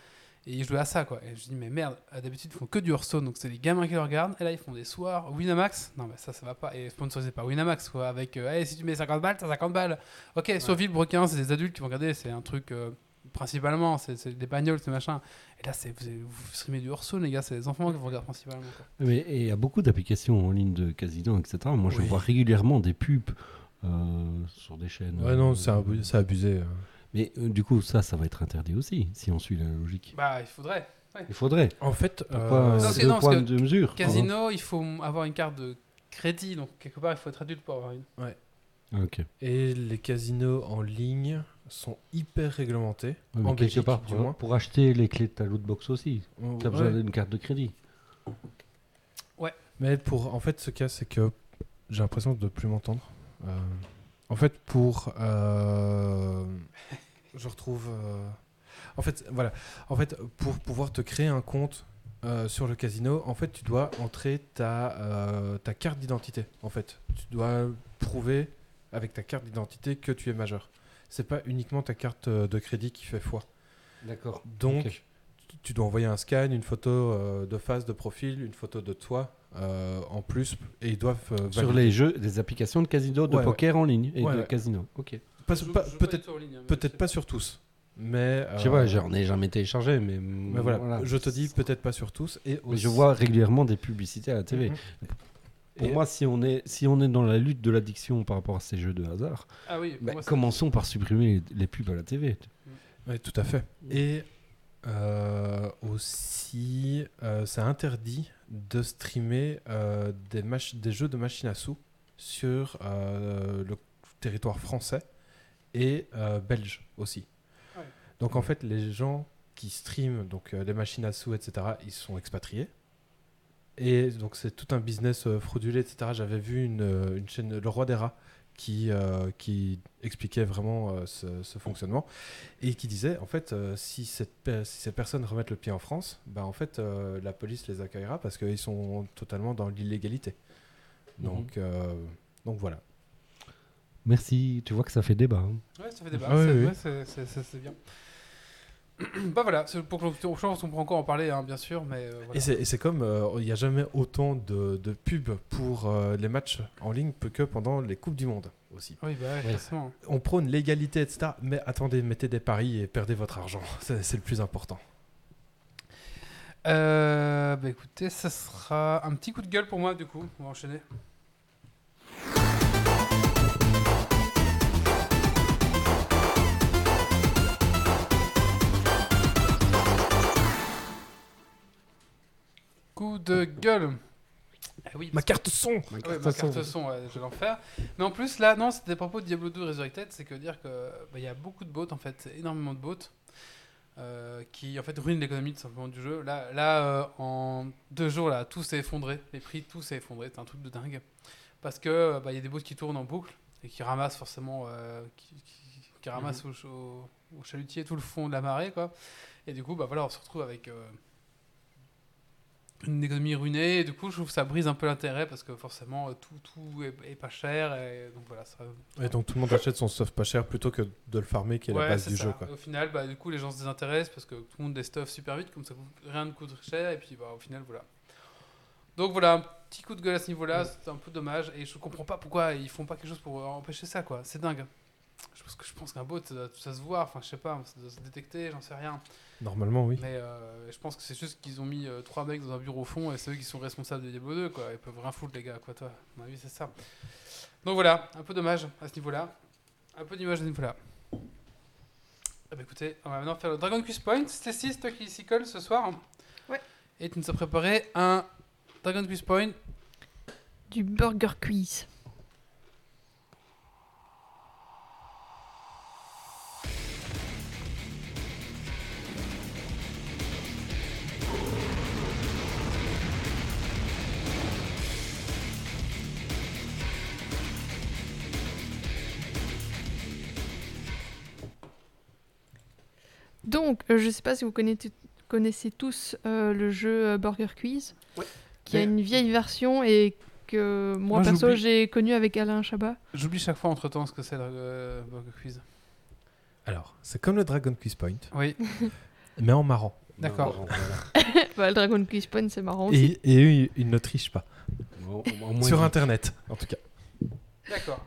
Et ils jouaient à ça, quoi. Et je dis, mais merde, d'habitude, ils font que du Hearthstone, donc c'est les gamins qui le regardent. Et là, ils font des soirs Winamax. Non, mais ça, ça va pas. Et sponsorisé par Winamax, quoi. Avec, Hey, si tu mets 50 balles, t'as 50 balles. Ok, sur Villebrequin, c'est des adultes qui vont regarder, c'est un truc. principalement, c'est c'est des bagnoles, c'est machin. Et là, c'est vous, vous streamez du Hearthstone, les gars, c'est les enfants qui vous regardent principalement. quoi. Mais et il y a beaucoup d'applications en ligne de casino, etc. Moi, je Oui. vois régulièrement des pubs euh, sur des chaînes. Ouais, euh, non, c'est abu- c'est abusé. euh. Mais euh, du coup, ça, ça va être interdit aussi, si on suit la logique. Bah, il faudrait. Il faudrait. En fait, Pourquoi euh, Non, deux non, points de mesure Casino, il faut avoir une carte de crédit, donc quelque part, il faut être adulte pour avoir une. Ah, Ok. et les casinos en ligne sont hyper réglementés. Ouais, en quelque Belgique, part, pour, moins. pour acheter les clés de ta lootbox aussi, Ouais. tu as besoin d'une carte de crédit. Mais pour, en fait, ce cas, c'est que j'ai l'impression de ne plus m'entendre. Euh, en fait, pour. euh, je retrouve. euh, en fait, voilà. En fait, pour pouvoir te créer un compte euh, sur le casino, en fait, tu dois entrer ta, euh, ta carte d'identité. En fait, tu dois prouver avec ta carte d'identité que tu es majeur. C'est pas uniquement ta carte euh, de crédit qui fait foi. D'accord. Donc, tu- dois envoyer un scan, une photo euh, de face, de profil, une photo de toi euh, en plus, et ils doivent Sur les jeux, des applications de casino, de Ouais, poker en ligne et Ouais, de ouais. casino. Ok. Pas- pas- pas peut-être hein, peut-être je pas sur tous, mais Je sais pas, j'en ai jamais téléchargé, mais, mais voilà, je te dis peut-être pas sur tous et Mais je vois régulièrement des publicités à la TV. Mhm. Pour Et- moi, si on, est, si on est dans la lutte de l'addiction par rapport à ces jeux de hasard, Ah oui, bah, moi, ça- commençons par supprimer les, les pubs à la TV. Ouais, tout à fait. Et euh, aussi, euh, c'est interdit de streamer euh, des, jeux de machine à sous sur euh, le territoire français et euh, belge aussi. Ouais. Donc en fait, les gens qui streament donc euh, les machines à sous, etc., ils sont expatriés. Et donc c'est tout un business euh, fraudulé, etc. J'avais vu une, euh, une chaîne, Le Roi des Rats, qui, euh, qui expliquait vraiment euh, ce, ce fonctionnement et qui disait en fait euh, si, cette si ces personnes remettent le pied en France, bah, en fait euh, la police les accueillera parce qu'ils sont totalement dans l'illégalité. Donc, euh, donc voilà. Merci, tu vois que ça fait débat. hein. Ouais, ça fait débat, Ah oui. ouais, c'est bien. bah voilà, pour que je pense qu'on pourra encore en parler, hein, bien sûr, mais euh, voilà. Et c'est- et c'est comme euh, il n'y a jamais autant de, de pubs pour euh, les matchs en ligne que pendant les Coupes du Monde aussi. Oui, bah ouais. On prône l'égalité, etc. Mais attendez, mettez des paris et perdez votre argent. C'est le plus important. Euh, bah écoutez, ça sera un petit coup de gueule pour moi, du coup. On va enchaîner. Coup de gueule. Eh oui, Ma carte son Ouais, ma carte son, ouais, je vais l'en faire. Mais en plus, là, non, c'était à propos de Diablo 2 Resurrected, c'est que dire que bah, il y a beaucoup de bots, en fait, énormément de bots, euh, qui en fait ruinent l'économie tout simplement du jeu. Là, là euh, en deux jours, là, tout s'est effondré, les prix, tout s'est effondré, c'est un truc de dingue. Parce que bah, il y a des bots qui tournent en boucle et qui ramassent forcément, euh, qui, qui- qui ramassent au, au- au chalutier tout le fond de la marée, quoi. Et du coup, bah voilà, on se retrouve avec euh, une économie ruinée. Et du coup, je trouve que ça brise un peu l'intérêt parce que forcément, euh, tout, tout est, est pas cher. Et donc voilà, ça. Et donc tout le monde achète son stuff pas cher plutôt que de le farmer qui est la base du ça. jeu. Quoi. Au final, bah, du coup, les gens se désintéressent parce que tout le monde des stuff super vite, comme ça, rien ne coûte cher. Et puis, bah, au final, voilà. Donc voilà, un petit coup de gueule à ce niveau-là, c'est un peu dommage. Et je comprends pas pourquoi ils font pas quelque chose pour euh, empêcher ça, quoi. C'est dingue. Je pense que je pense qu'un bot, ça, doit- ça se voit, enfin, je sais pas, ça doit se détecter, j'en sais rien. Normalement, oui. Mais euh, je pense que c'est juste qu'ils ont mis euh, trois mecs dans un bureau au fond et c'est eux qui sont responsables de Diablo 2, quoi. Ils peuvent rien foutre, les gars, quoi, toi. À mon avis, c'est ça. Donc voilà, un peu dommage à ce niveau-là. Un peu d'image à ce niveau-là. Ah bah écoutez, on va maintenant faire le Dragon Quest Point. Stacy, c'est toi qui s'y colle ce soir. Ouais. Et tu nous as préparé un Dragon Quest Point. Du burger quiz. Donc, euh, je sais pas si vous connaissez, connaissez tous euh, le jeu euh, Burger Quiz, Ouais. qui a une vieille version et que moi, Moi, perso j'ai connu avec Alain Chabat. J'oublie chaque fois entre temps ce que c'est le euh, Burger Quiz. Alors, c'est comme le Dragon Quiz Point, Oui, mais en marrant. D'accord. Voilà. Bah, le Dragon Quiz Point, c'est marrant aussi. Et, et eux, ils ne trichent pas. Au- au moins, Sur Internet, en tout cas. d'accord.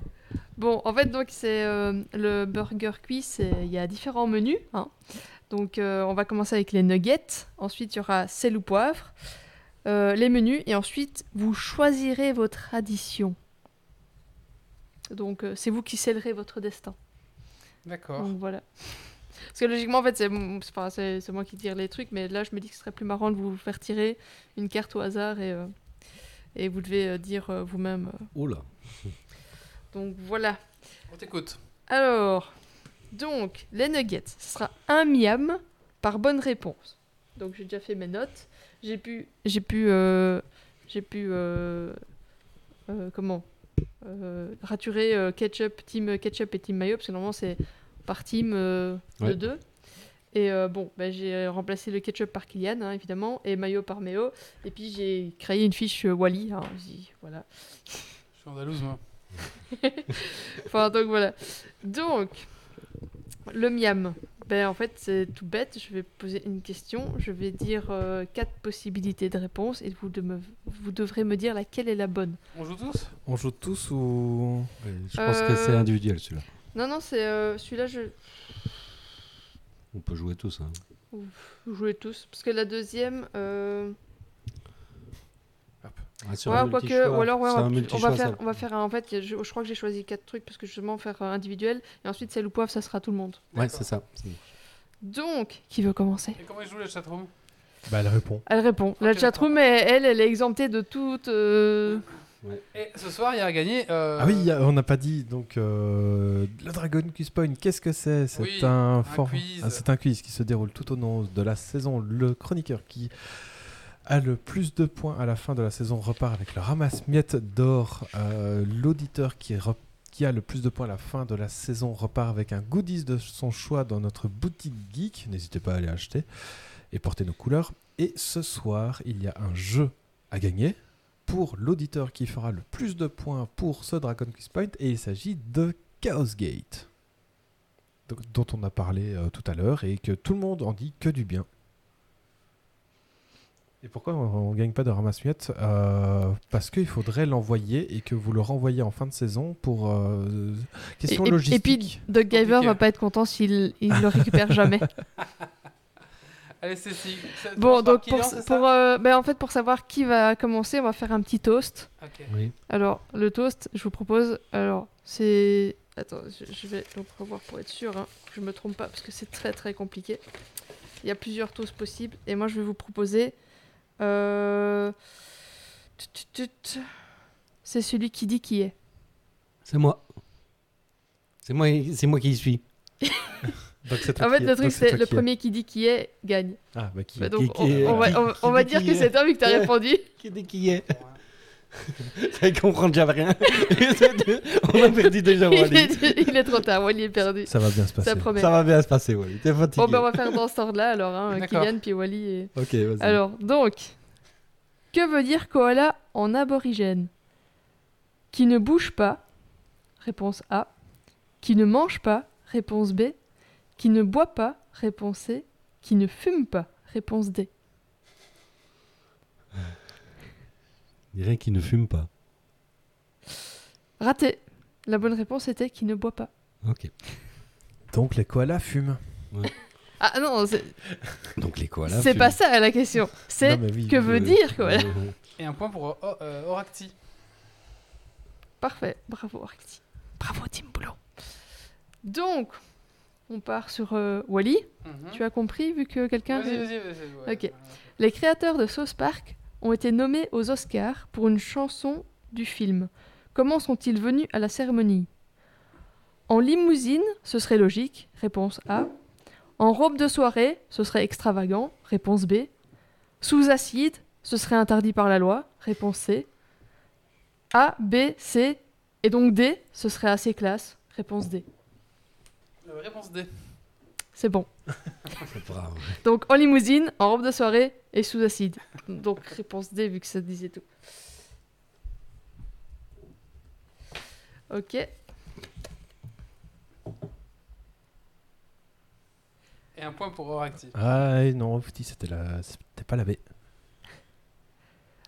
Bon, en fait, donc c'est euh, le Burger Quiz. Il y a différents menus. hein. Donc, euh, on va commencer avec les nuggets. Ensuite, il y aura sel ou poivre. euh, les menus. Et ensuite, vous choisirez votre addition. Donc, euh, c'est vous qui scellerez votre destin. D'accord. Donc, voilà. Parce que logiquement, en fait, c'est c'est pas- c'est- c'est moi qui tire les trucs. Mais là, je me dis que ce serait plus marrant de vous faire tirer une carte au hasard. Et, euh, et vous devez euh, dire euh, vous-même. là. Donc, voilà. On t'écoute. Alors, donc, les nuggets, ce sera un miam par bonne réponse. Donc, j'ai déjà fait mes notes. J'ai pu, j'ai pu, euh, j'ai pu, euh, euh, comment, euh, raturer euh, ketchup, team ketchup et team mayo, parce que normalement c'est par team euh, de Ouais. deux. Et euh, bon, bah, j'ai remplacé le ketchup par Kylian, hein, évidemment, et mayo par Méo. Et puis j'ai créé une fiche euh, Wally. hein, voilà. Je suis andalouse, moi. Enfin, donc voilà. Donc, le miam. Ben, en fait, c'est tout bête. Je vais poser une question. Je vais dire euh, quatre possibilités de réponse et vous, de me- vous devrez me dire laquelle est la bonne. On joue tous? On joue tous ou? Je pense que c'est Euh, individuel celui-là. Non, non, c'est euh, celui-là, je On peut jouer tous. Hein. vous jouez tous. Parce que la deuxième. Ah, Ouais, multi-choix. ou alors ouais, on, va, on va multi-choix, faire, ça. on va faire un- en fait, je, je crois que j'ai choisi quatre trucs parce que justement faire euh, individuel et ensuite celle ou poivre, ça sera tout le monde. Ouais, c'est ça. Donc, qui veut commencer? Et comment jouent les chatroom? Bah, elle répond. Elle répond. La Ok, chatroom, elle, elle, elle est exemptée de toute. euh, Et ce soir, il y a à gagner. euh, Ah oui, a- on n'a pas dit. Donc, euh, le Dragon Quiz Point, qu'est-ce que c'est? C'est Oui, un, un for- quiz. ah, c'est un quiz qui se déroule tout au long de la saison. Le chroniqueur qui a le plus de points à la fin de la saison repart avec le ramasse-miettes d'or. Euh, L'auditeur qui, a le plus de points à la fin de la saison repart avec un goodies de son choix dans notre boutique geek. N'hésitez pas à aller acheter et porter nos couleurs. Et ce soir, il y a un jeu à gagner pour l'auditeur qui fera le plus de points pour ce Dragon Quest Point et il s'agit de Chaos Gate dont on a parlé euh, tout à l'heure et que tout le monde en dit que du bien. Et pourquoi on, ne gagne pas de ramasse-miettes Euh, Parce qu'il faudrait l'envoyer et que vous le renvoyez en fin de saison pour euh, question et, logistique. et puis, Doug Giver va pas être content s'il il le récupère jamais. Allez, c'est si. ça bon, donc pour, pour, euh, ben, en fait, pour savoir qui va commencer, on va faire un petit toast. Ok. Oui. Alors, le toast, je vous propose. Alors, c'est. Attends, je, je vais donc revoir pour être sûr hein, que je me trompe pas parce que c'est très très compliqué. Il y a plusieurs toasts possibles et moi je vais vous proposer. C'est celui qui dit qui est. C'est moi. C'est moi, c'est moi qui y suis. Donc En fait, le truc, c'est le premier qui dit qui est gagne. Ah, bah qui Bah, donc, qui on, est- on va, on- qui on va dire que est c'est toi vu que t'as répondu. Qui dit qui est Ça ne comprend déjà rien. On a perdu déjà il, Wally. est, il est trop tard, Wally est perdu. Ça va bien se passer. Ça promet. Ça va bien se passer, Wally. T'es fatigué. Bon, ben on va faire dans cet ordre-là alors, hein, D'accord. Kylian puis Wally. Et... Ok, vas-y. Alors, donc, que veut dire koala en aborigène? Qui ne bouge pas, réponse A. Qui ne mange pas, réponse B. Qui ne boit pas, réponse C. Qui ne fume pas, réponse D. Je dirais qu'il ne fume pas. Raté. La bonne réponse était qui ne boit pas. Ok. Donc les koalas fument. Ah non, c'est Donc les koalas. c'est fument. pas ça la question. C'est Non, mais oui, que veut Euh, dire koala. Et un point pour euh, euh, Oracti. Parfait, bravo Arcti. Bravo Tim Boulot. Donc, on part sur euh, Wally. Mhm. Tu as compris vu que quelqu'un... Vas-y, vas-y, vas-y. ouais. Ok. Les créateurs de South Park ont été nommés aux Oscars pour une chanson du film. Comment sont-ils venus à la cérémonie? En limousine, ce serait logique, réponse A. En robe de soirée, ce serait extravagant, réponse B. Sous acide, ce serait interdit par la loi, réponse C. A, B, C, et donc D, ce serait assez classe, réponse D. Euh, réponse D. C'est bon. Brave. Donc en limousine, en robe de soirée et sous acide. Donc réponse D vu que ça disait tout. Ok. Et un point pour Oracti. Ah et non, Fouti, c'était la... c'était pas la B.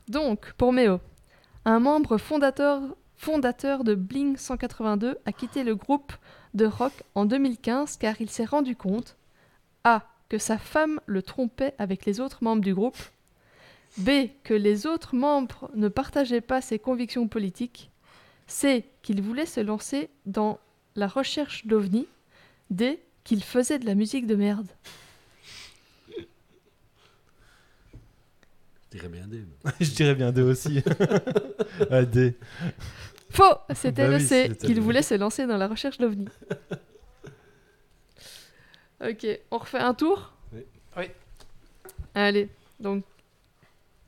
Donc pour Méo, un membre fondateur, fondateur de Bling 182 a quitté le groupe de rock en 2015 car il s'est rendu compte A. que sa femme le trompait avec les autres membres du groupe. B. que les autres membres ne partageaient pas ses convictions politiques. C. qu'il voulait se lancer dans la recherche d'OVNI. D. qu'il faisait de la musique de merde. Je dirais bien D. Je dirais bien D aussi. ah, D. Faux C'était Bah le oui, C, qu'il voulait se lancer dans la recherche d'OVNI. ok, on refait un tour? Oui. Oui. Allez, donc,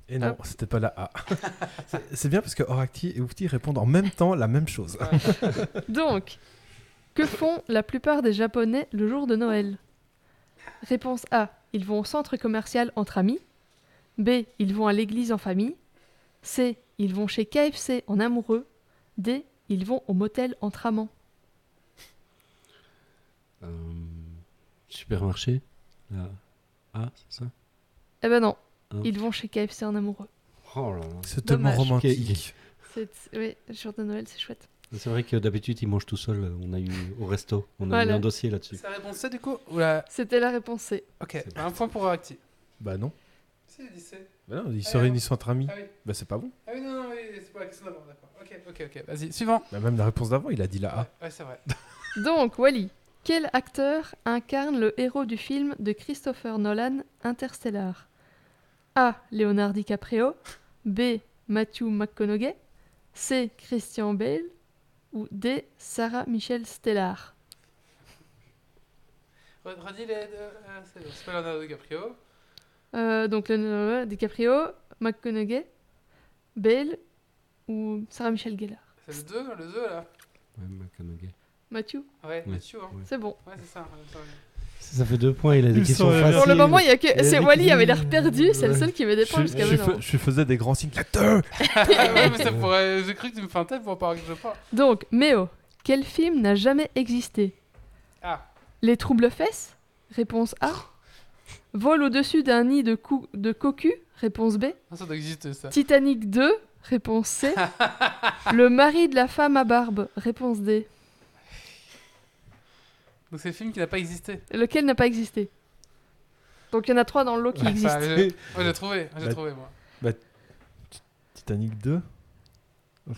Et non, c'était pas la A. C'est- C'est bien parce que Oracti et Oufti répondent en même temps la même chose. donc, que font la plupart des Japonais le jour de Noël? Réponse A, ils vont au centre commercial entre amis. B, ils vont à l'église en famille. C, ils vont chez KFC en amoureux. D, ils vont au motel entre amants. Euh, supermarché? Là. Ah, c'est ça? Eh ben non, Hein ils vont chez KFC en amoureux. Oh là là. C'est tellement Dommage. romantique. C'est... Oui, le jour de Noël, c'est chouette. C'est vrai que d'habitude, ils mangent tout seuls. On a eu au resto. On a Voilà. eu un dossier là-dessus. C'est la réponse C du coup Ou la... C'était la réponse C. Ok, un point pour Oracti. Bah non. Si, j'ai dit C. Bah non, ils se Ah, réunissent entre amis. Ah oui. Bah c'est pas bon. Ah oui, non, non, oui, c'est pas la question d'avant, d'accord. Ok, ok, ok. Vas-y, suivant. Bah, même la réponse d'avant, il a dit la A. Ouais, ouais, c'est vrai. Donc, Wally, quel acteur incarne le héros du film de Christopher Nolan Interstellar? A. Leonardo DiCaprio B. Matthew McConaughey C. Christian Bale ou D. Sarah Michelle Stellar? Re- Redis les deux. euh, c'est c'est pas Leonardo DiCaprio. Euh, Donc, Leonardo DiCaprio, McConaughey, Bale ou Sarah Michelle Gellar C'est le 2, le 2 là. Ouais, McConaughey. Matthew Ouais. Mathieu, hein. C'est bon. Ouais, c'est ça. ça, fait deux points. Il a des Ils questions sont- faciles. Pour le moment, il y a que. C'est Wally avait l'air perdu, c'est le seul qui met des points jusqu'à maintenant. je faisais des grands signes. L'acteur ouais, mais ça pourrait. J'ai cru que tu me fais un tête pour pas que je parle. Donc, Méo, quel film n'a jamais existé? Ah, Les troubles fesses Réponse A. Vol au-dessus d'un nid de, cou- de cocu Réponse B. Ah, ça doit exister ça. Titanic 2 Réponse C. Le mari de la femme à barbe Réponse D. Donc c'est le film qui n'a pas existé. Lequel n'a pas existé? Donc il y en a trois dans le lot qui existent. j'ai- j'ai trouvé, j'ai Bah, trouvé moi. Titanic 2 Je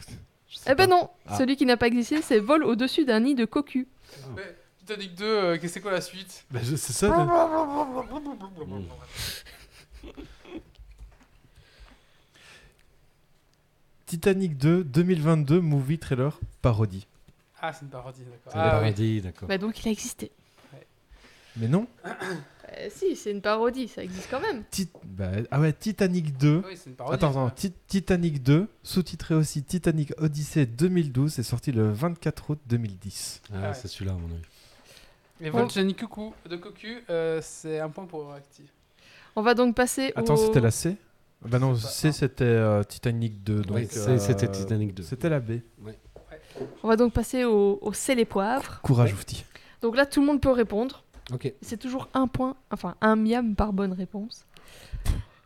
sais Eh ben pas. non, Ah. celui qui n'a pas existé, c'est Vol au-dessus d'un nid de cocu. Ouais, Titanic 2, euh, qu'est-ce que c'est quoi la suite? Bah, je- c'est ça. le- Titanic 2 2022 movie trailer parodie. Ah, c'est une parodie, d'accord. C'est Ah, oui. paradis, d'accord. Bah donc il a existé. Mais non Euh, si, c'est une parodie, ça existe quand même. Tit- bah, ah ouais, Titanic 2. Oui, c'est une parodie. Attends, attends, Ti- Titanic 2, sous-titré aussi Titanic Odyssey 2012, c'est sorti le 24 août 2010. Ah, ouais. c'est celui-là, à mon avis. Et Volcanic Coucou de Cocu, euh, c'est un point pour Active. On va donc passer Attends, au... c'était la C Bah non, C c'était euh, Titanic 2. Donc, Oui, euh, c'était Titanic 2. C'était la B. On va donc passer au, au sel et poivre. Courage, Oufti. Donc là, tout le monde peut répondre. Ok. C'est toujours un point, enfin un miam par bonne réponse.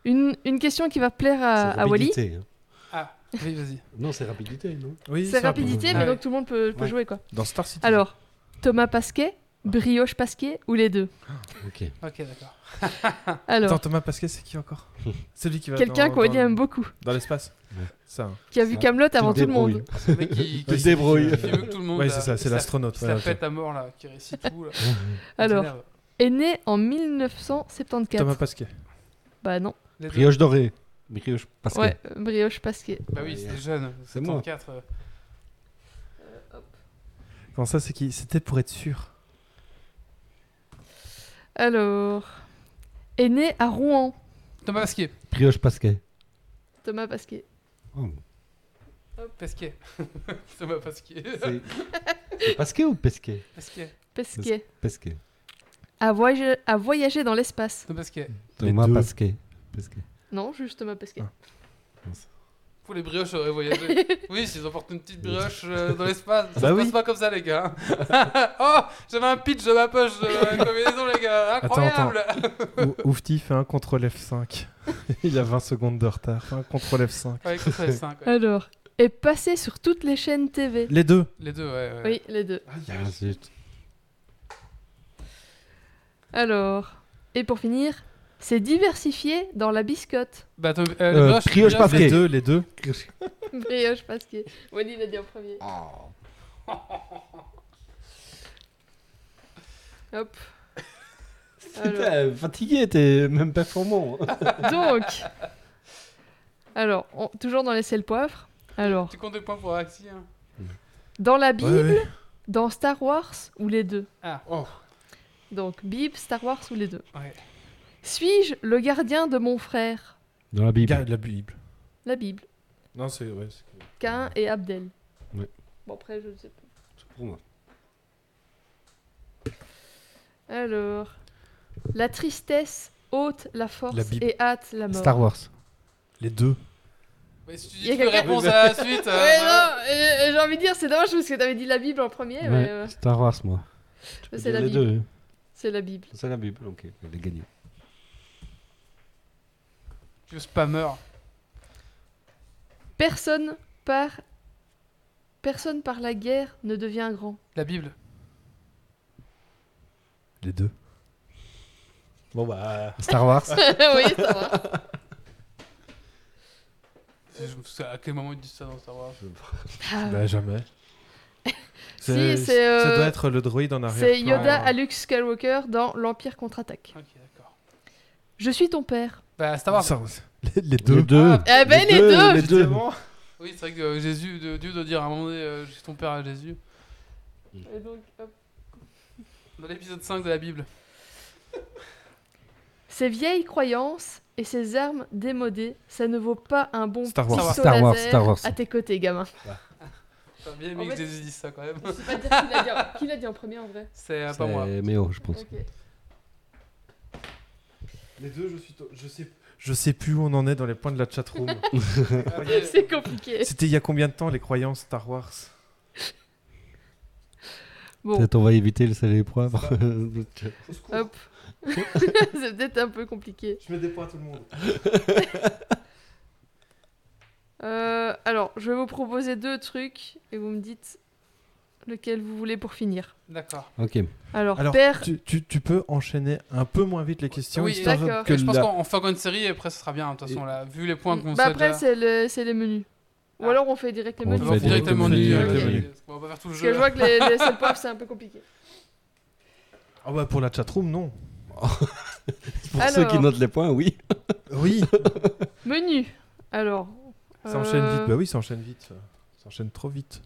Une, une question qui va plaire à, C'est à Wally. rapidité, hein. Ah, oui, vas-y. Non, c'est rapidité, non Oui, C'est rapidité, mais Ah ouais. donc tout le monde peut, peut Ouais. jouer quoi. Dans Star City. Alors, Thomas Pasquet, Brioche Pasquet ou les deux Ok. Ok, d'accord. Alors, Attends, Thomas Pasquet, c'est qui encore? Celui qui va quelqu'un dans- aime beaucoup, Dans l'espace Ouais. Ça. hein. qui a vu Ça, Camelot avant tout le monde. C'est le mec qui, Tu qui, te débrouilles. qui veut que tout le monde. Ouais, là, c'est ça, c'est l'astronaute. ok. pète à mort là, qui récite tout là. Alors, Ça est né en 1974. Thomas Pasquet. Bah non. Brioche dorée. Brioche Pascal. Ouais, euh, Brioche Pasquet. Bah oui, c'était jeune. C'est moi. 74. euh, Comment ça, c'est qui? C'était pour être sûr. Alors, est né à Rouen. Thomas Pasquier. Brioche Pascal. Thomas Pasquet. Oh. Pesquet. Thomas Pasquier. C'est c'est Pasquet ou Pesquet Pasquier. Pesquet. Pesquet. A, voyagé dans l'espace. Thomas Pasquier. Thomas deux. Pasquet. Pesquet. Non, juste Thomas Pesquet. Ah. Pour les brioches auraient voyagé. oui, s'ils emportent une petite brioche euh, dans l'espace. Ça Bah se oui. passe pas comme ça, les gars. oh, j'avais un pitch de ma poche de combinaison, les gars. Attends, Incroyable. Ou- Oufti fait un contrôle F5. Il a 20 secondes de retard. Fait un contrôle F5. Ouais, écoute, ça, c'est cinq, ouais. Alors, est passé sur toutes les chaînes TV. Les deux. Les deux, ouais. ouais. Oui, les deux. Ah, zut. Alors, et pour finir, c'est diversifié dans la biscotte. Bah, euh, les Euh, brioche brioche, Pasquier. Les deux, les deux. Brioche Pasquet. Wally l'a dit en premier. Hop. Alors, Putain, fatigué, t'es même performant. hein. donc, alors, on- toujours dans les sel poivre. Alors, Tu comptes des points pour Axi hein dans la Bible, Ouais, ouais. dans Star Wars ou les deux? Ah, Donc, Bible, Star Wars ou les deux? Ouais. Suis-je le gardien de mon frère? Dans la Bible. La Bible. La Bible. Non, c'est. Ouais, c'est- Cain et Abdel. Ouais. Bon, après, je ne sais pas. C'est pour moi. Alors, la tristesse ôte la force La Bible. et hâte la mort. Star Wars. Les deux. Mais si tu Y dis a toutes les quelqu'un- réponses à la suite. euh, Ouais, non, j'ai envie de dire, c'est dommage parce que t'avais dit la Bible en premier. Ouais, mais, euh, Star Wars, moi. c'est la les Bible. deux. hein. C'est la Bible. C'est la Bible, ok. Elle est gagnée. Vieux spammer. Personne par personne par la guerre ne devient grand. La Bible. Les deux. Bon, bah. Star Wars. oui. Je me souviens à quel moment ils disent ça dans Star Wars? Ah, Bah, jamais. c'est, Ça euh, doit être le droïde en arrière. C'est Yoda à Luke Skywalker dans l'Empire contre-attaque. Ok, d'accord. Je suis ton père. Bah, Star Wars. Les, les deux. Les deux. Ah, Eh ben les, deux, Les deux. Oui, c'est vrai que euh, Jésus, de- Dieu doit dire à un moment donné, euh, je suis ton père à Jésus. Et donc, hop. Dans l'épisode 5 de la Bible. Ces vieilles croyances et ces armes démodées, ça ne vaut pas un bon Star Wars. pistolet Star Wars, Star Wars. à tes côtés, gamin. T'as bien En aimé que fait- Jésus dise ça quand même. Je sais pas dire qui l'a dit en- qui l'a dit en premier en vrai. C'est euh, pas moi. C'est Méo, je pense. Ok. Les deux, je suis. Je sais. Je sais plus où on en est dans les points de la chatroom. C'est compliqué. C'était il y a combien de temps les croyances Star Wars Bon, Peut-être on va éviter le sel et les poivres. hop. c'est peut-être un peu compliqué. Je mets des points à tout le monde. Euh, alors, je vais vous proposer deux trucs et vous me dites lequel vous voulez pour finir. D'accord. ok. Alors, Alors, père, tu, tu, tu peux enchaîner un peu moins vite les questions. Oui, histoire d'accord. je pense la- qu'on fait encore une série et après ce sera bien. De toute façon, là, vu les points qu'on bah après, c'est le- c'est les menus. Ou Ah. alors on fait direct les menus. On fait va faire directement directement du le ok. menu, menu. On va pas faire tout le Parce que je jeu. vois que les, les c'est un peu compliqué. Ah bah pour la chatroom, non. Pour Alors. ceux qui notent les points, oui. Oui. Menu. Alors. ça enchaîne euh, vite. Bah oui, ça enchaîne vite. Ça enchaîne trop vite.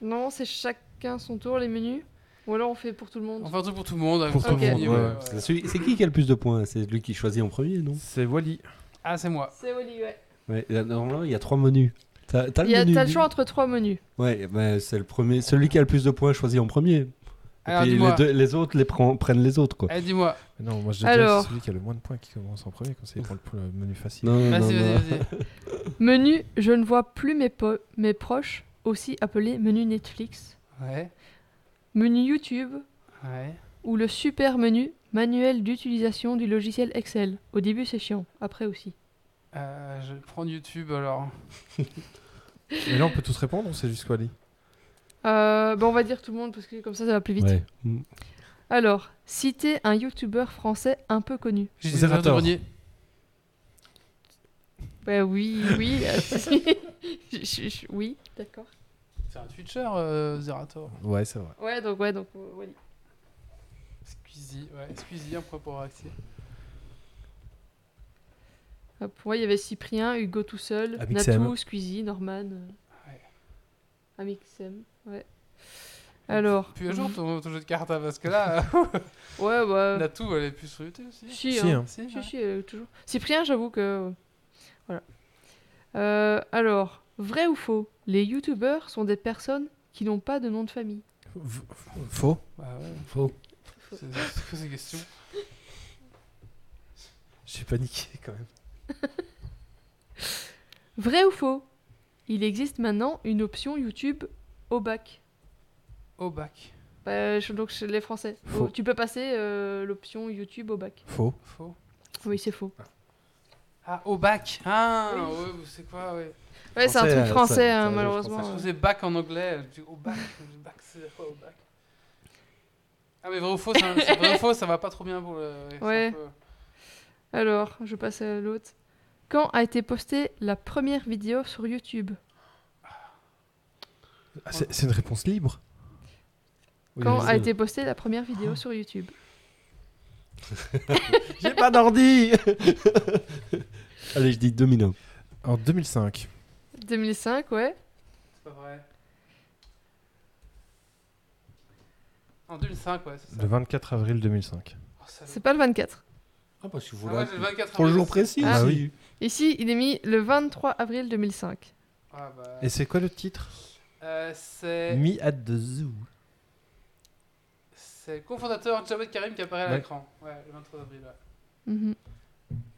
Non, c'est chacun son tour les menus. Ou alors on fait pour tout le monde. On fait un truc pour tout le monde. Pour tout le Ok. monde, Ouais, ouais. ouais. C'est celui- c'est qui qui a le plus de points? C'est lui qui choisit en premier, non? C'est Wally. Ah, c'est moi. C'est Oli, ouais. Ouais, là, normalement, il y a trois menus. T'as t'as le Il y a- menu T'as le du- choix entre trois menus. Ouais, bah, c'est le premier. Celui qui a le plus de points choisit en premier. Alors, Et puis les, dis-moi. deux- les autres les prend- prennent les autres, quoi. Eh, dis-moi. Mais Non, moi je dis Alors. celui qui a le moins de points qui commence en premier, comme ça il prend le, le menu facile. Non, non, Vas-y, non. vas-y, vas-y. Menu Je ne vois plus mes, po- mes proches, aussi appelé menu Netflix. Ouais. Menu YouTube Ouais. ou le super menu manuel d'utilisation du logiciel Excel. Au début c'est chiant, après aussi. Euh, je vais prendre YouTube alors. Et là on peut tous répondre ou c'est juste Wally Euh, bah, on va dire tout le monde parce que comme ça ça va plus vite. Ouais. Alors, citez un youtubeur français un peu connu. J'ai dit Zerator. Grenier. Bah oui, oui. euh, oui, d'accord. C'est un Twitcher, euh, Zerator. Ouais, c'est vrai. Ouais, donc ouais, donc euh, Wally. Squeezie, ouais. Squeezie, après pour accès. Hop, ouais, il y avait Cyprien, Hugo tout seul, Amixem. Natou, Squeezie, Norman. euh, Ouais. Amixem, ouais. Alors. Puis un jour ton, ton jeu de cartes, hein, parce que là, Ouais, bah. Natou, elle est plus sur YouTube aussi. Si, Si, hein. hein. Si, Si, ouais. si, euh, toujours. Cyprien, j'avoue que. Voilà. Euh, alors, vrai ou faux? Les youtubeurs sont des personnes qui n'ont pas de nom de famille. V- Faux Bah ouais. Faux. C'est c'est quoi ces questions J'ai paniqué quand même. Vrai ou faux? Il existe maintenant une option YouTube au bac. Au bac. Bah, je- donc chez les Français. Faux. Oh, tu peux passer euh, l'option YouTube au bac. Faux. Faux. Oui, c'est faux. Ah, au bac. Ah, Oui. ouais, c'est quoi, ouais. Ouais, c'est un truc euh, français, ça- hein, ça, je malheureusement. Que c'est bac en anglais. Je dis au bac. Je dis bac, c'est quoi au bac Ah, mais vrai ou faux, ça, vrai ou faux, ça va pas trop bien pour le. Ouais. peu- Alors, je passe à l'autre. Quand a été postée la première vidéo sur YouTube? Ah, c'est une réponse libre Oui, Quand a été postée la première vidéo sur YouTube? J'ai pas d'ordi Allez, je dis 2001. En 2005. 2005, ouais. C'est pas vrai. En 2005, ouais, c'est ça. Le 24 avril 2005. Oh, ça C'est pas le 24. Ah, parce que Ah, vous ouais, j'ai le 24 Pour le avril jour précis Ah aussi. Ici, il est mis le 23 avril 2005. Ah, bah, Et c'est quoi le titre? Euh, c'est Me at the Zoo. c'est le cofondateur Jawed Karim qui apparaît à Ouais. l'écran. Ouais, le 23 avril, ouais. Mhm.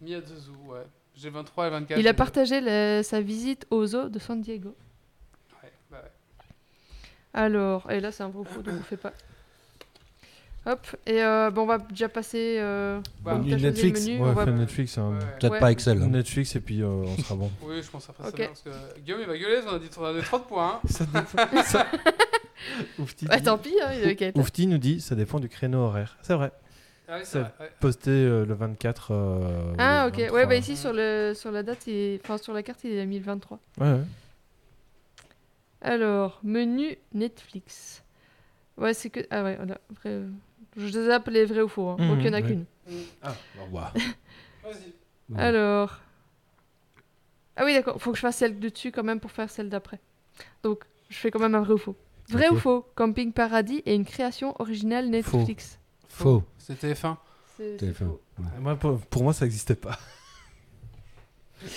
Mia de Zoo, ouais. J'ai le 23 et le 24. Il a partagé le- sa visite au zoo de San Diego. Ouais, bah ouais. Alors, et là c'est un ou faux, donc on fait pas. Hop, et euh, bon, on va déjà passer. Euh, Bah, le Netflix. menu, Ouais, on va- fait Netflix, hein. Ouais. Peut-être Ouais. pas Excel. hein. Netflix et puis euh, on sera bon. Oui, je pense après Ok. ça bien, parce que Guillaume il va gueuler, on a dit on a des 30 points. hein. Ça dépend- ça- Oufti, Ouais, dit- tant pis, hein, il. Oufti nous dit ça dépend du créneau horaire. C'est vrai. Ah oui, c'est Ça- vrai. ouais. Posté euh, le 24. euh, Ah, le ok. 23. Ouais, bah ici sur, le, sur la date, il est- enfin sur la carte, il a mis le 23. Ouais, ouais. Alors, menu Netflix. Ouais, c'est que. Ah ouais, voilà. Vrai... euh, Je les ai appelés vrai ou faux, hein. donc il y en a qu'une. Ah, bah. Vas-y. Alors. Ah oui, d'accord. Faut que je fasse celle de dessus quand même pour faire celle d'après. Donc, je fais quand même un vrai ou faux. Vrai Ok. ou faux? Camping Paradis est une création originale Netflix. Faux. C'était F1. C'est c'est Téléphone. faux. Ouais. Moi, pour, pour moi, ça n'existait pas.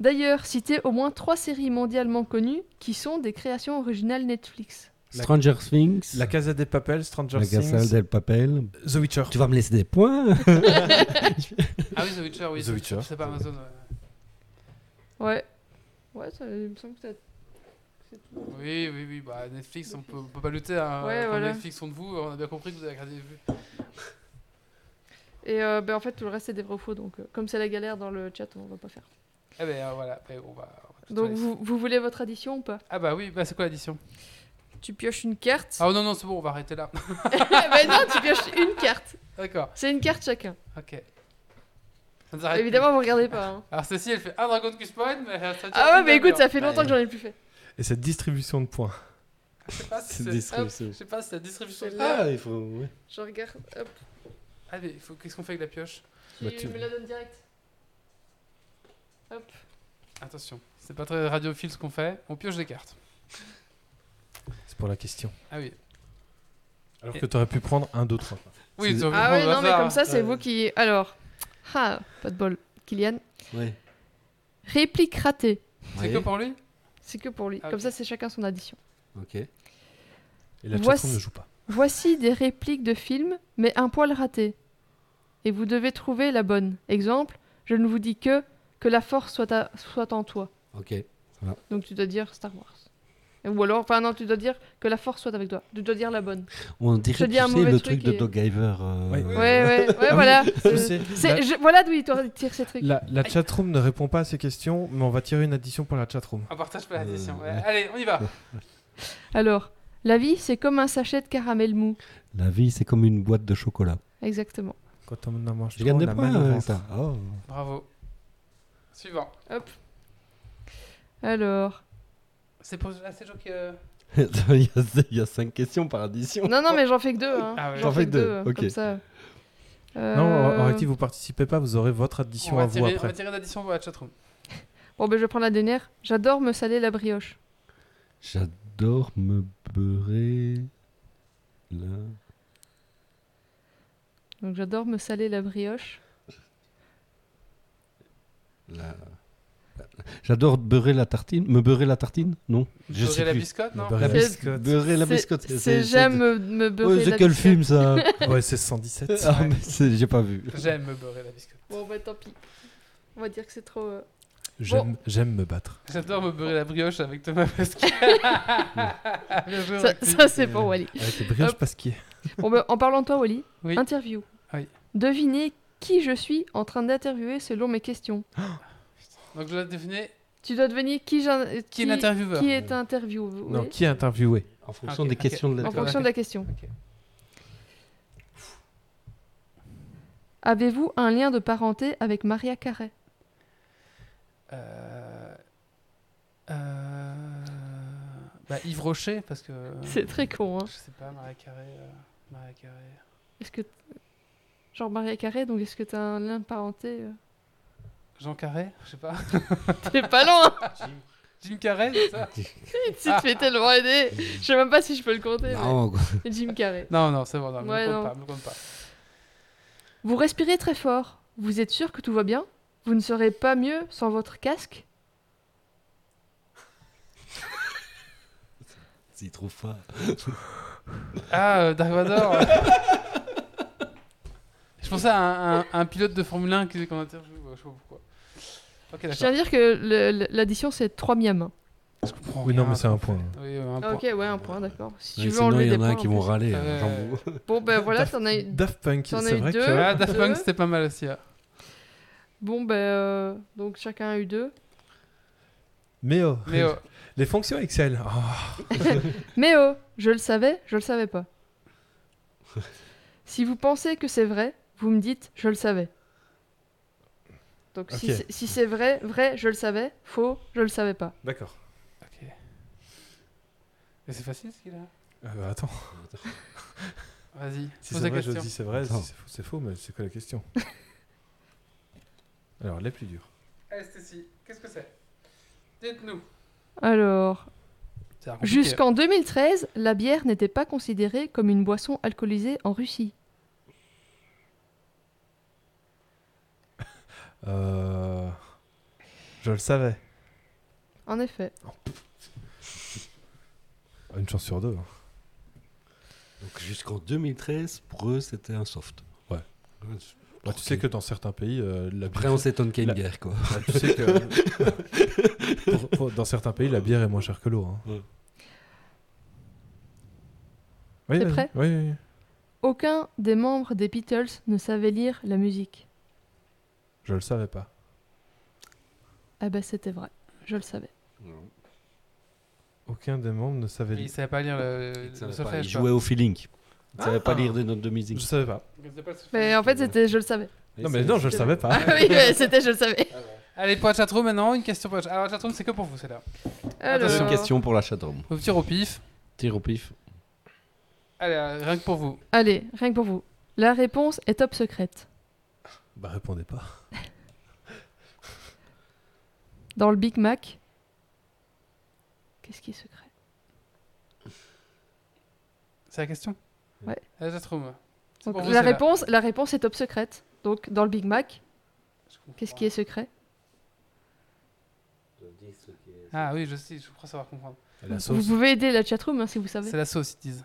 D'ailleurs, citez au moins trois séries mondialement connues qui sont des créations originales Netflix. Stranger Things. La Casa des Papel, Stranger La Casa Things, del Papel. The Witcher. Tu vas me laisser des points Ah oui, The Witcher, oui. The c'est- Witcher. C'est pas Amazon. ouais. Ouais. Ouais, ça, il me semble que ça. Tout. Oui, oui, oui. Bah, Netflix, on peut, on peut pas lutter. Hein. Ouais, Quand voilà. Netflix sont de vous, on a bien compris que vous avez regardé vu. Et euh, ben, en fait, tout le reste c'est des vrais ou faux. Donc, euh, comme c'est la galère dans le chat, on va pas faire. Eh ben euh, voilà, Eh, on va. on va tout Donc, vous, vous voulez votre addition ou pas? Ah bah oui, bah c'est quoi l'addition? Tu pioches une carte. Ah non, non, c'est bon, on va arrêter là. ben non, tu pioches une carte. D'accord, C'est une carte chacun. ok. Évidemment, vous regardez pas. hein. plus. Alors celle-ci, elle fait un Dragon Quest Point, mais ça Ah ouais, plus mais écoute, ça fait longtemps Ouais. que j'en ai plus fait. Et cette distribution de points. Je sais pas si C'est c'est. distribution. Je sais pas si c'est la distribution. De- là. Ah, il faut. ouais. Je regarde. Hop. Ah mais faut... qu'est-ce qu'on fait avec la pioche? Tu Bah, tu- me la donnes direct. Hop. Attention, c'est pas très radiophile ce qu'on fait. On pioche des cartes. C'est pour la question. Ah oui. Alors que tu aurais pu prendre un, deux, trois. Oui, tu Ah au non, mais comme ça, c'est vous qui. Alors. Ah, pas de bol. Kylian. Ouais. Réplique ratée. C'est que pour lui? C'est que pour lui. Ah, Comme ça, c'est chacun son addition. Ok. Et la Voici- ne joue pas. Voici des répliques de films, mais un poil raté. Et vous devez trouver la bonne. Exemple, je ne vous dis que que la force soit, à- soit en toi. Ok. Donc tu dois dire Star Wars. Ou alors, enfin non, tu dois dire que la force soit avec toi. Tu dois dire la bonne. On Je dirait dis un tu sais, mauvais le truc truc de Doggiver. euh, Oui. Ouais, ouais, ouais, Ah voilà. oui, je sais. C'est- La, je- voilà d'où il tire ces trucs. la, la chatroom ne répond pas à ces questions, mais on va tirer une addition pour la chatroom. On partage pas l'addition. Euh, ouais. Allez, on y va. Alors, la vie, c'est comme un sachet de caramel mou. La vie, c'est comme une boîte de chocolat. Exactement. Quand on en mange trop, on a points mal au avec ventre. ça. Oh. Bravo. Suivant. Alors. C'est pour ah, c'est qui. euh, il, y a, il y a cinq questions par addition. Non, non, mais j'en fais que deux. Hein. Ah ouais. J'en fais que deux. ok. Comme ça. Non, Euh, Arrêtez, vous participez pas, vous aurez votre On addition va, à vous tirer, on après. va tirer l'addition pour la chatroom. Bon, ben je prends la dernière. J'adore me saler la brioche. J'adore me beurrer. Là. Donc j'adore me saler la brioche. là. J'adore beurrer la tartine. Me beurrer la tartine Non Je Beurrer sais la plus. biscotte, non Beurrer la C'est- biscotte. Beurrer la C'est- biscotte. C'est j'aime me, me Oh, beurrer c'est la quel biscotte. film ça Ouais, c'est 117. Ah, mais c'est- j'ai pas vu. J'aime me beurrer la biscotte. Bon, bah tant pis. On va dire que c'est trop. euh, J'aime j'aime me battre. J'adore me beurrer la brioche avec Thomas joué, Ça, c'est pour Wally. Avec les brioches Hop. pasquier. Bon, ben, en parlant de toi, Wally, Oui. interview. Oui. Devinez qui je suis en train d'interviewer selon mes questions. Donc je dois définir Tu dois deviner qui, j'in- qui est l'intervieweur. qui est interviewé Non, qui est interviewé En fonction des questions de en la D'accord, fonction de la question. Avez-vous un lien de parenté avec Maria Carré Euh... Euh... Bah, Yves Rocher, parce que. C'est très con, hein. Je sais pas, Marie Carré. euh, Marie Carré. Est-ce que. Genre Maria Carré, donc est-ce que t'as un lien de parenté euh? Jean Carré Je sais pas. T'es pas loin Jim Carrey, c'est ça? Si tu te fais tellement aider Je sais même pas si je peux le compter. Non, quoi. mais Jim Carrey. Non, non, c'est bon, non, me Ouais, compte non. pas, me compte pas. Vous respirez très fort. Vous êtes sûr que tout va bien? Vous ne serez pas mieux sans votre casque? S'il trouve pas. Ah, euh, Dark Vador Je pensais à un, un- un pilote de Formule 1 qui qu'on interview, euh, je sais pas pourquoi. Ok, Je tiens à dire que l'addition c'est 3 miams. Oui, non, mais c'est un en point. fait. Oui, un Ah, point. ok, ouais, un point, d'accord. Si tu Ouais, veux sinon, enlever il y en a qui vont plus. râler. Euh, Bon, ben voilà, Daft- t'en as eu. Daft Punk, c'est vrai deux. que. Ah, Daft. Punk, c'était pas mal aussi. hein. Bon, ben. euh, donc chacun a eu deux. Mais oh, Mais oh, les fonctions Excel. Oh, Mais oh, je le savais, je le savais pas. si vous pensez que c'est vrai, vous me dites je le savais. Donc si c'est- si c'est vrai, vrai, je le savais, faux, je le savais pas. D'accord. ok. Mais c'est facile ce qu'il a. Euh, attends, Vas-y, si pose c'est la vrai, je question. dis c'est vrai, si c'est faux, c'est faux, mais c'est quoi la question Alors, les plus durs. Allez, Stécie, qu'est-ce que c'est? Dites-nous. Alors, jusqu'en 2013, la bière n'était pas considérée comme une boisson alcoolisée en Russie. Euh... Je le savais. En effet. Une chance sur deux. hein. Donc jusqu'en 2013, pour eux, c'était un soft. Ouais. Bah, tu sais que dans certains pays, euh, la Après, bière- on s'étonne qu'il y ait une La- guerre, quoi. Bah, tu sais que pour- pour- dans certains pays, la bière est moins chère que l'eau. hein. Ouais. Oui, T'es vas-y. prêt Oui, oui, oui. Aucun des membres des Beatles ne savait lire la musique. Je le savais pas. Ah bah c'était vrai, je le savais. Aucun des membres ne savait Mais il lire. savait pas lire le, Il le solfège. il jouait au feeling. Il savait pas Ah. lire des notes de Je musique. savais pas. Mais en fait c'était je le savais. Non, mais non, je le savais pas. Ah oui, mais c'était je le savais. Allez, pour la chatroom maintenant, une question pour la chatroom. Alors, la chatroom, c'est que pour vous, celle-là. Une question pour la chatroom. Vous tirez au pif. Tire au pif. Allez, euh, rien que pour vous. Allez, rien que pour vous. La réponse est top secrète. Bah, répondez pas. Dans le Big Mac, qu'est-ce qui est secret? C'est la question? La chatroom. C'est Donc, pour vous, la, réponse, la réponse est top secrète. Donc, dans le Big Mac, Je comprends. qu'est-ce qui est secret? Ah oui, je sais, je crois savoir comprendre. La Vous sauce. pouvez aider la chatroom hein, si vous savez. C'est la sauce, ils disent.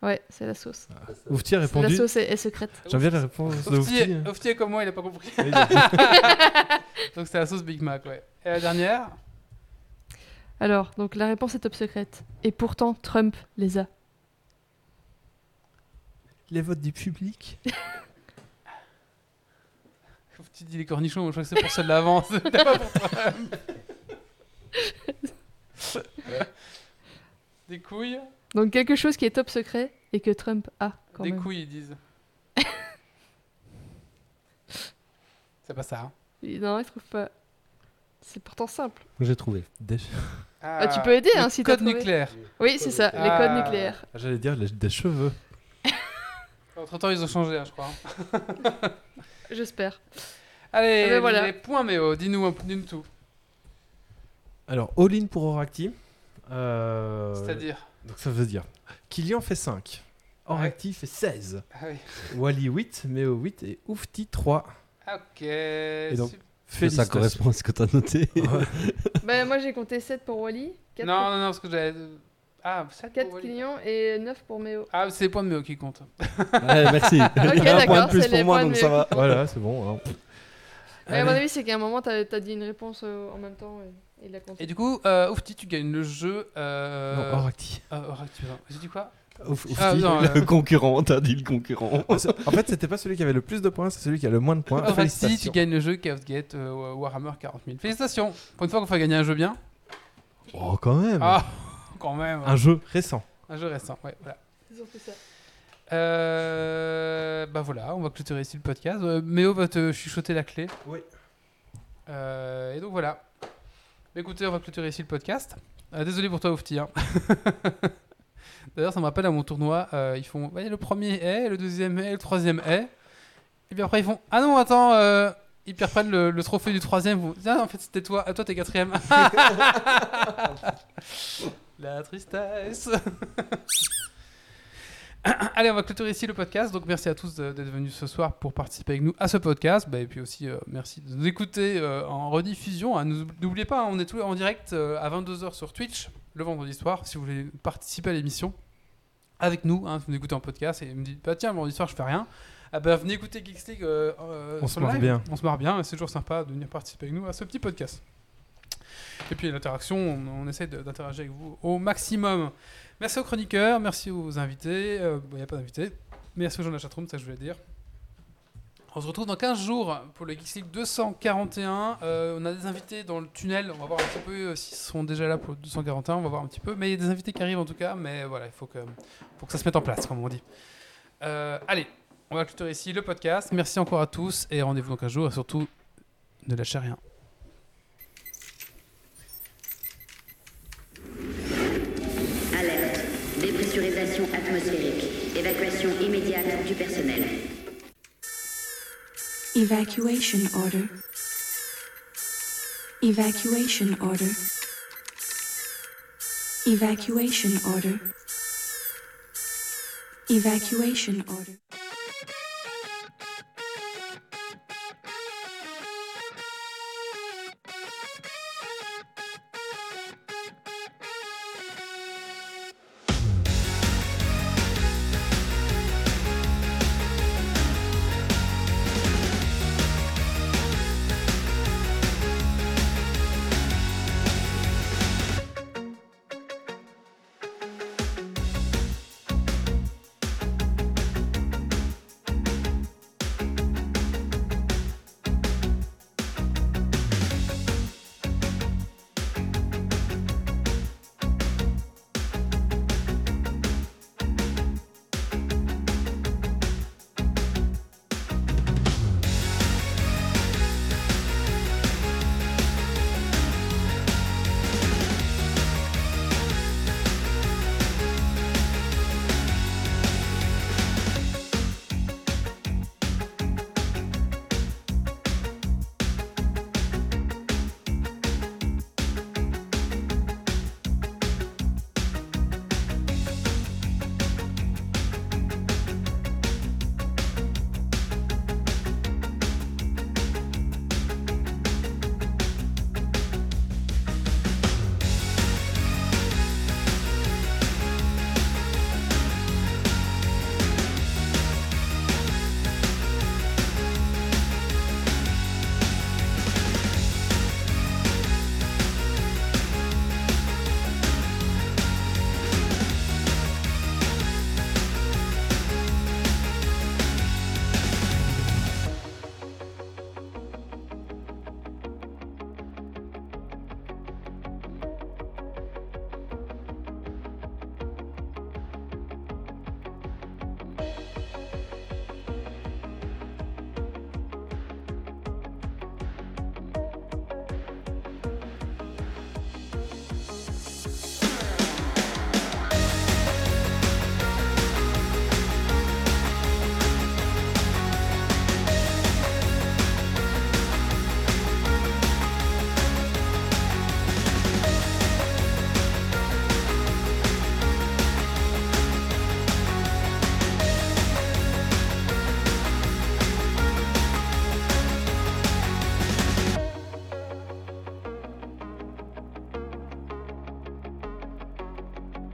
Ouais, c'est la sauce. Oufti a La répondu. sauce est, est secrète. J'aime bien la réponse de Ofti, Oufti. Ofti est comme moi, il a pas compris. Donc c'est la sauce Big Mac, ouais. Et la dernière Alors, donc la réponse est top secrète. Et pourtant, Trump les a. Les votes du public. Ofti dit les cornichons, je crois que c'est pour celle d'avant. C'était pas pour Trump. Des couilles Donc quelque chose qui est top secret et que Trump a quand Des même. couilles, ils disent. c'est pas ça. hein. Et Non, il trouve pas. C'est pourtant simple. J'ai trouvé. Des- Ah, tu peux aider, le hein, si t'as code trouvé. nucléaire. Oui, c'est ça, les Ah. codes nucléaires. J'allais dire les- des cheveux. Entre temps, ils ont changé, hein, je crois. J'espère. Allez, Ah ben voilà. les points Méo, dis-nous un- dis-nous tout. Alors, all-in pour Oracti. Euh, C'est-à-dire Donc ça veut dire Kylian fait 5. Oracti fait 16. Ah oui. Wally 8, Méo 8 et Oufti 3. Ok. donc, super. Ça correspond à ce que tu as noté. bah, moi j'ai compté 7 pour Wally, 4 Non, pour, non, non, parce que j'avais. Ah, 7 4 clients et 9 pour Méo. Ah, c'est les points de Méo qui comptent. Ouais, merci. Ok, Un point de plus pour moi, donc ça va. Voilà, c'est bon. hein. Ouais, à mon avis, c'est qu'à un moment, t'as as dit une réponse euh, en même temps et, et il a compté. Et du coup, euh, Oufti, tu gagnes le jeu. Euh... Non, Oracti. Ah, Oracti, pardon. J'ai dit quoi? Ouf- Oufti. Ah, non, Le euh, concurrent, t'as dit le concurrent. En fait, c'était pas celui qui avait le plus de points, c'est celui qui a le moins de points. Oracti, tu Félicitations. gagnes le jeu Chaos Gate euh, Warhammer 40 000. Félicitations Pour une fois qu'on fait gagner un jeu bien. Oh, quand même. Ah, quand même Un jeu récent. Un jeu récent, ouais, voilà. C'est surtout ça. Euh, bah voilà, on va clôturer ici le podcast. Euh, Méo va te chuchoter la clé. Oui. Euh, et donc voilà. Écoutez, on va clôturer ici le podcast. Euh, désolé pour toi, Oufti. hein. D'ailleurs, ça me rappelle à mon tournoi. euh, ils font ouais, le premier est, le deuxième est, le troisième est. Et puis après, ils font Ah non, attends, euh, ils reprennent le, le trophée du troisième. Vous... Ah, en fait, c'était toi. Ah, toi, t'es quatrième. La tristesse. Allez, on va clôturer ici le podcast. Donc, merci à tous d'être venus ce soir pour participer avec nous à ce podcast. Bah, et puis aussi, euh, merci de nous écouter euh, en rediffusion. Ah, N'oubliez pas, hein, on est tous en direct euh, à 22h sur Twitch le vendredi soir. Si vous voulez participer à l'émission avec nous, hein, vous nous écoutez en podcast et me dites, bah tiens, le vendredi soir, je fais rien. Ah bah, venez écouter Geeks League. On se marre live. bien. On se marre bien. C'est toujours sympa de venir participer avec nous à ce petit podcast. Et puis l'interaction, on, on essaie d'interagir avec vous au maximum. Merci aux chroniqueurs, merci aux invités. Il n'y a pas d'invités. Merci aux gens de la chatroom, ça je voulais dire. On se retrouve dans 15 jours pour le Geeks League 241. Euh, on a des invités dans le tunnel. On va voir un petit peu euh, s'ils sont déjà là pour le 241. On va voir un petit peu. Mais il y a des invités qui arrivent en tout cas. Mais voilà, il faut que, faut que ça se mette en place, comme on dit. Euh, allez, on va clôturer ici le podcast. Merci encore à tous et rendez-vous dans 15 jours. Et surtout, ne lâchez rien. Dépressurisation atmosphérique. Évacuation immédiate du personnel. Evacuation order. Evacuation order. Evacuation order. Evacuation order.